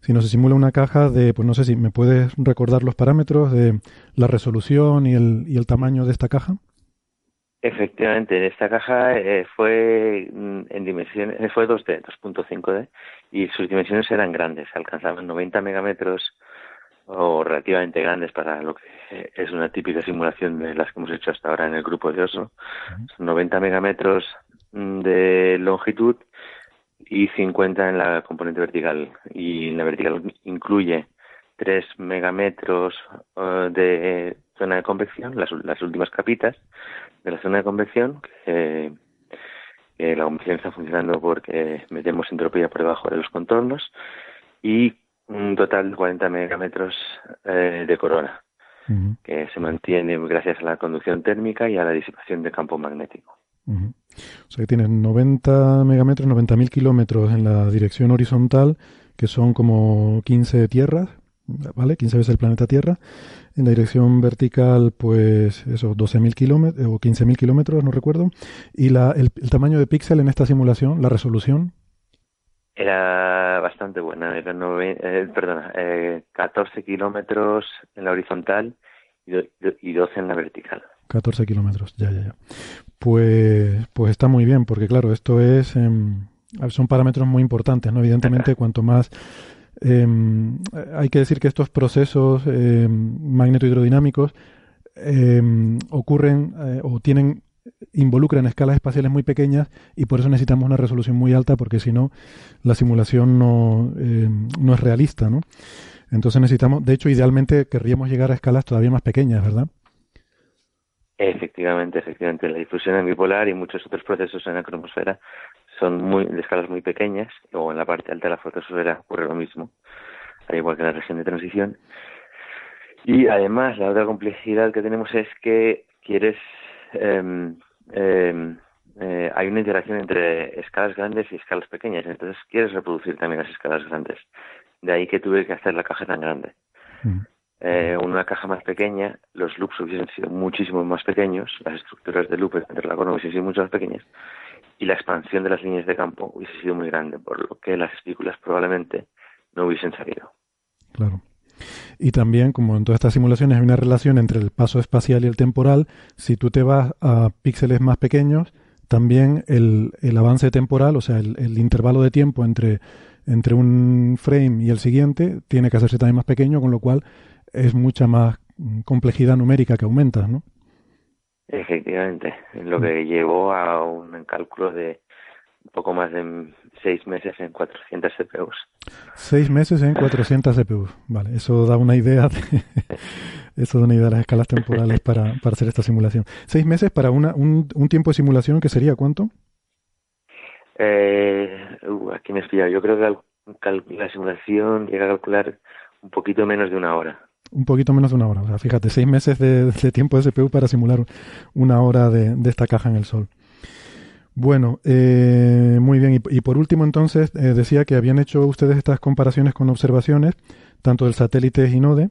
sino se simula una caja de, pues no sé si me puedes recordar los parámetros de la resolución y el, y el tamaño de esta caja. Efectivamente, esta caja eh, fue mm, en dimensiones, eh, fue 2D, 2.5D, y sus dimensiones eran grandes, alcanzaban 90 megametros o relativamente grandes para lo que es una típica simulación de las que hemos hecho hasta ahora en el grupo de Oslo. 90 megametros mm, de longitud y 50 en la componente vertical. Y en la vertical incluye 3 megametros eh, de zona de convección, las, las últimas capitas, de la zona de convección, que, la convección está funcionando porque metemos entropía por debajo de los contornos, y un total de 40 megametros eh, de corona, que se mantiene gracias a la conducción térmica y a la disipación de campo magnético. O sea que tienes 90 megametros, 90.000 kilómetros en la dirección horizontal, que son como 15 tierras, ¿vale? 15 veces el planeta Tierra. En la dirección vertical, pues esos 12.000 kilómetros o 15.000 kilómetros, no recuerdo. Y la, el, tamaño de píxel en esta simulación, la resolución. Era bastante buena, era eh, perdona, 14 eh, kilómetros en la horizontal y, 12 en la vertical. 14 kilómetros, ya, ya, ya. Pues, pues está muy bien, porque claro, esto es, em, son parámetros muy importantes, ¿no? Evidentemente, cuanto más Em, hay que decir que estos procesos eh, magnetohidrodinámicos em, ocurren eh, o tienen involucran escalas espaciales muy pequeñas y por eso necesitamos una resolución muy alta porque si no la simulación no, eh, no es realista, ¿no? Entonces necesitamos, de hecho, idealmente querríamos llegar a escalas todavía más pequeñas, ¿verdad? Efectivamente, efectivamente. La difusión en bipolar y muchos otros procesos en la cromosfera son muy de escalas muy pequeñas, o en la parte alta de la fotosfera ocurre lo mismo, al igual que en la región de transición. Y además, la otra complejidad que tenemos es que quieres. Em, em, eh, hay una interacción entre escalas grandes y escalas pequeñas, entonces quieres reproducir también las escalas grandes. De ahí que tuve que hacer la caja tan grande. Mm. Eh, una caja más pequeña, los loops hubiesen sido muchísimo más pequeños, las estructuras de loop entre la corona hubiesen sido mucho más pequeñas y la expansión de las líneas de campo hubiese sido muy grande, por lo que las espículas probablemente no hubiesen salido. Claro. Y también, como en todas estas simulaciones, hay una relación entre el paso espacial y el temporal. Si tú te vas a píxeles más pequeños, también el, avance temporal, o sea, el, intervalo de tiempo entre entre un frame y el siguiente tiene que hacerse también más pequeño, con lo cual es mucha más complejidad numérica que aumenta, ¿no? Efectivamente, lo que llevó a un cálculo de un poco más de seis meses en 400 CPUs. Seis meses en 400 CPUs, vale, eso da una idea de, eso da una idea de las escalas temporales para, para hacer esta simulación. Seis meses para una, un, un tiempo de simulación que sería cuánto? Eh, uh, aquí me he Yo creo que la simulación llega a calcular un poquito menos de una hora. Un poquito menos de una hora. O sea, fíjate, seis meses de, tiempo de CPU para simular una hora de, esta caja en el Sol. Bueno, eh, muy bien. Y, por último, entonces, eh, decía que habían hecho ustedes estas comparaciones con observaciones, tanto del satélite Ginode,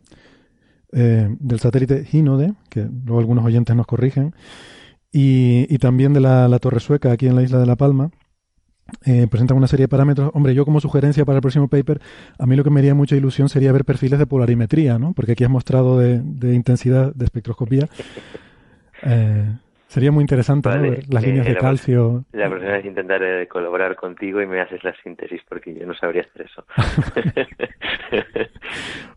del satélite Ginode, que luego algunos oyentes nos corrigen, y, también de la Torre Sueca aquí en la isla de La Palma eh, presentan una serie de parámetros. Hombre, yo como sugerencia para el próximo paper, a mí lo que me haría mucha ilusión sería ver perfiles de polarimetría, ¿no? Porque aquí has mostrado de, intensidad de espectroscopía. Eh, Sería muy interesante ver las líneas de calcio. La próxima vez intentaré colaborar contigo y me haces la síntesis porque yo no sabría hacer eso.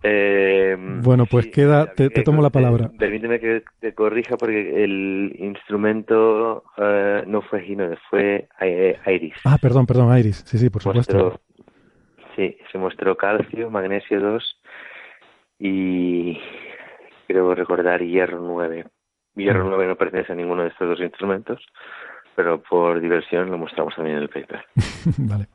Eh, bueno, pues queda, te, tomo la palabra. Permíteme que te corrija porque el instrumento eh, no fue Gino, fue eh, Iris. Ah, perdón, perdón, Iris. Sí, sí, por supuesto. sí, se mostró calcio, magnesio 2 y creo recordar hierro 9 Hierro 9 no pertenece a ninguno de estos dos instrumentos, pero por diversión lo mostramos también en el paper. vale.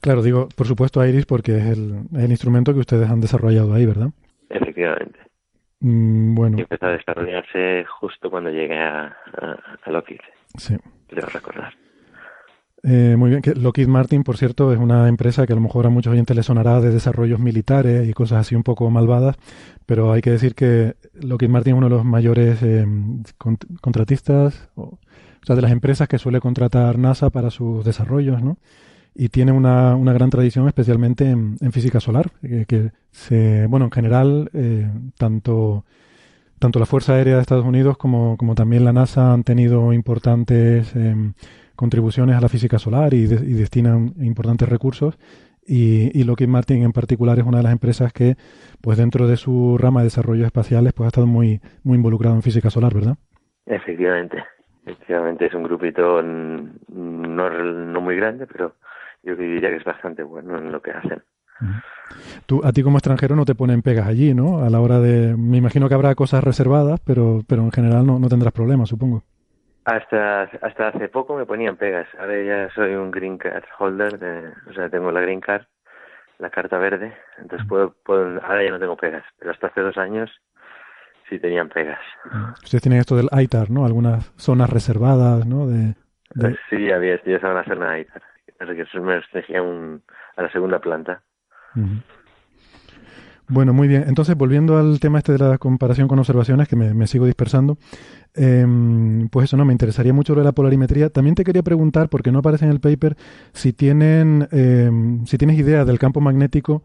Claro, digo, por supuesto, Iris, porque es el, instrumento que ustedes han desarrollado ahí, ¿verdad? Efectivamente. Mm, bueno. Y empezó a desarrollarse justo cuando llegué a, a, Lockheed. Sí. Debo recordar. Eh, muy bien, Lockheed Martin, por cierto, es una empresa que a lo mejor a muchos oyentes les sonará de desarrollos militares y cosas así un poco malvadas, pero hay que decir que Lockheed Martin es uno de los mayores eh, contratistas, o, sea, de las empresas que suele contratar NASA para sus desarrollos, ¿no? Y tiene una, una gran tradición, especialmente en, física solar, que, se, bueno, en general, eh, tanto tanto la Fuerza Aérea de Estados Unidos como, como también la NASA han tenido importantes em, contribuciones a la física solar y, destinan importantes recursos. Y, y, Lockheed Martin en particular es una de las empresas que, pues dentro de su rama de desarrollos espaciales, pues ha estado muy, muy involucrado en física solar, ¿verdad? Efectivamente, efectivamente es un grupito no, no muy grande, pero yo diría que es bastante bueno en lo que hacen. Tú, a ti como extranjero no te ponen pegas allí, ¿no? A la hora de... Me imagino que habrá cosas reservadas, pero, pero en general no, no tendrás problemas, supongo. Hasta, hasta hace poco me ponían pegas. Ahora ya soy un green card holder, de, o sea, tengo la green card, la carta verde, entonces puedo, puedo, ahora ya no tengo pegas, pero hasta hace dos años sí tenían pegas. Ustedes tienen esto del ITAR, ¿no? Algunas zonas reservadas, ¿no? De, Sí, había, ya saben hacer una ITAR. Así que eso me restringía un, a la segunda planta. Bueno, muy bien. Entonces, volviendo al tema este de la comparación con observaciones, que me, sigo dispersando, em, pues eso no, me interesaría mucho lo de la polarimetría. También te quería preguntar, porque no aparece en el paper, si tienen, em, si tienes idea del campo magnético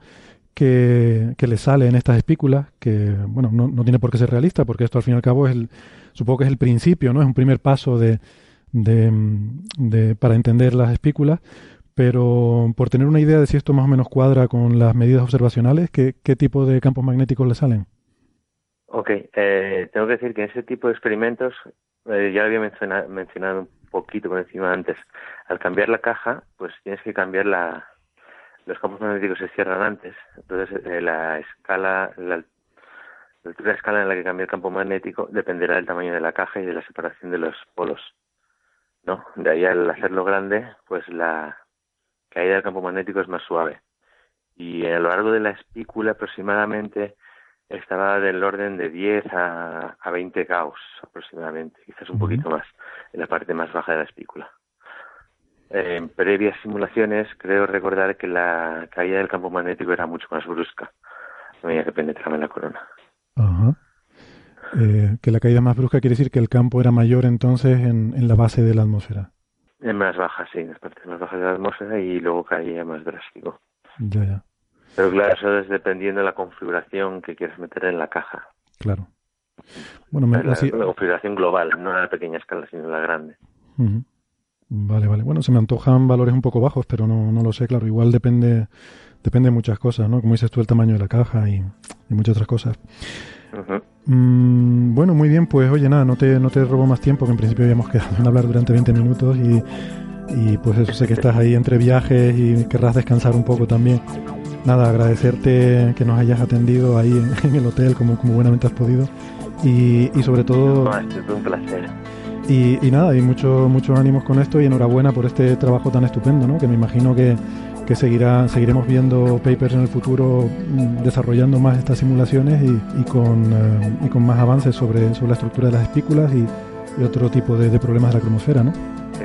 que, que le sale en estas espículas, que, bueno, no, no, tiene por qué ser realista, porque esto al fin y al cabo es el, supongo que es el principio, ¿no? Es un primer paso de, de, de para entender las espículas, pero por tener una idea de si esto más o menos cuadra con las medidas observacionales, ¿qué, tipo de campos magnéticos le salen? Ok, eh, tengo que decir que en ese tipo de experimentos, eh, ya lo había mencionado, mencionado un poquito por encima antes, al cambiar la caja, pues tienes que cambiar la, los campos magnéticos se cierran antes, entonces eh, la escala, la, la altura de escala en la que cambia el campo magnético dependerá del tamaño de la caja y de la separación de los polos. ¿no? De ahí al hacerlo grande, pues la caída del campo magnético es más suave. Y a lo largo de la espícula aproximadamente estaba del orden de 10 a, a 20 gauss aproximadamente, quizás un poquito más, en la parte más baja de la espícula. En previas simulaciones creo recordar que la caída del campo magnético era mucho más brusca a medida que penetraba en la corona. Ajá. Eh, que la caída más brusca quiere decir que el campo era mayor entonces en, en la base de la atmósfera. En más bajas, sí, en las partes más bajas de la atmósfera y luego caía más drástico. Ya, ya. Pero claro, eso es dependiendo de la configuración que quieres meter en la caja. Claro. Bueno, me, la, así- la configuración global, no a la pequeña escala, sino la grande. Ujú. Vale, vale. Bueno, se me antojan valores un poco bajos, pero no, no lo sé, claro. Igual depende, depende de muchas cosas, ¿no? Como dices tú, el tamaño de la caja y, y muchas otras cosas. Mm, bueno, muy bien, pues oye, nada, no te, no te robo más tiempo, que en principio habíamos quedado en hablar durante 20 minutos y, y pues eso, sé que estás ahí entre viajes y querrás descansar un poco también. Nada, agradecerte que nos hayas atendido ahí en, en el hotel como, como buenamente has podido y, y sobre todo... Fue un placer. Y, y nada, y mucho, muchos ánimos con esto y enhorabuena por este trabajo tan estupendo, ¿no? Que me imagino que, que seguirá, seguiremos viendo papers en el futuro mm, desarrollando más estas simulaciones y, y con, eh, y con más avances sobre, sobre la estructura de las espículas y, y otro tipo de, de problemas de la cromosfera, ¿no?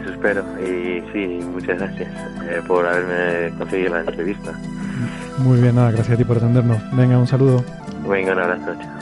Eso espero. Y sí, muchas gracias eh, por haberme conseguido la entrevista. Muy bien, nada, gracias a ti por atendernos. Venga, un saludo. Venga, un abrazo. chao.